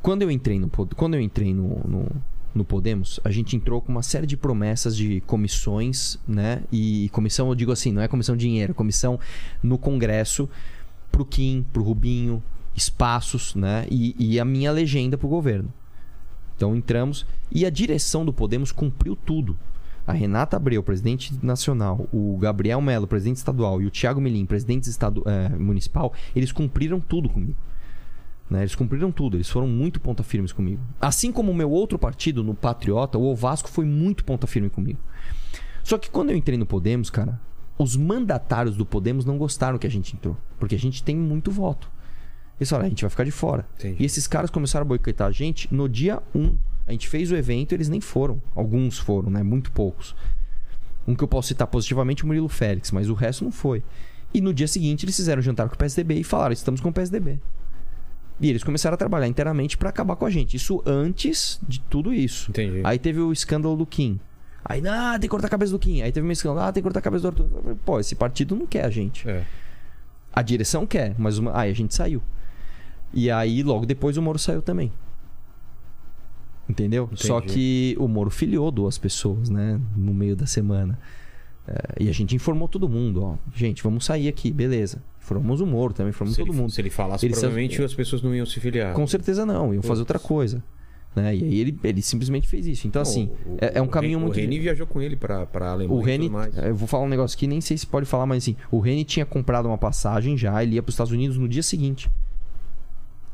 Quando eu entrei no, quando eu entrei no, no, no Podemos, a gente entrou com uma série de promessas de comissões, né? E comissão, eu digo assim, não é comissão de dinheiro, é comissão no Congresso pro Kim, pro Rubinho, espaços, né? E, e a minha legenda pro governo. Então entramos e a direção do Podemos cumpriu tudo. A Renata Abreu, presidente nacional, o Gabriel Melo, presidente estadual, e o Thiago Melim, presidente estadu eh, municipal, eles cumpriram tudo comigo. Né? Eles cumpriram tudo, eles foram muito ponta firmes comigo. Assim como o meu outro partido, no Patriota, o Vasco foi muito ponta firme comigo. Só que quando eu entrei no Podemos, cara, os mandatários do Podemos não gostaram que a gente entrou. Porque a gente tem muito voto. Eles falaram, a gente vai ficar de fora. Entendi. E esses caras começaram a boicotar a gente no dia 1. A gente fez o evento eles nem foram. Alguns foram, né? Muito poucos. Um que eu posso citar positivamente é o Murilo Félix, mas o resto não foi. E no dia seguinte eles fizeram jantar com o PSDB e falaram: estamos com o PSDB. E eles começaram a trabalhar internamente pra acabar com a gente. Isso antes de tudo isso. Entendi. Aí teve o escândalo do Kim. Aí, ah, tem que cortar a cabeça do Kim. Aí teve um escândalo, ah, tem que cortar a cabeça do Arthur. Pô, esse partido não quer a gente. É. A direção quer, mas uma... aí a gente saiu. E aí, logo depois, o Moro saiu também. Entendeu? Entendi. Só que o Moro filiou duas pessoas, né? No meio da semana. É, e a gente informou todo mundo, ó. Gente, vamos sair aqui, beleza. Informamos o Moro também, informamos Se todo ele, mundo. se ele falasse, Ele provavelmente as pessoas não iam se filiar. Com certeza não, iam fazer outra coisa. Né? E aí ele, ele simplesmente fez isso. Então, assim, O- é, é um caminho muito. O Reni viajou com ele pra, pra Alemanha O Reni, mais. eu vou falar um negócio que nem sei se pode falar, mas assim, o Reni tinha comprado uma passagem já, ele ia para os Estados Unidos no dia seguinte.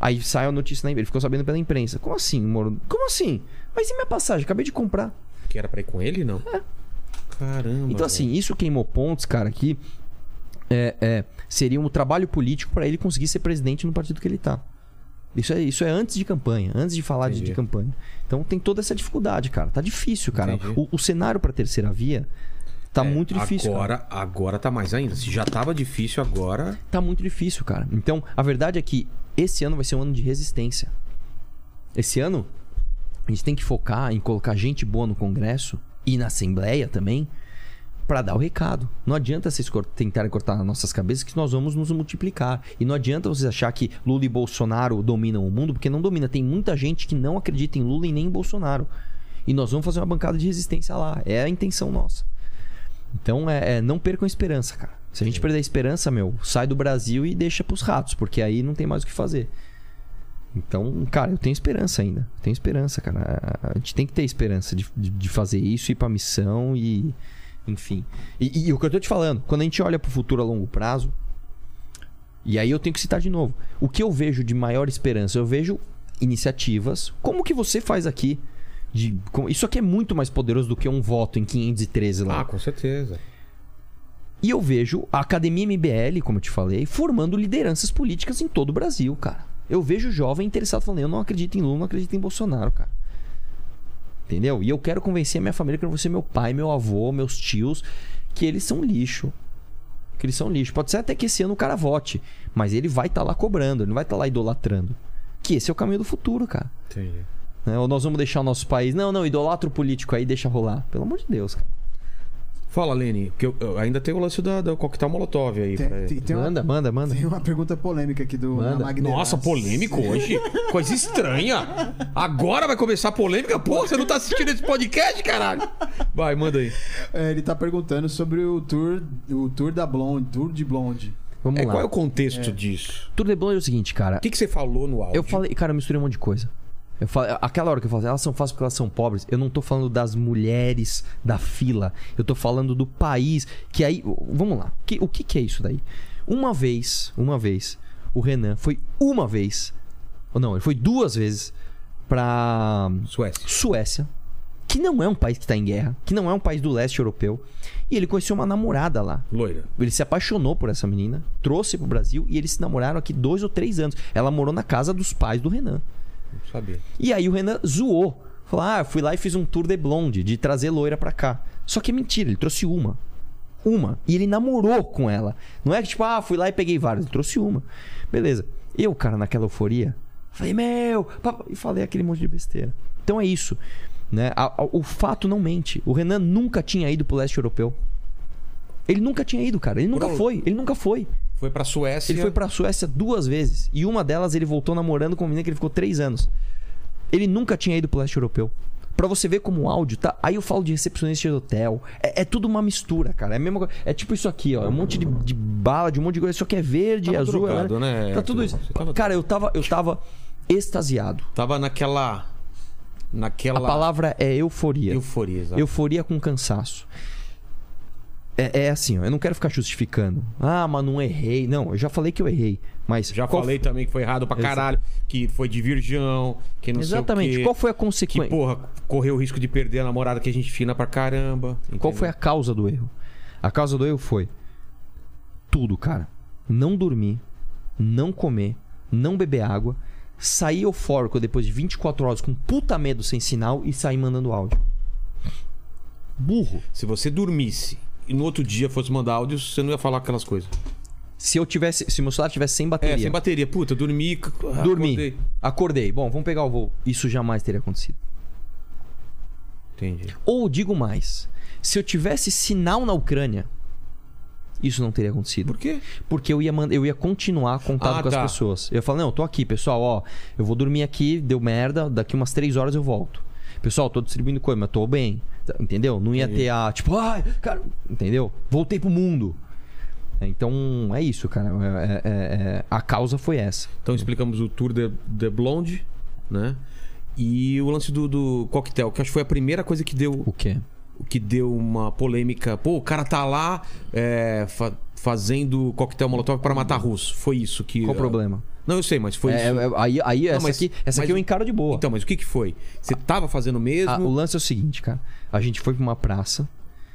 Aí sai a notícia na imprensa, ele ficou sabendo pela imprensa. Como assim, Moro? Como assim? Mas e minha passagem? Acabei de comprar. Que era pra ir com ele, não? Caramba. Então, assim, isso queimou pontos, cara, que é, é, seria um trabalho político para ele conseguir ser presidente no partido que ele tá. Isso é, isso é antes de campanha, antes de falar de, de campanha. Então tem toda essa dificuldade, cara. Tá difícil, cara. O, o cenário pra terceira via tá É, muito difícil. cara. Agora, agora tá mais ainda. Se já tava difícil agora. Tá muito difícil, cara. Então, a verdade é que esse ano vai ser um ano de resistência. Esse ano, a gente tem que focar em colocar gente boa no Congresso e na Assembleia também pra dar o recado. Não adianta vocês tentarem cortar nossas cabeças que nós vamos nos multiplicar. E não adianta vocês achar que Lula e Bolsonaro dominam o mundo, porque não domina. Tem muita gente que não acredita em Lula e nem em Bolsonaro. E nós vamos fazer uma bancada de resistência lá. É a intenção nossa. Então, é, é, não percam a esperança, cara. Se a gente perder a esperança, meu, sai do Brasil e deixa pros ratos, porque aí não tem mais o que fazer. Então, cara, eu tenho esperança ainda. Tenho esperança, cara. A gente tem que ter esperança de, de, de fazer isso, ir pra missão e. Enfim. E, e o que eu tô te falando, quando a gente olha pro futuro a longo prazo. E aí eu tenho que citar de novo. O que eu vejo de maior esperança? Eu vejo iniciativas, como que você faz aqui. De, isso aqui é muito mais poderoso do que um voto em 513 lá. Ah, com certeza. E eu vejo a Academia MBL, como eu te falei, formando lideranças políticas em todo o Brasil, cara. Eu vejo jovem interessado falando, eu não acredito em Lula, não acredito em Bolsonaro, cara. Entendeu? E eu quero convencer a minha família que eu vou ser meu pai, meu avô, meus tios, que eles são lixo. Que eles são lixo. Pode ser até que esse ano o cara vote, mas ele vai estar lá cobrando, ele não vai estar lá idolatrando. Que esse é o caminho do futuro, cara. Entendi. Né? Ou nós vamos deixar o nosso país. Não, não, idolatra o político aí, deixa rolar. Pelo amor de Deus, cara. Fala, Lene, que eu, eu ainda tem o lance da, da coquetel Molotov aí. Tem, pra- tem- tem uma, Manda, manda, manda. tem uma pergunta polêmica aqui do Magneras. Nossa, polêmico hoje? Coisa estranha. Agora vai começar a polêmica? Pô, você não tá assistindo esse podcast, caralho? Vai, manda aí. É, ele tá perguntando sobre o tour, o tour da Blonde, tour de Blonde. Vamos É, lá. qual é o contexto disso? Tudo de bom é o seguinte, cara. O que, que você falou no áudio? Eu falei, cara, eu misturei um monte de coisa. Eu falei, aquela hora que eu falei, elas são fáceis porque elas são pobres. Eu não tô falando das mulheres da fila. Eu tô falando do país. Que aí. Vamos lá. Que- o que, que é isso daí? Uma vez, uma vez, o Renan foi uma vez. Ou não, ele foi duas vezes pra Suécia. Suécia. Que não é um país que tá em guerra. Que não é um país do leste europeu. E ele conheceu uma namorada lá. Loira. Ele se apaixonou por essa menina, trouxe pro Brasil e eles se namoraram aqui dois ou três anos. Ela morou na casa dos pais do Renan. Não sabia. E aí o Renan zoou. Falou: Ah, fui lá e fiz um tour de blonde, de trazer loira pra cá. Só que é mentira, ele trouxe uma. Uma. E ele namorou com ela. Não é que tipo, ah, fui lá e peguei várias. Ele trouxe uma. Beleza. Eu, cara, naquela euforia, Falei, meu, e falei aquele monte de besteira. Então é isso. Né? O fato não mente. O Renan nunca tinha ido pro leste europeu. Ele nunca tinha ido, cara. Ele nunca foi. Ele nunca foi. Foi pra Suécia. Ele foi pra Suécia duas vezes. E uma delas ele voltou namorando com uma menina que ele ficou três anos. Ele nunca tinha ido pro leste europeu. Pra você ver como o áudio tá. Aí eu falo de recepcionista de hotel. É, é tudo uma mistura, cara. É coisa. É tipo isso aqui, ó. É um monte de, de bala, de um monte de coisa. Só que é verde, Tava azul. drogado, é- né? Tá tudo isso. Tava- Cara, eu tava, eu tava extasiado. Tava naquela. Naquela. A palavra é euforia. euforia, exato. Euforia com cansaço. É, é assim, eu não quero ficar justificando. Ah, mas não errei. Não, eu já falei que eu errei. Mas Já qual falei também que foi errado pra caralho. Que foi de virgão, que não Exatamente. sei o quê. Qual foi a Que, consequência? porra, correu o risco de perder a namorada que a gente fina pra caramba. Qual entendeu? foi a causa do erro? A causa do erro foi tudo, cara. Não dormir, não comer, não beber água, sair eufórico depois de 24 horas com puta medo sem sinal e sair mandando áudio. Burro. Se você dormisse e no outro dia fosse mandar áudio, você não ia falar aquelas coisas. Se eu tivesse, se meu celular tivesse sem bateria, É, sem bateria. Puta, dormi. dormi, acordei. acordei. Bom, vamos pegar o voo. Isso jamais teria acontecido. Entendi. Ou digo mais, se eu tivesse sinal na Ucrânia, isso não teria acontecido. Por quê? Porque eu ia, eu ia continuar contato Ah, com tá. as pessoas. Eu ia falar, não, eu tô aqui, pessoal, ó, eu vou dormir aqui, deu merda, daqui umas três horas eu volto. Pessoal, tô distribuindo coisa, mas tô bem. Tá, Entendeu? Não ia ter a, tipo, ai, cara, entendeu? Voltei pro mundo. É, Então, é isso, cara. É- é- é- a causa foi essa. Então explicamos o Tour de, de Blonde, né? E o lance do, do coquetel, que acho que foi a primeira coisa que deu, O quê? que deu uma polêmica. Pô, o cara tá lá é, fa- fazendo coquetel molotov para matar russo. Foi isso que. Qual o problema? Não, eu sei, mas foi É, isso. é, aí aí essa, mas- aqui, essa mas aqui eu o- encaro de boa. Então, mas o que que foi? Você tava fazendo mesmo? Ah, o lance é o seguinte, cara. A gente foi pra uma praça.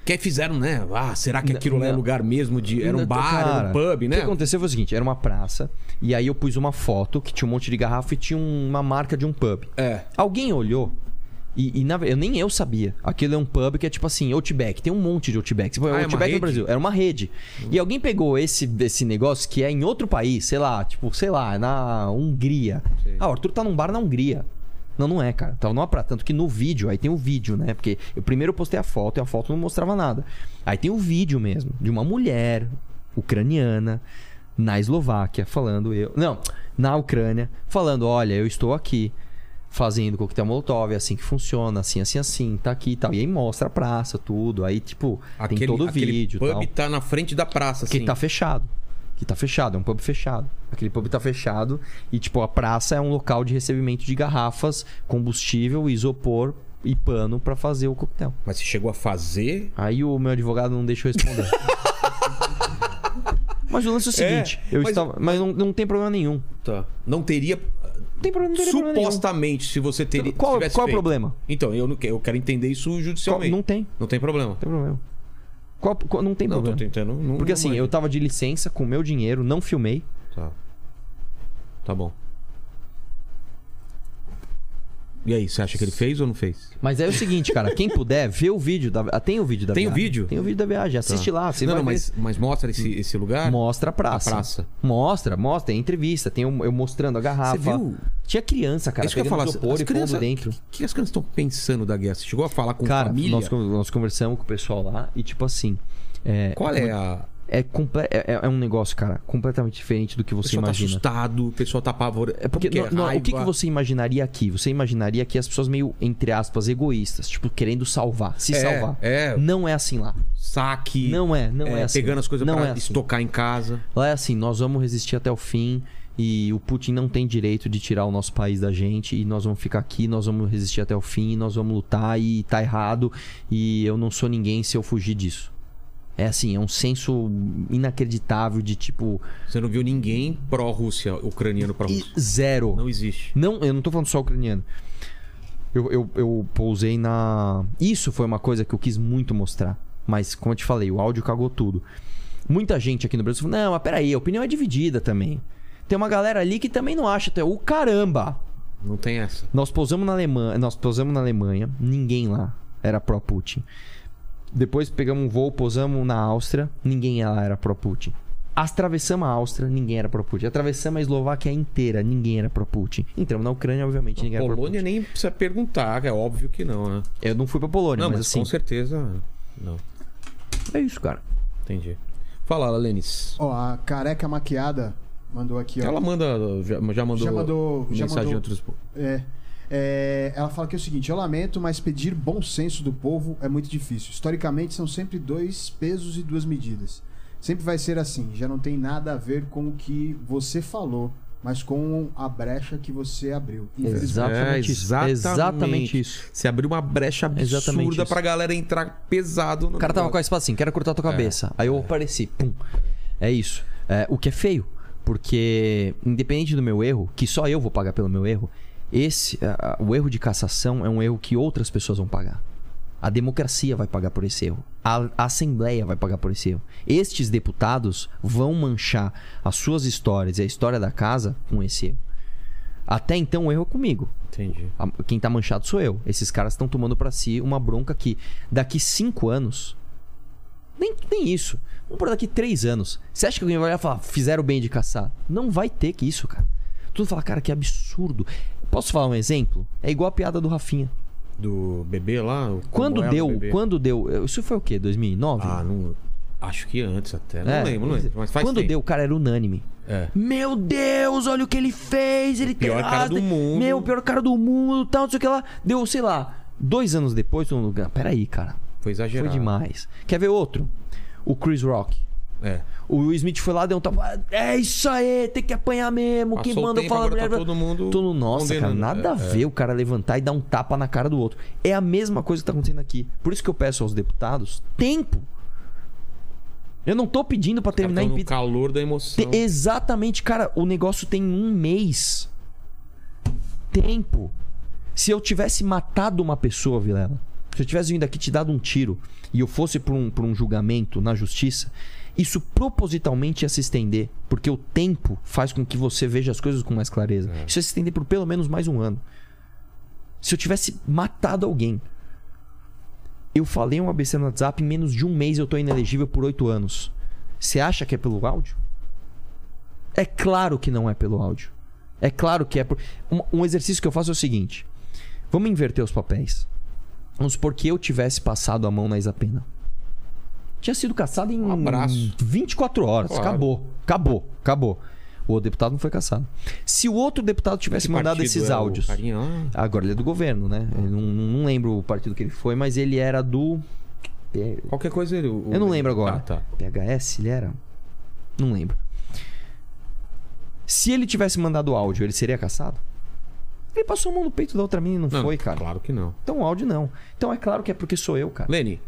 Que aí fizeram, né? Ah, será que Não, aquilo lá é não. lugar mesmo de. Era um Não, bar, era cara, um pub, O né? que aconteceu foi o seguinte: era uma praça, e aí eu pus uma foto que tinha um monte de garrafa e tinha uma marca de um pub. É. Alguém olhou. E, e na eu nem eu sabia. Aquilo é um pub que é tipo assim, Outback. Tem um monte de Outback. Você põe Ah, é uma Outback rede? no Brasil. Era uma rede. E alguém pegou esse, esse negócio que é em outro país, sei lá, tipo, sei lá, na Hungria. Sei. Ah, o Arthur tá num bar na Hungria. Não, não é, cara. Tava numa praça. Tanto que no vídeo, aí tem o vídeo, né? Porque eu primeiro postei a foto e a foto não mostrava nada. Aí tem o vídeo mesmo, de uma mulher ucraniana na Eslováquia, falando eu. Não, na Ucrânia, falando: olha, eu estou aqui fazendo coquetel molotov, é assim que funciona, assim, assim, assim, tá aqui e tal. E aí mostra a praça, tudo. Aí, tipo, tem todo o aquele vídeo e pub tal. tá na frente da praça, Que assim. tá fechado. Que tá fechado, é um pub fechado. Aquele pub tá fechado e, tipo, a praça é um local de recebimento de garrafas, combustível, isopor e pano pra fazer o coquetel. Mas você chegou a fazer. Aí o meu advogado não deixou responder. mas o lance é o seguinte, eu mas- estava. Mas não, não tem problema nenhum. Tá. Não teria. Não tem problema, não nenhum. Supostamente, se você teria. Qual, tivesse qual é o problema? Então, eu, não, quero- eu quero entender isso Qual- judicialmente. não tem, não Não tem problema. tem problema. Qual- qual- não tem Não, problema. tentando. Não, Porque não assim, manjo. eu tava de licença com o meu dinheiro, não filmei. Tá. Tá bom. E aí, você acha que ele fez ou não fez? Mas é o seguinte, cara, quem puder, vê o vídeo da. ah, Tem o vídeo da Tem o viagem. vídeo? Tem o vídeo da viagem. Assiste lá. Você não, não, mas, mas mostra esse, esse lugar? Mostra a praça. A praça. Mostra, mostra. Tem entrevista. Tem eu eu mostrando a garrafa. Você viu? Tinha criança, cara, É isso que eu falar. isopor As e crianças, pondo dentro. O que, que as crianças estão pensando da guerra? Você chegou a falar com Cara, família? nós, nós conversamos com o pessoal lá e tipo assim... É, Qual é a. É, comple- é, é um negócio, cara, completamente diferente do que O você pessoal tá imagina. assustado, o pessoal tá apavorado. É porque que não- não, o que, que você imaginaria aqui? Você imaginaria aqui as pessoas meio, entre aspas, egoístas, tipo, querendo salvar, se É, salvar. é. Não é assim lá. Saque. Não é, não é, assim. Pegando as coisas não pra é assim. estocar em casa. Lá é assim, nós vamos resistir até o fim e o Putin não tem direito de tirar o nosso país da gente e nós vamos ficar aqui, nós vamos resistir até o fim, nós vamos lutar e tá errado e eu não sou ninguém se eu fugir disso. É assim, é um senso inacreditável de tipo Você não viu ninguém pró-Rússia, ucraniano pró-Rússia. zero. Não existe. Não, eu não tô falando só ucraniano. Eu, eu, eu pousei na. Isso foi uma coisa que eu quis muito mostrar. Mas, como eu te falei, o áudio cagou tudo. Muita gente aqui no Brasil falou: não, mas peraí, a opinião é dividida também. Tem uma galera ali que também não acha. O caramba! Não tem essa. Nós pousamos na Alemanha, nós pousamos na Alemanha, ninguém lá era pró-Putin. Depois pegamos um voo, pousamos na Áustria, ninguém lá era pró-Putin. Atravessamos a Áustria, ninguém era pro Putin. Atravessamos a Eslováquia inteira, ninguém era pro Putin. Entramos na Ucrânia, obviamente, ninguém era pro Polônia nem precisa perguntar, é óbvio que não, né? Eu não fui pra Polônia, Não, mas, mas assim, com certeza não. é isso, cara. Entendi. Fala, Lenis. Ó, a careca maquiada mandou aqui, ó. Ela manda. Já, já mandou. Já mandou- já mensagem mandou- outros. É. É, ela fala que é o seguinte: eu lamento, mas pedir bom senso do povo é muito difícil. Historicamente, são sempre dois pesos e duas medidas. Sempre vai ser assim. Já não tem nada a ver com o que você falou, mas com a brecha que você abriu. Infelizmente. Exatamente isso. exatamente. Exatamente isso. Você abriu uma brecha absurda pra galera entrar pesado no O cara tava com a negócio. espada assim, quero cortar tua cabeça. Aí eu apareci, pum. É isso. É, o que é feio, porque independente do meu erro, que só eu vou pagar pelo meu erro, esse, a- o erro de cassação é um erro que outras pessoas vão pagar. A democracia vai pagar por esse erro. A, a Assembleia vai pagar por esse erro. Estes deputados vão manchar as suas histórias e a história da casa com esse erro. Até então o erro é comigo. Entendi. Quem tá manchado sou eu. Esses caras estão tomando pra si uma bronca que daqui cinco anos. Nem, nem isso. Vamos por daqui três anos. Você acha que alguém vai olhar e falar, fizeram bem de caçar? Não vai ter que isso, cara. Tudo fala, cara, que absurdo. Posso falar um exemplo? É igual a piada do Rafinha. Do bebê lá? o Quando é o deu, quando deu. Isso foi o quê? 2009? Ah, não. Acho que antes até. Não É, lembro, não lembro. Mas faz quando tempo. deu, cara, era unânime. É. Meu Deus, olha o que ele fez. Ele Pior tem- cara do mundo. Meu, o pior cara do mundo, tal, não sei o que lá. Deu, sei lá, dois anos depois, todo mundo. "Ah, Peraí, cara. Foi exagerado. Foi demais. Quer ver outro? O Chris Rock. É. O Will Smith foi lá, deu um tapa. É isso aí, tem que apanhar mesmo. Quem Passou o manda tempo, falar mulher. tá todo mundo Todo- Nossa, cara, nada a É, ver o cara levantar e dar um tapa na cara do outro. É a mesma coisa que tá acontecendo aqui. Por isso que eu peço aos deputados tempo. Eu não tô pedindo pra terminar Tá em pizza. calor da emoção. Te- Exatamente, cara. O negócio tem um mês. Tempo. Se eu tivesse matado uma pessoa, Vilela, se eu tivesse vindo aqui te dado um tiro e eu fosse por um, por um julgamento na justiça, isso propositalmente ia se estender. Porque o tempo faz com que você veja as coisas com mais clareza. Isso ia se estender por pelo menos mais um ano. Se eu tivesse matado alguém, eu falei uma besteira no WhatsApp, em menos de um mês eu tô inelegível por oito anos. Você acha que é pelo áudio? É claro que não é pelo áudio. É claro que é por. Um, um exercício que eu faço é o seguinte: vamos inverter os papéis. Vamos supor que eu tivesse passado a mão na Isapena. Tinha sido caçado em Um abraço. 24 horas. Claro. Acabou. Acabou. Acabou. O deputado não foi caçado. Se o outro deputado tivesse Que mandado esses é o áudios. Agora ele é do governo, né? Eu não, não lembro o partido que ele foi, mas ele era do. Qualquer coisa ele. o- Eu não lembro agora. Ah, tá. PHS, ele era? Não lembro. Se ele tivesse mandado áudio, ele seria caçado? Ele passou a mão no peito da outra mina e não, Não, foi, cara. Claro que não. Então áudio não. Então é claro que é porque sou eu, cara. Lene,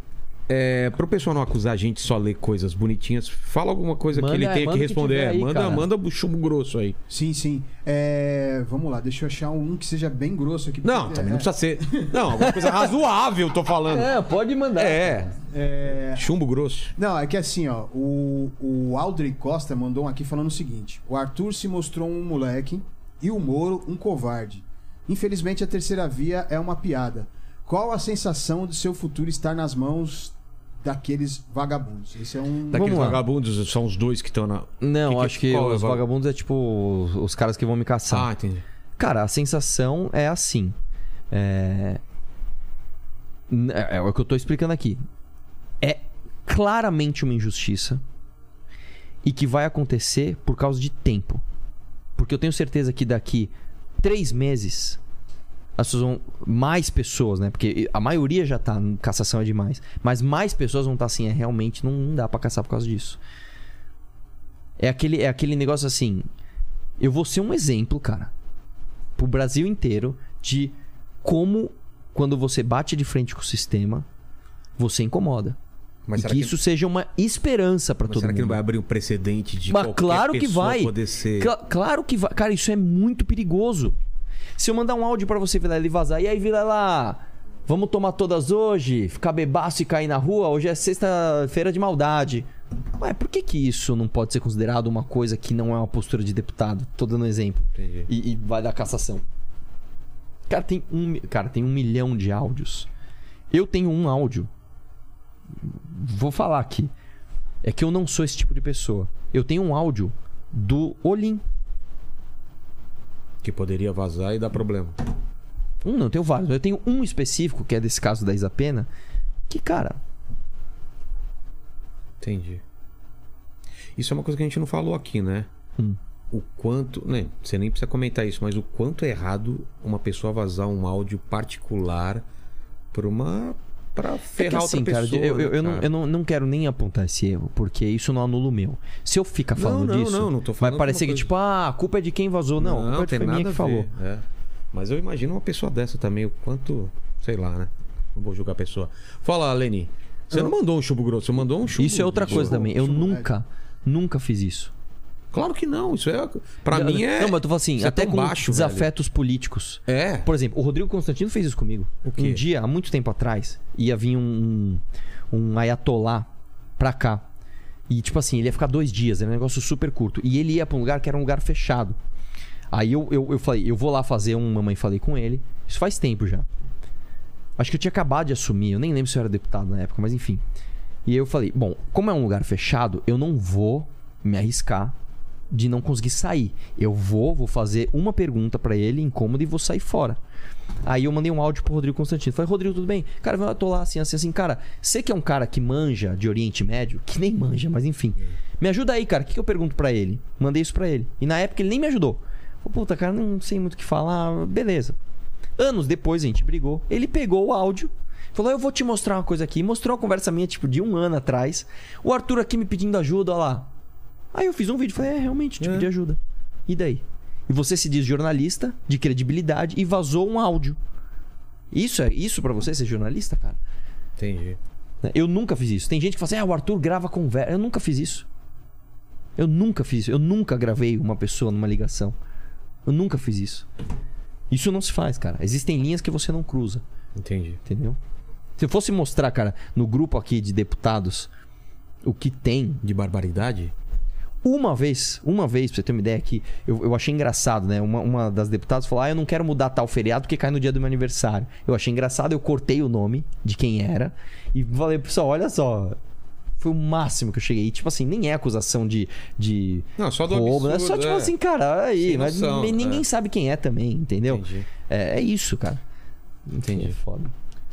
é, pro pessoal não acusar a gente só ler coisas bonitinhas, fala alguma coisa Manda- que ele tenha manda que que responder. tiver aí, manda, cara. manda o chumbo grosso aí. Sim, sim. É, vamos lá, deixa eu achar um que seja bem grosso aqui. Não, também não é, precisa ser. Não, alguma coisa razoável, tô falando. pode mandar. É, é, chumbo grosso. Não, é que assim, ó, o, o Aldrey Costa mandou um aqui falando o seguinte: o Arthur se mostrou um moleque e o Moro um covarde. Infelizmente, a terceira via é uma piada. Qual a sensação de seu futuro estar nas mãos daqueles vagabundos? Esse é um. Daqueles vagabundos são os dois que estão na. Não, Que que- acho que qual é os o- vagabundos é tipo os, os caras que vão me caçar. Ah, entendi. Cara, a sensação é assim. É... É... é o que eu tô explicando aqui. É claramente uma injustiça e que vai acontecer por causa de tempo. Porque eu tenho certeza que daqui três meses as pessoas vão. Mais pessoas, né? Porque a maioria já tá. Cassação é demais. Mas mais pessoas vão estar assim. É realmente não, dá pra caçar por causa disso. É aquele, é aquele negócio assim. Eu vou ser um exemplo, cara. Pro Brasil inteiro de como quando você bate de frente com o sistema, você incomoda. Mas e será que, que, isso seja uma esperança pra mas todo será que mundo. não vai abrir um precedente de Mas qualquer claro que vai. poder ser... Cla- claro que vai. Cara, isso é muito perigoso. Se eu mandar um áudio pra você, Vilela, e vazar, e aí, Vilela, vamos tomar todas hoje, ficar bebaço e cair na rua? Hoje é sexta-feira de maldade. Ué, por que que isso não pode ser considerado uma coisa que não é uma postura de deputado? Tô dando um exemplo. E, e vai dar cassação. Cara, tem um, cara, tem um milhão de áudios. Eu tenho um áudio. Vou falar aqui. É que eu não sou esse tipo de pessoa. Eu tenho um áudio do Olim. Que poderia vazar e dar problema. Um não, eu tenho vários. Eu tenho um específico, que é desse caso da Isa Pena, que, cara, Entendi. Isso é uma coisa que a gente não falou aqui, né? Hum. O quanto. Né, você nem precisa comentar isso, mas o quanto é errado uma pessoa vazar um áudio particular pra uma. Pra É ferrar assim, outra cara, pessoa. eu, eu, né, eu não, cara? eu não, não quero nem apontar esse erro, porque isso não anula o meu. Se eu ficar falando não, disso, não, não tô vai falando parecer uma que, coisa- tipo, ah, a culpa é de quem vazou. Não, a culpa tem foi minha nada que a falou. ver, é. Mas eu imagino uma pessoa dessa também, o quanto. Sei lá, né? Não vou julgar a pessoa. Fala, Leni. Você não mandou um chumbo grosso, você mandou um chumbo. Isso é outra coisa também. Eu nunca, nunca fiz isso. Claro que não. Isso é. Pra não, mim é. Não, mas eu tô falando assim, é até tão com baixo, desafetos políticos. É. Por exemplo, o Rodrigo Constantino fez isso comigo. Um dia, há muito tempo atrás, ia vir um, um ayatolá pra cá. E, tipo assim, ele ia ficar dois dias, era um negócio super curto. E ele ia pra um lugar que era um lugar fechado. Aí eu, eu, eu falei, eu vou lá fazer um Mamãe Falei com ele. Isso faz tempo já. Acho que eu tinha acabado de assumir, eu nem lembro se eu era deputado na época, mas enfim. E aí eu falei, bom, como é um lugar fechado, eu não vou me arriscar de não conseguir sair. Eu vou, vou fazer uma pergunta pra ele, incômodo, e vou sair fora. Aí eu mandei um áudio pro Rodrigo Constantino. Falei, Rodrigo, tudo bem? Cara, eu tô lá assim, assim, assim. Cara, você que é um cara que manja de Oriente Médio, que nem manja, mas enfim. Me ajuda aí, cara. O que, que eu pergunto pra ele? Mandei isso pra ele. E na época ele nem me ajudou. Falei, puta, cara, não sei muito o que falar. Beleza. Anos depois a gente brigou. Ele pegou o áudio. Falou, eu vou te mostrar uma coisa aqui. Mostrou a conversa minha, tipo, de um ano atrás. O Arthur aqui me pedindo ajuda, ó lá. Aí eu fiz um vídeo. Falei, é, realmente, te É. pedi ajuda. E daí? E você se diz jornalista, de credibilidade, e vazou um áudio. Isso é isso para você ser jornalista, cara? Entendi. Eu nunca fiz isso. Tem gente que fala assim, ah, o Arthur grava conversa. Eu nunca fiz isso. Eu nunca fiz isso. Eu nunca gravei uma pessoa numa ligação. Eu nunca fiz isso. Isso não se faz, cara. Existem linhas que você não cruza, Entendi. entendeu? Se eu fosse mostrar, cara, no grupo aqui de deputados o que tem De barbaridade? Uma vez, uma vez, pra você ter uma ideia aqui, eu, eu achei engraçado, né? Uma, uma das deputadas falou: Ah, eu não quero mudar tal feriado porque cai no dia do meu aniversário. Eu achei engraçado, eu cortei o nome de quem era e falei, pessoal, olha só. Foi o máximo que eu cheguei. E, tipo assim, nem é acusação de. de Não, só do roubo, absurdo, É só tipo é. assim, cara, aí, Sem mas noção, ninguém, é. sabe quem é também, entendeu? É, é isso, cara. Entendi. É foda.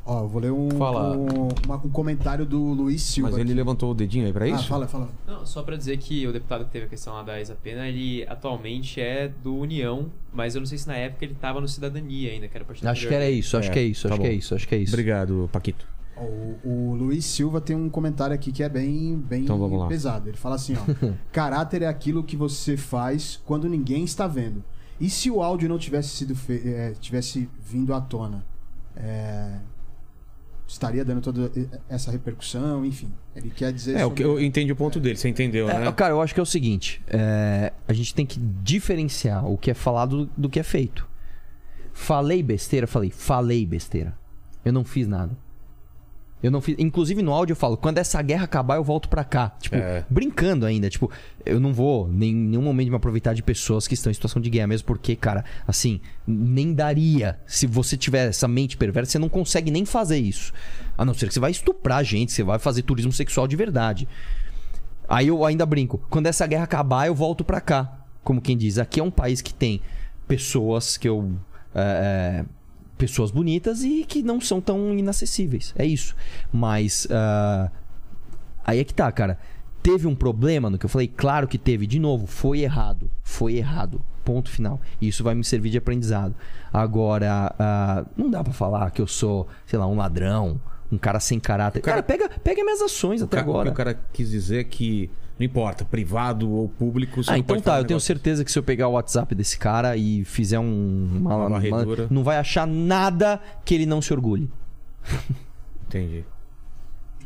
Ó, eu vou ler um, Fala. um, uma- um comentário do Luiz Silva. Mas ele aqui. levantou o dedinho aí pra Ah, isso? fala, fala. Não, só pra dizer que o deputado que teve a questão lá da Isa Pena, ele atualmente é do União, mas eu não sei se na época ele tava no Cidadania ainda, que era o partido Acho que era isso, acho É, que é isso, tá acho que é bom. isso, acho que é isso. Obrigado, Paquito. O, o Luiz Silva tem um comentário aqui que é bem, bem Então vamos lá. pesado. Ele fala assim, ó. caráter é aquilo que você faz quando ninguém está vendo. E se o áudio não tivesse sido fe- é, tivesse vindo à tona? É, estaria dando toda essa repercussão, enfim. Ele quer dizer É, o sobre- que eu entendi o ponto dele, você entendeu, É, né? Cara, eu acho que é o seguinte: é, a gente tem que diferenciar o que é falado do, do que é feito. Falei besteira, falei, falei besteira. Eu não fiz nada. Eu não fiz. Inclusive no áudio eu falo, quando essa guerra acabar, eu volto pra cá. Tipo, É. brincando ainda. Tipo, eu não vou nem- em nenhum momento me aproveitar de pessoas que estão em situação de guerra, mesmo porque, cara, assim, nem daria. Se você tiver essa mente perversa, você não consegue nem fazer isso. A não ser que você vai estuprar gente, você vai fazer turismo sexual de verdade. Aí eu ainda brinco. Quando essa guerra acabar, eu volto pra cá. Como quem diz, aqui é um país que tem pessoas que eu. é, é, pessoas bonitas e que não são tão inacessíveis. É isso. Mas. ah, aí é que tá, cara. Teve um problema no que eu falei? Claro que teve. De novo, foi errado. Foi errado. Ponto final. Isso vai me servir de aprendizado. Agora, ah, não dá pra falar que eu sou, sei lá, um ladrão, um cara sem caráter. cara- Cara, pega, pega minhas ações até O ca- agora. O que o cara quis dizer é que não importa, privado ou público, você Ah, não então pode tá, fazer eu tenho certeza que se eu pegar o WhatsApp desse cara e fizer um, uma, Uma uma- não vai achar nada que ele não se orgulhe. Entendi.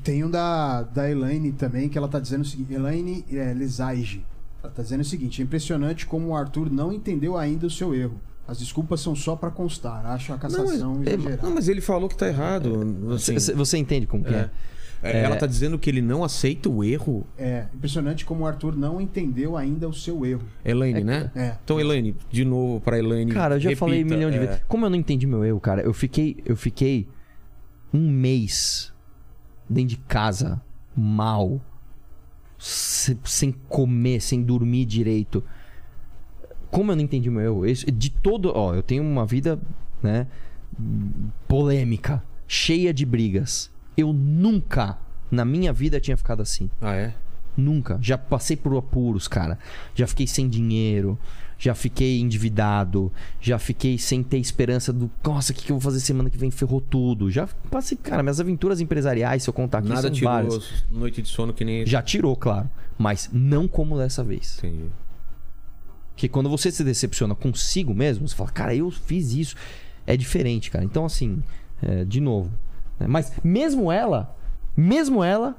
Tem um da, da Elaine também, que ela tá dizendo o seguinte: Elaine é, Lesaige. Ela tá dizendo o seguinte: é impressionante como o Arthur não entendeu ainda o seu erro. As desculpas são só pra constar. Acho a Não cassação mas, é, exagerada. não, mas ele falou que tá errado. assim. C- Você entende como que é? É, Ela tá dizendo que ele não aceita o erro. É impressionante como o Arthur não entendeu ainda o seu erro. Elaine, né? É. Então, Elaine, de novo pra Elaine. Cara, eu já repita, falei um milhão de é, vezes. Como eu não entendi meu erro, cara, eu fiquei, eu fiquei um mês dentro de casa, mal, se- sem comer, sem dormir direito. Como eu não entendi meu erro? De todo. Ó, eu tenho uma vida, né? Polêmica, cheia de brigas. Eu nunca na minha vida tinha ficado assim. Ah, é? Nunca. Já passei por apuros, cara. Já fiquei sem dinheiro. Já fiquei endividado. Já fiquei sem ter esperança do. Nossa, o que, que eu vou fazer semana que vem? Ferrou tudo. Já passei, cara, minhas aventuras empresariais, se eu contar aqui, Nada são tirou várias. noite de sono que nem. Já tirou, claro. Mas não como dessa vez. Entendi. Porque quando você se decepciona consigo mesmo, você fala, cara, eu fiz isso. É diferente, cara. Então, assim, é, de novo. Né? Mas mesmo ela, mesmo ela,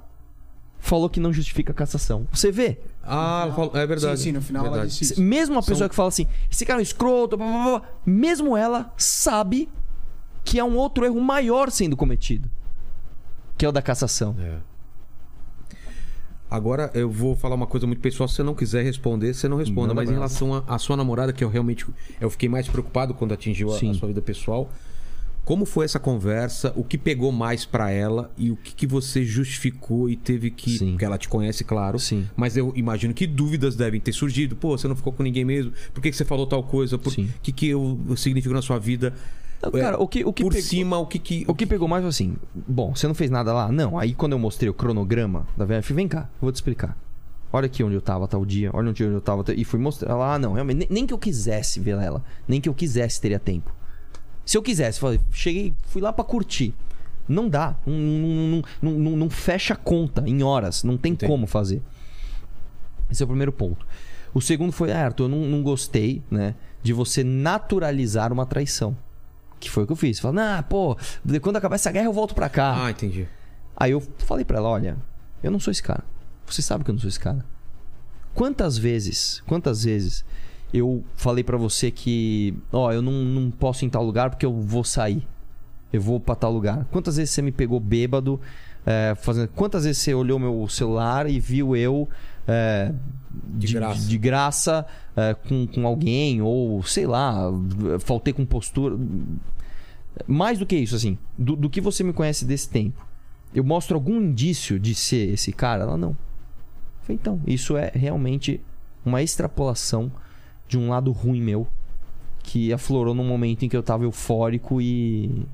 falou que não justifica a cassação. Você vê? Ah, ela falou- é verdade. Sim, sim, no final ela verdade. disse isso. Mesmo a pessoa São- que fala assim, esse cara é um escroto, blá, blá, blá, blá, mesmo ela sabe que há um outro erro maior sendo cometido. Que é o da cassação. É. Agora eu vou falar uma coisa muito pessoal. Se você não quiser responder, você não responda. Manda Mas em relação à sua namorada, que eu realmente eu fiquei mais preocupado quando atingiu a, a sua vida pessoal. Como foi essa conversa? O que pegou mais pra ela e o que, que você justificou e teve que. Sim. Porque ela te conhece, claro. Sim. Mas eu imagino que dúvidas devem ter surgido. Pô, você não ficou com ninguém mesmo? Por que, que você falou tal coisa? Por Sim. que, que eu significo na sua vida? Não, É, cara, o que, o que por pegou- cima, o que que. O que pegou mais foi assim: bom, você não fez nada lá? Não. Aí quando eu mostrei o cronograma da VF, vem cá, eu vou te explicar. Olha aqui onde eu tava tal dia, olha onde eu tava. E fui mostrar lá, ah, não, realmente, nem, nem que eu quisesse ver ela, nem que eu quisesse teria tempo. Se eu quisesse, falei, cheguei, fui lá pra curtir. Não dá, não, não, não, não- não fecha a conta em horas, não tem Entendi. como fazer. Esse é o primeiro ponto. O segundo foi, ah, Arthur, eu não, não gostei, né, de você naturalizar uma traição. Que foi o que eu fiz. Falei, ah, pô, quando acabar essa guerra eu volto pra cá. Ah, entendi. Aí eu falei pra ela, olha, eu não sou esse cara. Você sabe que eu não sou esse cara. Quantas vezes, quantas vezes eu falei pra você que, ó, eu não, não posso ir em tal lugar porque eu vou sair. Eu vou pra tal lugar. Quantas vezes você me pegou bêbado, é, fazendo... Quantas vezes você olhou meu celular e viu eu é, De graça. de graça, é, com, com alguém ou sei lá, faltei com postura. Mais do que isso, assim, do, do que você me conhece desse tempo, eu mostro algum indício de ser esse cara? Ela não. Então, isso é realmente uma extrapolação de um lado ruim meu que aflorou num momento em que eu tava eufórico e.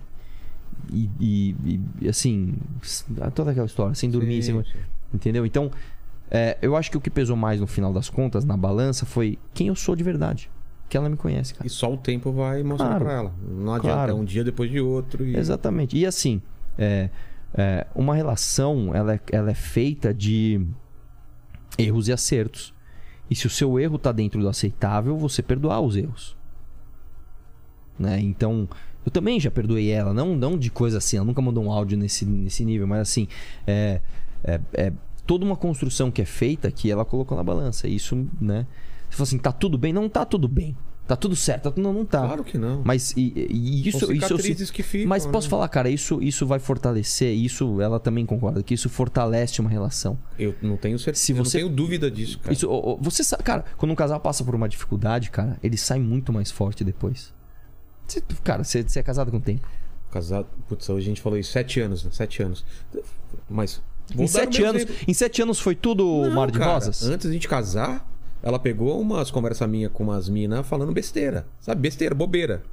E, e- e, assim, toda aquela história, sem dormir, Sim, sem. sim. Entendeu? Então, é, eu acho que o que pesou mais no final das contas, na balança, foi quem eu sou de verdade. Que ela me conhece, cara. E só o tempo vai mostrar Claro. pra ela. Não adianta, Claro. é um dia depois de outro. E... Exatamente. E assim, é, é, uma relação ela é, ela é feita de erros e acertos. E se o seu erro tá dentro do aceitável, você perdoar os erros. Né? Então, eu também já perdoei ela, não, não de coisa assim, ela nunca mandou um áudio nesse, nesse nível, mas assim, é, é, é toda uma construção que é feita que ela colocou na balança. Isso, né? Você fala assim, tá tudo bem? Não tá tudo bem. Tá tudo certo? Não, não tá. Claro que não. Mas e, e isso, isso eu que ficam, mas posso né? falar, cara, isso, isso vai fortalecer, isso ela também concorda, que isso fortalece uma relação. Eu não tenho certeza. Se eu você- não tenho dúvida disso, cara. Isso, você sabe, cara, quando um casal passa por uma dificuldade, cara, ele sai muito mais forte depois. Você- cara, você, você é casado com tempo. Casado. Putz, hoje a gente falou isso. Sete anos, né? Sete anos. Mas. Em o sete, anos, em sete anos foi tudo Não, mar de cara, rosas? Antes de a gente casar, ela pegou umas conversas minhas com umas minas falando besteira. Sabe? Besteira, bobeira.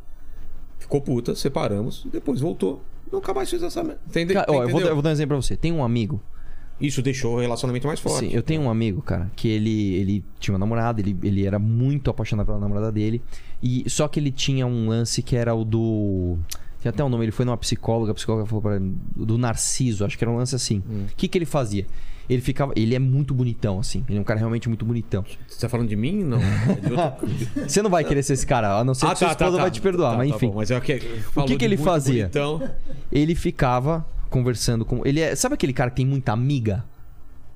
Ficou puta, separamos, depois voltou. Nunca mais fez essa. Entendeu? Cara, ó, eu, vou, eu vou dar um exemplo pra você. Tem um amigo Isso deixou o relacionamento mais forte. Sim, eu tenho um amigo, cara, que ele, ele tinha uma namorada, ele, ele era muito apaixonado pela namorada dele. E só que ele tinha um lance que era o do. Tem até um nome, ele foi numa psicóloga, a psicóloga falou pra ele, do Narciso, acho que era um lance assim. O Hum. que, que ele fazia? Ele ficava. Ele é muito bonitão, assim. Ele é um cara realmente muito bonitão. Você tá falando de mim? Não. É de Você não vai querer ser esse cara, a não ser que sua esposa vai te perdoar, Tá, mas tá enfim. bom, mas é que, O que, que ele fazia? Então, Ele ficava conversando com. Ele é. Sabe aquele cara que tem muita amiga?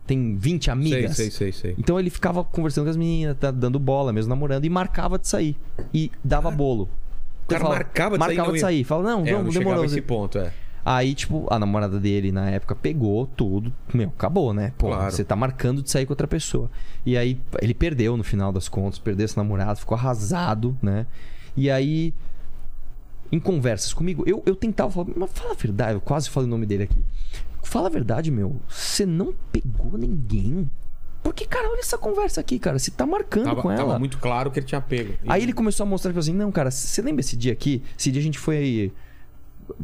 Tem 20 sei, amigas? sei, sei, sei. Então ele ficava conversando com as meninas, tá dando bola, mesmo namorando, e marcava de sair. E dava bolo. O cara Então marcava de sair, Marcava não de sair. Fala, não, É, não vamos, chegava demorou. esse ponto, é. Aí, tipo, a namorada dele na época pegou tudo. Meu, acabou, né? Pô, Claro. você tá marcando de sair com outra pessoa. E aí ele perdeu no final das contas, perdeu esse namorado, ficou arrasado, né? E aí, em conversas comigo, eu, eu tentava falar, mas fala a verdade, eu quase falei o nome dele aqui. Fala a verdade, meu. Você não pegou ninguém. Porque, cara, olha essa conversa aqui, cara. Você tá marcando Tava, com ela. tava muito claro que ele tinha pego. Aí ele começou a mostrar, tipo assim, não, cara, você lembra esse dia aqui? Esse dia a gente foi.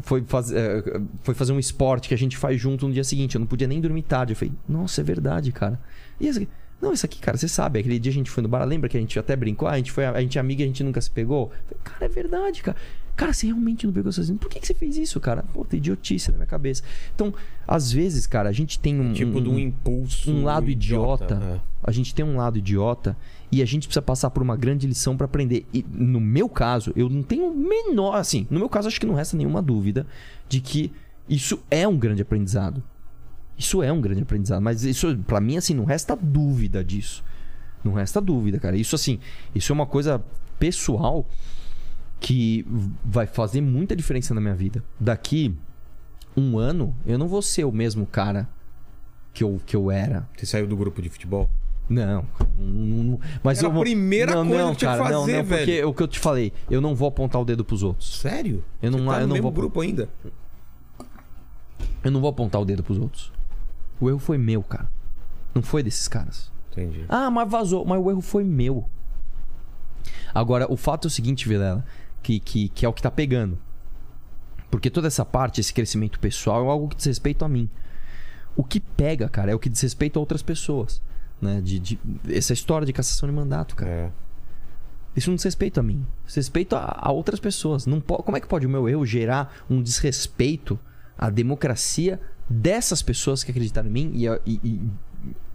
Foi, faz, eh, foi fazer um esporte que a gente faz junto no dia seguinte. Eu não podia nem dormir tarde. Eu falei, nossa, é verdade, cara. E esse aqui? Não, isso aqui, cara, você sabe, aquele dia a gente foi no bar, lembra que a gente até brincou? Ah, a gente foi, a gente é amiga e a gente nunca se pegou? Eu falei, cara, é verdade, cara. Cara, você realmente não pegou sozinho. Por que, que você fez isso, cara? Pô, tem idiotice na minha cabeça. Então, às vezes, cara, a gente tem um. Tipo de um impulso. um lado idiota. é. A gente tem um lado idiota e a gente precisa passar por uma grande lição pra aprender. E no meu caso, eu não tenho menor, assim, no meu caso acho que não resta nenhuma dúvida de que isso é um grande aprendizado. Isso é um grande aprendizado, mas isso pra mim assim não resta dúvida disso. Não resta dúvida, cara. Isso assim, isso é uma coisa pessoal que vai fazer muita diferença na minha vida. Daqui um ano, eu não vou ser o mesmo cara que eu, que eu era. Você saiu do grupo de futebol? Não, não, não- mas Era eu a primeira não, coisa não, que tinha que cara, não, fazer, não, porque velho. o que eu te falei, eu não vou apontar o dedo pros outros. Sério? Eu não- Você tá eu no não mesmo vou- grupo ainda. Eu não vou apontar o dedo pros outros. O erro foi meu, cara. Não foi desses caras. Entendi. Ah, mas vazou. Mas o erro foi meu. Agora, o fato é o seguinte, Vilela, que, que, que é o que tá pegando. Porque toda essa parte, esse crescimento pessoal, é algo que diz respeito a mim. O que pega, cara, é o que diz respeito a outras pessoas. Né? De, de- essa história de cassação de mandato, cara. É. Isso não diz respeito a mim. Diz respeito a, a outras pessoas. Não po- como é que pode o meu erro gerar um desrespeito à democracia dessas pessoas que acreditaram em mim e, e- e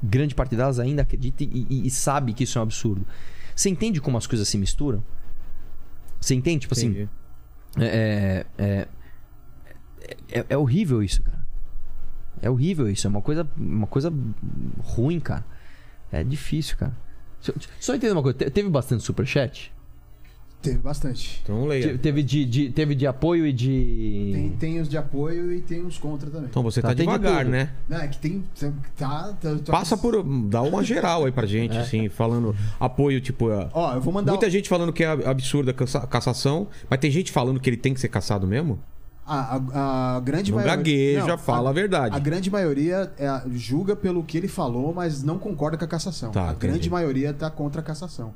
grande parte delas ainda acredita e, e- e sabe que isso é um absurdo? Você entende como as coisas se misturam? Você entende? Tipo assim, Entendi. é, é, é, é horrível isso, cara. É horrível isso. É uma coisa, uma coisa ruim, cara. É difícil, cara. Só- Só entender uma coisa. te- Teve bastante superchat? Teve bastante. Então leia. Te- Teve de, de- teve de apoio e de. Tem, tem os de apoio e tem os contra também. Então você tá, Tá, de devagar, tudo. né? Não, é que tem. Tá, tá, tá- Passa por. Dá uma geral aí pra gente, assim, falando apoio, tipo. Ó, eu vou mandar. Muita gente falando que é absurda a cassação, mas tem gente falando que ele tem que ser caçado mesmo? A, a, a grande Não maioria. gagueja, Não, fala a, verdade. A grande maioria é, julga pelo que ele falou, mas não concorda com a cassação. Tá, a entendi. grande maioria tá contra a cassação.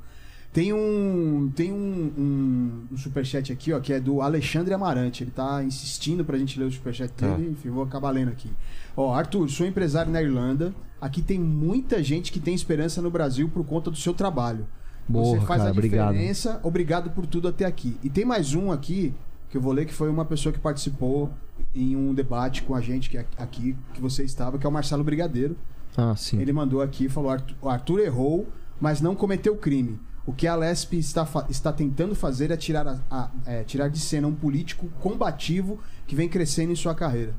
Tem um tem um, um, um superchat aqui, ó, que é do Alexandre Amarante. Ele tá insistindo pra gente ler o superchat Tá. dele, enfim, vou acabar lendo aqui. Ó, Arthur, sou empresário na Irlanda. Aqui tem muita gente que tem esperança no Brasil por conta do seu trabalho. Você Porra, faz cara, a obrigado. diferença. Obrigado por tudo até aqui. E tem mais um aqui que eu vou ler que foi uma pessoa que participou em um debate com a gente que é aqui que você estava, que é o Marcelo Brigadeiro. Ah, sim. Ele mandou aqui e falou: "Arthur- o Arthur errou, mas não cometeu crime. O que a Lesp está, está tentando fazer é tirar, a- a- é, tirar de cena um político combativo que vem crescendo em sua carreira.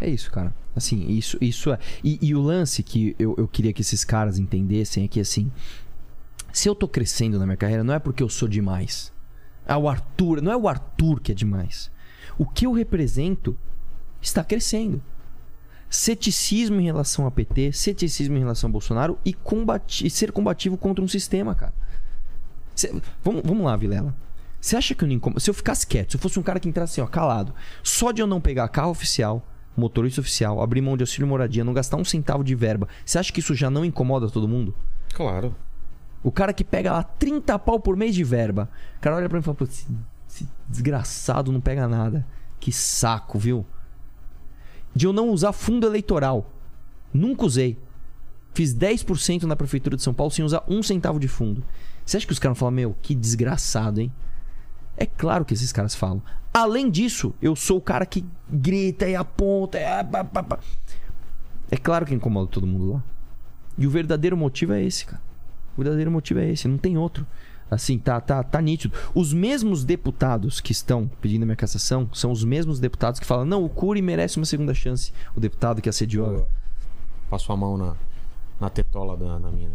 É isso, cara. Assim, isso, isso é. E, e o lance que eu, eu queria que esses caras entendessem é que, assim, se eu tô crescendo na minha carreira, não é porque eu sou demais. É o Arthur, não é o Arthur que é demais. O que eu represento está crescendo. Ceticismo em relação ao PT, ceticismo em relação ao Bolsonaro e, combati e ser combativo contra um sistema, cara. Cê- vamos, vamos lá, Vilela. Você acha que eu não incomodo? Se eu ficasse quieto, se eu fosse um cara que entrasse assim, ó, calado, só de eu não pegar carro oficial, motorista oficial, abrir mão de auxílio moradia, não gastar um centavo de verba, você acha que isso já não incomoda todo mundo? Claro. O cara que pega lá 30 pau por mês de verba, o cara olha pra mim e fala, pô, esse, desgraçado não pega nada. Que saco, viu? De eu não usar fundo eleitoral. Nunca usei. Fiz 10% na prefeitura de São Paulo sem usar um centavo de fundo. Você acha que os caras falam, meu, que desgraçado, hein? É claro que esses caras falam. Além disso, eu sou o cara que grita e aponta. É, é claro que incomoda todo mundo lá. E o verdadeiro motivo é esse, cara. O verdadeiro motivo é esse, não tem outro. Assim, tá, tá, tá nítido. Os mesmos deputados que estão pedindo a minha cassação são os mesmos deputados que falam: não, o Cury merece uma segunda chance. O deputado que assediou. Passou a mão na, na tetola da, da mina.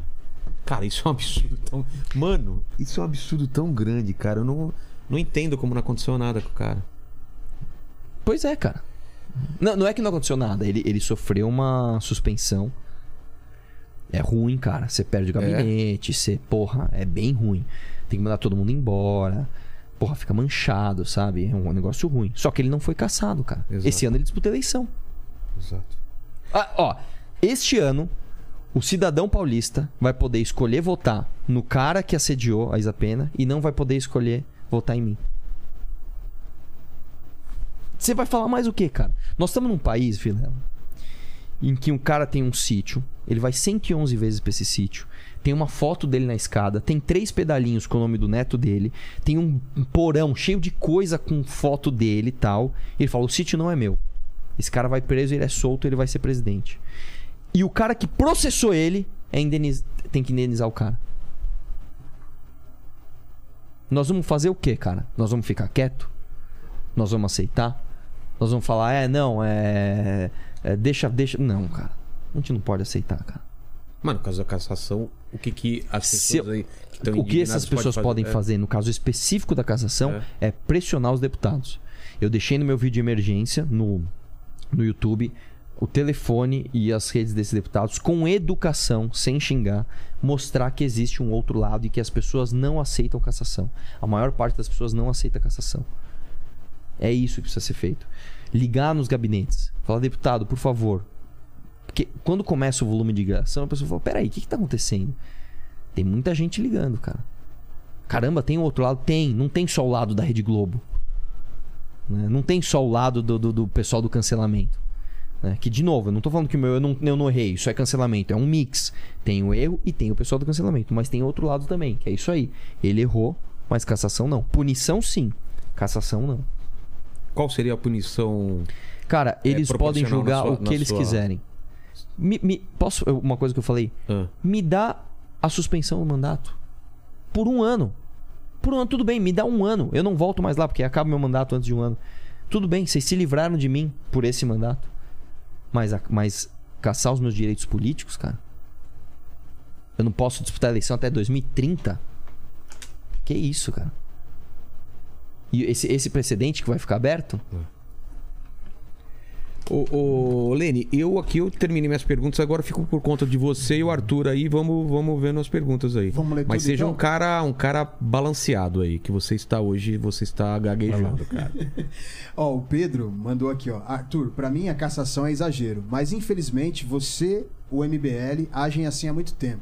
Cara, isso é um absurdo tão. Mano, isso é um absurdo tão grande, cara. Eu não, não entendo como não aconteceu nada com o cara. Pois é, cara. Não, não é que não aconteceu nada. Ele, ele sofreu uma suspensão. É ruim, cara. Você perde o gabinete, você, porra, é bem ruim. Tem que mandar todo mundo embora. Porra, fica manchado, sabe? É um negócio ruim. Só que ele não foi caçado, cara. Exato. Esse ano ele disputa eleição. Exato. Ah, ó, este ano, O cidadão paulista vai poder escolher votar no cara que assediou a Isa Pena e não vai poder escolher votar em mim. Você vai falar mais o que, cara? Nós estamos num país, Vilela, em que um cara tem um sítio, ele vai 111 vezes pra esse sítio, tem uma foto dele na escada, tem três pedalinhos com o nome do neto dele, tem um porão cheio de coisa com foto dele e tal. Ele fala: o sítio não é meu. Esse cara vai preso, ele é solto, ele vai ser presidente. E o cara que processou ele é indeniz... tem que indenizar o cara. Nós vamos fazer o quê, cara? Nós vamos ficar quieto? Nós vamos aceitar? Nós vamos falar, é, não, é. é, deixa, deixa. Não, cara. A gente não pode aceitar, cara. Mano, no caso da cassação, o que que as Se pessoas aí que o que essas pessoas podem fazer, no caso específico da cassação, é. pressionar os deputados. Eu deixei no meu vídeo de emergência, no, no YouTube, o telefone e as redes desses deputados, com educação, sem xingar, mostrar que existe um outro lado e que as pessoas não aceitam cassação. A maior parte das pessoas não aceita cassação. É isso que precisa ser feito. Ligar nos gabinetes. Falar, deputado, por favor. Porque quando começa o volume de ligação, a pessoa fala: peraí, o que, que tá acontecendo? Tem muita gente ligando, cara. Caramba, tem o outro lado? Tem. Não tem só o lado da Rede Globo. né? Não tem só o lado do, do, do pessoal do cancelamento. né? Que, de novo, eu não tô falando que o meu eu não, eu não errei. Isso é cancelamento. É um mix. Tem o erro e tem o pessoal do cancelamento. Mas tem outro lado também, que é isso aí. Ele errou, mas cassação não. Punição, sim. Cassação, não. Qual seria a punição? Cara, eles podem proporcional julgar sua- o que eles sua- quiserem. Me, me- posso. Uma coisa que eu falei? Ah, Me dá a suspensão do mandato. Por um ano. Por um ano, tudo bem, me dá um ano. Eu não volto mais lá, porque acaba meu mandato antes de um ano. Tudo bem, vocês se livraram de mim por esse mandato. Mas, mas caçar os meus direitos políticos, cara. Eu não posso disputar a eleição até 2030. Que isso, cara? E esse, esse precedente que vai ficar aberto? Ô, ô, Lene, eu aqui eu terminei minhas perguntas, agora fico por conta de você e o Arthur aí, vamos, vamos vendo as perguntas aí. Vamos ler Mas tudo, seja então? um cara, um cara balanceado aí, que você está hoje, você está gaguejando, cara. Ó, o Pedro mandou aqui, ó. Arthur, pra mim a cassação é exagero, mas infelizmente você, o MBL, agem assim há muito tempo.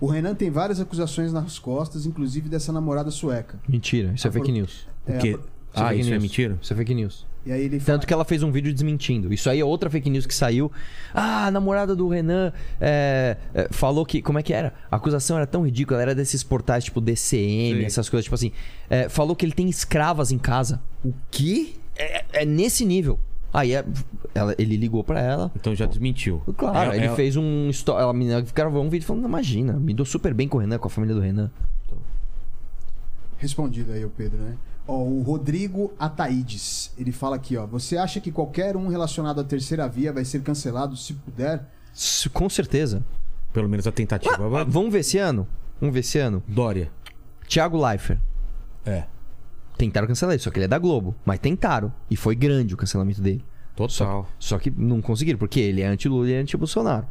O Renan tem várias acusações nas costas, inclusive dessa namorada sueca. Mentira, isso é Ah, fake por- news. O É, quê? a- Ah, isso é news. mentira? Isso é fake news. E aí ele fala, Tanto que ela fez um vídeo desmentindo. Isso aí é outra fake news que saiu. Ah, a namorada do Renan é, é, falou que. Como é que era? A acusação era tão ridícula, ela era desses portais tipo DCM, Sim. essas coisas, tipo assim. É, falou que ele tem escravas em casa. O quê? É, é nesse nível. Aí é- ela- ele ligou pra ela. Então já desmentiu. Claro, É- ele fez um. Ela me gravou um vídeo falando: "Não, imagina, me dou super bem com o Renan, com a família do Renan. respondido aí o Pedro, né? Ó, o Rodrigo Ataídes, ele fala aqui, ó. Você acha que qualquer um relacionado à terceira via vai ser cancelado se puder? S- Com certeza. Pelo menos a tentativa. Ah, vamos ver esse ano? Vamos ver esse ano. Dória. Thiago Leifert. É. Tentaram cancelar ele, só que ele é da Globo. Mas tentaram. E foi grande o cancelamento dele. Total. Só que não conseguiram, porque ele é anti-Lula e é anti-Bolsonaro.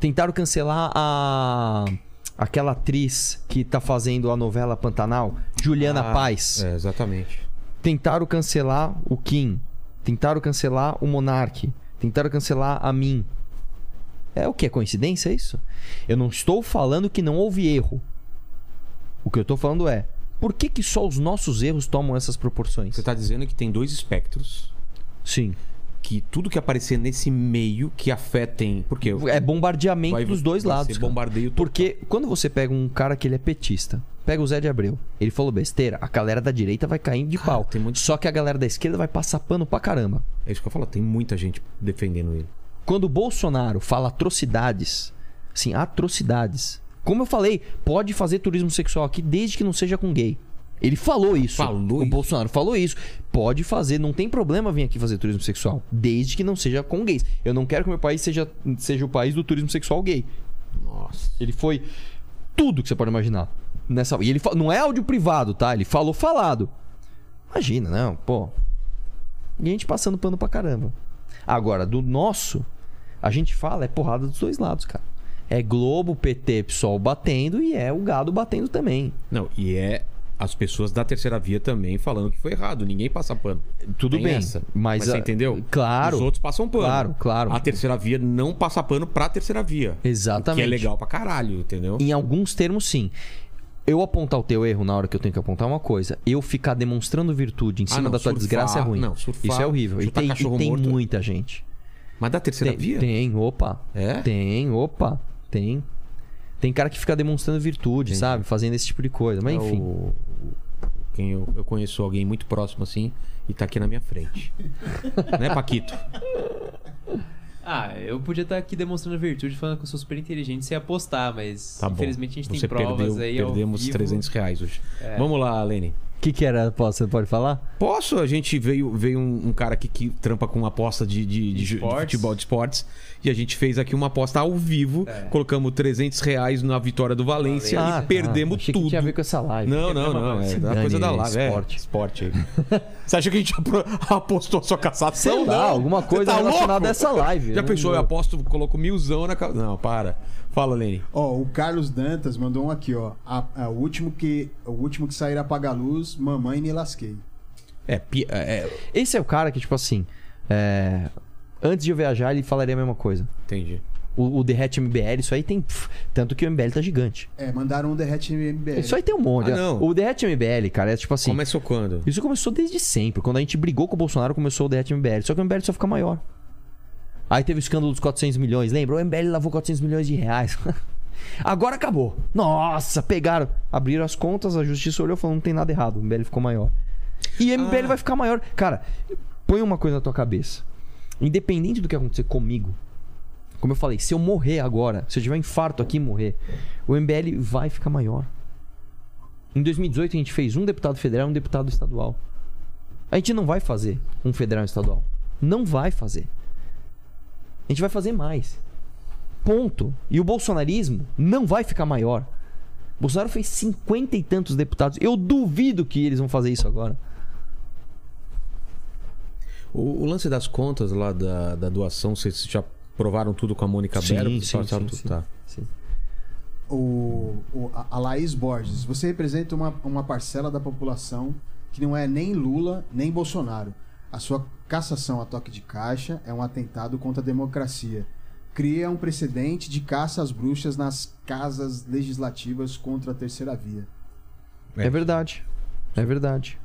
Tentaram cancelar a. Aquela atriz que tá fazendo a novela Pantanal, Juliana Ah, Paz. É, exatamente. Tentaram cancelar o Kim. Tentaram cancelar o Monark. Tentaram cancelar a mim. É o que? É coincidência isso? Eu não estou falando que não houve erro. O que eu tô falando é. Por que, que só os nossos erros tomam essas proporções? Você tá dizendo que tem dois espectros. Sim. Que tudo que aparecer nesse meio que afetem. Porque É bombardeamento vai- dos dois lados. ser bombardeio total. Porque quando você pega um cara que ele é petista, pega o Zé de Abreu, ele falou besteira, a galera da direita vai caindo de Cara, pau. tem muito- Só que a galera da esquerda vai passar pano pra caramba. É isso que eu falo, tem muita gente defendendo ele. Quando o Bolsonaro fala atrocidades, assim, atrocidades. Como eu falei, pode fazer turismo sexual aqui desde que não seja com gay. Ele falou isso. Falou o isso? Bolsonaro falou isso. Pode fazer, não tem problema vir aqui fazer turismo sexual, desde que não seja com gays. Eu não quero que meu país seja, seja o país do turismo sexual gay. Nossa. Ele foi tudo que você pode imaginar. Nessa... E ele fa- não é áudio privado, tá? Ele falou falado. Imagina, não, pô. Gente passando pano pra caramba. Agora, do nosso, a gente fala, é porrada dos dois lados, cara. É Globo, PT, PSOL batendo e é o gado batendo também. Não, e é as pessoas da terceira via também falando que foi errado. Ninguém passa pano. Tudo Tem bem, essa. mas, você a- entendeu? Claro. Os outros passam pano. Claro, claro. A terceira via não passa pano pra terceira via. Exatamente. Que é legal pra caralho, entendeu? Em alguns termos, sim. Eu apontar o teu erro na hora que eu tenho que apontar uma coisa. Eu ficar demonstrando virtude em Ah, cima não, da tua surfar- desgraça é ruim. não, surfar, Isso é horrível. E tem, e tem muita gente. Mas da terceira Tem, via? tem, opa. É? Tem, opa. Tem. Tem cara que fica demonstrando virtude, sabe? Fazendo esse tipo de coisa. Mas É enfim. o- Quem eu, eu conheço alguém muito próximo assim e tá aqui na minha frente. né, Paquito? Ah, eu podia estar aqui demonstrando virtude, falando que eu sou super inteligente sem apostar, mas Tá infelizmente a gente Você tem provas perdeu, aí. Perdemos vivo. 300 reais hoje. É. Vamos lá, Lene. O que, que era a aposta? Você pode falar? Posso? A gente veio, veio um, um cara aqui que trampa com aposta de, de, de, de futebol de esportes. E a gente fez aqui uma aposta ao vivo. É. Colocamos 300 reais na vitória do Valência Valência. e perdemos Ah, achei tudo. Que tinha a ver com essa live. Não, não, não. É Dane coisa da live. esporte. É, esporte aí. Você acha que a gente apostou a sua cassação? Sei lá, não. alguma coisa tá relacionada louco? a essa live. Já Eu pensou? Eu aposto, coloco milzão na casa. Não, para. Fala, Lene. Ó, o Carlos Dantas mandou um aqui, ó. A- a- o, último que, o último que sair apaga a luz, mamãe me lasquei. É, pi- é, Esse é o cara que, tipo assim. é, Antes de eu viajar, ele falaria a mesma coisa. entendi. O, o Derrete MBL, isso aí tem. pff, Tanto que o MBL tá gigante. É, mandaram um derrete MBL. Isso aí tem um monte. Ah, não. O Derrete MBL, cara, é tipo assim. Começou quando? Isso começou desde sempre. Quando a gente brigou com o Bolsonaro, começou o Derrete MBL. Só que o MBL só fica maior. Aí teve o escândalo dos 400 milhões. Lembra? O MBL lavou 400 milhões de reais. Agora acabou. Nossa, pegaram. Abriram as contas, a justiça olhou e falou: não tem nada errado. O MBL ficou maior. E o MBL Ah. vai ficar maior. Cara, põe uma coisa na tua cabeça. Independente do que acontecer comigo, como eu falei, se eu morrer agora, se eu tiver um infarto aqui e morrer, o MBL vai ficar maior. Em 2018 a gente fez um deputado federal e um deputado estadual. A gente não vai fazer um federal e um estadual. Não vai fazer. A gente vai fazer mais. Ponto. E o bolsonarismo não vai ficar maior. Bolsonaro fez cinquenta e tantos deputados. Eu duvido que eles vão fazer isso agora. O, o lance das contas lá da, da doação, vocês já provaram tudo com a Mônica Sim, Bero? sim, sim, tudo? sim. Tá. Sim. O, o- a- a Laís Borges, você representa uma, uma parcela da população que não é nem Lula nem Bolsonaro. A sua cassação a toque de caixa é um atentado contra a democracia. Cria um precedente de caça às bruxas nas casas legislativas contra a terceira via. É verdade. É verdade.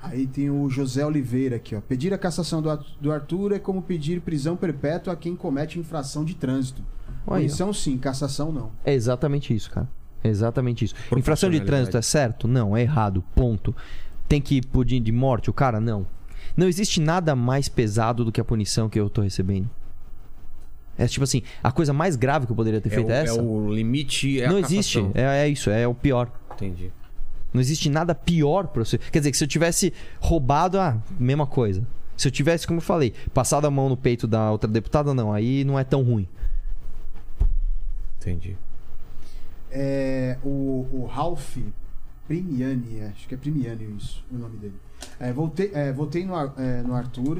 Aí tem o José Oliveira aqui, ó. Pedir a cassação do, Ar- do Arthur é como pedir prisão perpétua a quem comete infração de trânsito. Punição sim, cassação não. É exatamente isso, cara. É exatamente isso. Infração de trânsito é certo? Não, é errado. Ponto. Tem que ir pudim de morte? O cara, não. Não existe nada mais pesado do que a punição que eu tô recebendo. É tipo assim, a coisa mais grave que eu poderia ter É feito o, é é essa. o limite, é não a existe. É, é isso, é o pior. Entendi. Não existe nada pior pra você. Quer dizer, que se eu tivesse roubado, ah, mesma coisa. Se eu tivesse, como eu falei, passado a mão no peito da outra deputada, não. Aí não é tão ruim. Entendi. É, o, o Ralph Primiani, acho que é Primiani isso, o nome dele. É, voltei, é, votei no, é, no Arthur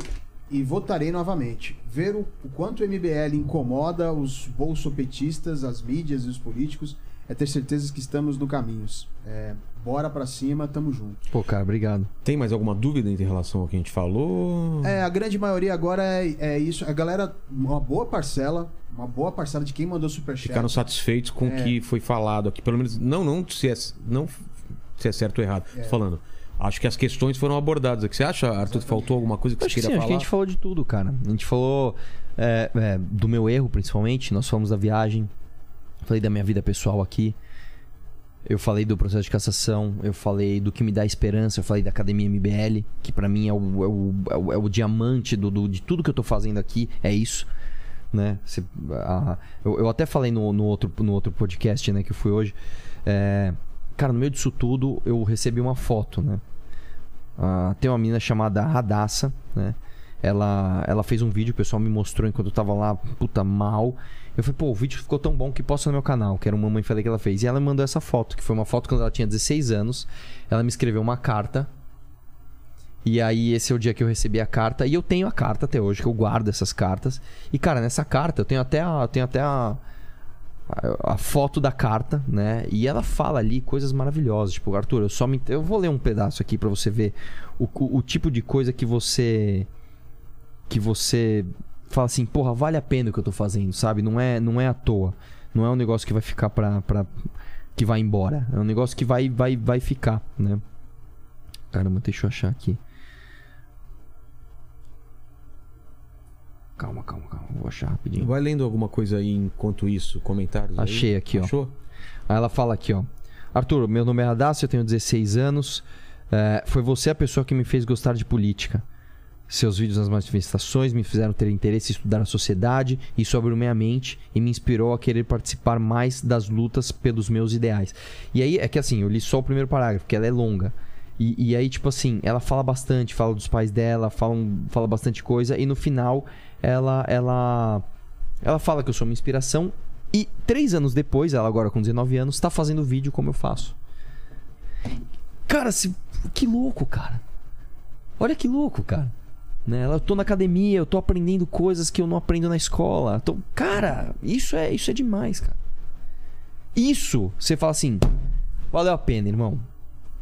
e votarei novamente. Ver o, o quanto o MBL incomoda os bolsopetistas, as mídias e os políticos é ter certeza que estamos no caminho. É, bora pra cima, tamo junto. Pô, cara, obrigado. Tem mais alguma dúvida em relação ao que a gente falou? É, a grande maioria agora é, é isso. A galera, uma boa parcela, uma boa parcela de quem mandou superchat. Ficaram satisfeitos com o É. que foi falado aqui. Pelo menos, não, não se é, não se é certo ou errado. É. Tô falando. Acho que as questões foram abordadas aqui. Você acha, Arthur, que faltou alguma coisa que Acho você que sim, queria acho que a falar? gente falou de tudo, cara. A gente falou é, é, do meu erro, principalmente. Nós falamos da viagem. Falei da minha vida pessoal aqui. Eu falei do processo de cassação. Eu falei do que me dá esperança. Eu falei da Academia MBL, que pra mim é o, é o, é o- é o diamante do, do- de tudo que eu tô fazendo aqui. É isso. Né? A- eu, eu até falei no, no outro, no outro podcast né, que eu fui hoje. É, cara, no meio disso tudo, eu recebi uma foto, né? Ah, tem uma menina chamada Radassa, né? Ela, ela fez um vídeo, o pessoal me mostrou enquanto eu tava lá, puta, mal. Eu falei, pô, o vídeo ficou tão bom que posta no meu canal, que era uma mãe falei que ela fez. E ela me mandou essa foto, que foi uma foto quando ela tinha 16 anos. Ela me escreveu uma carta. E aí, esse é o dia que eu recebi a carta. E eu tenho a carta até hoje, que eu guardo essas cartas. E, cara, nessa carta eu tenho até a. Eu tenho até a. a, foto da carta, né? E ela fala ali coisas maravilhosas. Tipo, Arthur, eu só me. Eu vou ler um pedaço aqui pra você ver o, o, o tipo de coisa que você. Que você fala assim, porra, vale a pena o que eu tô fazendo, sabe? Não é, não é à toa. Não é um negócio que vai ficar pra. pra que vai embora. É um negócio que vai, vai, vai ficar, né? Caramba, deixa eu achar aqui. Calma, calma, calma. Vou achar rapidinho. Vai lendo alguma coisa aí enquanto isso, comentários aí? Achei aqui, ó. Achou? Aí ela fala aqui, ó. Arthur, meu nome é Radassa, eu tenho 16 anos. É, foi você a pessoa que me fez gostar de política. Seus vídeos nas manifestações me fizeram ter interesse em estudar a sociedade, isso abriu minha mente e me inspirou a querer participar mais das lutas pelos meus ideais. E aí é que assim, eu li só o primeiro parágrafo, porque ela é longa. E, e aí, tipo assim, ela fala bastante, fala dos pais dela, fala, fala bastante coisa, e no final ela, ela, ela fala que eu sou uma inspiração. E três anos depois, ela agora com 19 anos, tá fazendo vídeo como eu faço. Cara, se, que louco, cara. Olha que louco, cara. Né? Eu tô na academia, eu tô aprendendo coisas que eu não aprendo na escola. Tô... Cara, isso é, isso é demais, cara. Isso, você fala assim, valeu a pena, irmão.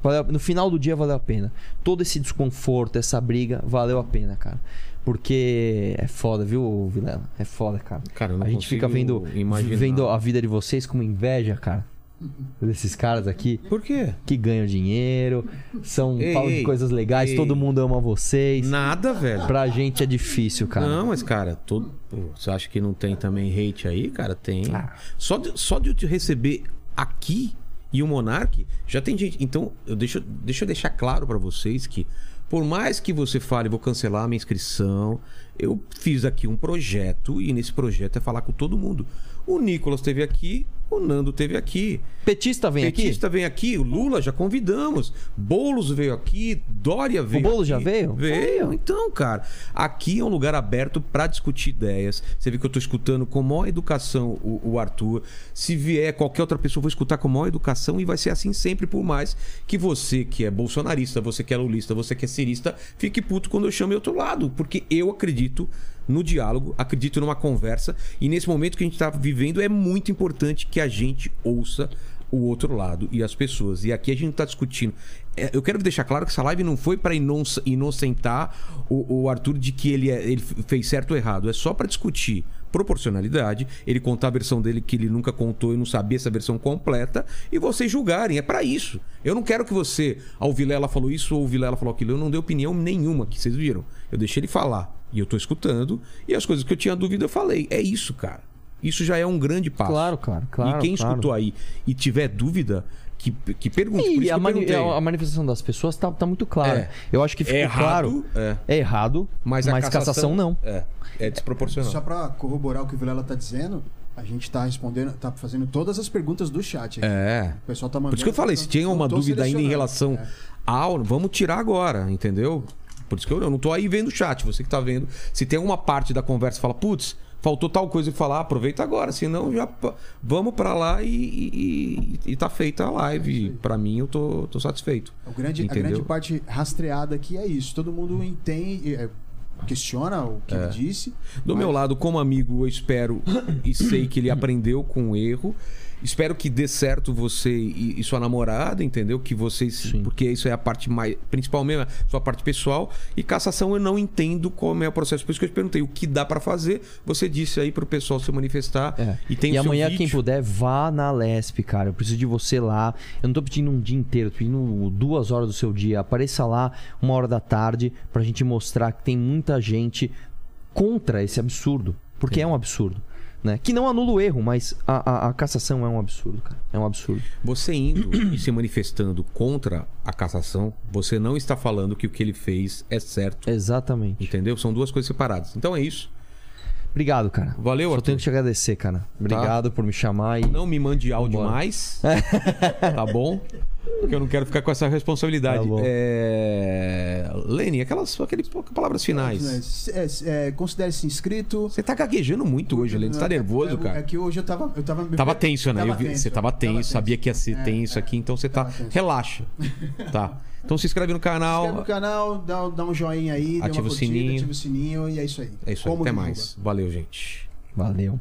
Valeu- no final do dia valeu a pena. Todo esse desconforto, essa briga, valeu a pena, cara. Porque é foda, viu, Vilela? É foda, cara. Cara, a gente fica vendo, imaginar. vendo a vida de vocês com inveja, cara. Desses caras aqui Por quê? que ganham dinheiro, são Ei, falam de coisas legais, ei. todo mundo ama vocês. Nada, velho. Pra gente é difícil, cara. Não, mas, cara, todo... Você acha que não tem também hate aí? Cara, tem. Ah. Só, de, só de eu te receber aqui e o Monark, já tem gente. Então, eu deixo, deixa eu deixar claro pra vocês que, por mais que você fale, vou cancelar a minha inscrição, eu fiz aqui um projeto e nesse projeto é falar com todo mundo. O Nicolas esteve aqui, o Nando esteve aqui. Petista vem Petista vem aqui, o Lula já convidamos. Boulos veio aqui, Dória veio. Boulos já aqui. veio? Veio. Então, cara, aqui é um lugar aberto pra discutir ideias. Você vê que eu tô escutando com maior educação o, o Arthur. Se vier qualquer outra pessoa, eu vou escutar com maior educação e vai ser assim sempre, por mais que você que é bolsonarista, você que é lulista, você que é cirista, fique puto quando eu chamo o outro lado. Porque eu acredito no diálogo, acredito numa conversa e nesse momento que a gente está vivendo é muito importante que a gente ouça o outro lado e as pessoas. E aqui a gente está discutindo. É, eu quero deixar claro que essa live não foi para inocentar o, o Arthur de que ele, é- ele fez certo ou errado. É só para discutir proporcionalidade, ele contar a versão dele que ele nunca contou e não sabia essa versão completa, e vocês julgarem. É para isso. Eu não quero que você, ao Vilela falou isso ou o Vilela falou aquilo. Eu não dei opinião nenhuma, que vocês viram. Eu deixei ele falar. E eu tô escutando. E as coisas que eu tinha dúvida, eu falei. É isso, cara. Isso já é um grande passo. Claro, cara, claro, E quem claro. escutou aí e tiver dúvida, que, que pergunte. Por E a, eu mani- a- manifestação das pessoas tá, tá muito clara. É. Eu acho que ficou É errado, claro. é. É errado, Mas mas, a cassação, não. É, é desproporcional. Só pra corroborar o que o Vilela tá dizendo, a gente tá respondendo, tá fazendo todas as perguntas do chat. aqui. É. O pessoal tá mandando. Por isso que eu falei, se tinha uma dúvida ainda em relação É. ao. Vamos tirar agora, entendeu? Por isso que eu, eu não tô aí vendo o chat, você que tá vendo. Se tem uma parte da conversa fala, putz, faltou tal coisa e falar, aproveita agora, senão já vamos pra lá e, e, e tá feita a live. Pra mim, eu tô, tô satisfeito. O grande, a grande parte rastreada aqui é isso. Todo mundo entende, é, questiona o que ele disse. Do mas- meu lado, como amigo, eu espero e sei que ele aprendeu com o erro. Espero que dê certo você e, e sua namorada, entendeu? Que vocês. Porque isso é a parte mais. Principalmente a sua parte pessoal. E cassação eu não entendo como é o processo. Por isso que eu te perguntei o que dá pra fazer. Você disse aí pro pessoal se manifestar. É. E tem e amanhã, vídeo. quem puder, vá na Lesp, cara. Eu preciso de você lá. Eu não tô pedindo um dia inteiro, tô pedindo duas horas do seu dia. Apareça lá, uma hora da tarde, pra gente mostrar que tem muita gente contra esse absurdo. Porque é um absurdo. Né? Que não anula o erro, mas a, a- a cassação é um absurdo, cara. É um absurdo. Você indo e se manifestando contra a cassação, você não está falando que o que ele fez é certo. Exatamente. Entendeu? São duas coisas separadas. Então é isso. Obrigado, cara. Valeu, Só Arthur. tenho que te agradecer, cara. Obrigado por me chamar e. Não me mande áudio Vambora. mais. tá bom? Porque eu não quero ficar com essa responsabilidade. Tá. É... Lene, aquelas, aquelas palavras finais. É, é, é, Considere-se inscrito. Você tá gaguejando muito hoje, Lene. Você tá nervoso, é, cara? É que hoje eu tava. Eu tava, Tava tenso, né? Tava Eu vi- tenso, você tava tenso, sabia que ia ser É, tenso é. aqui, então você tá. Tava tenso. Relaxa. Tá. Então se inscreve no canal. Inscreve no canal, dá, dá um joinha aí, Ativa uma o curtida, sininho. ativa o sininho e é isso aí. É isso aí. Como Até mais. Valeu, gente. Valeu.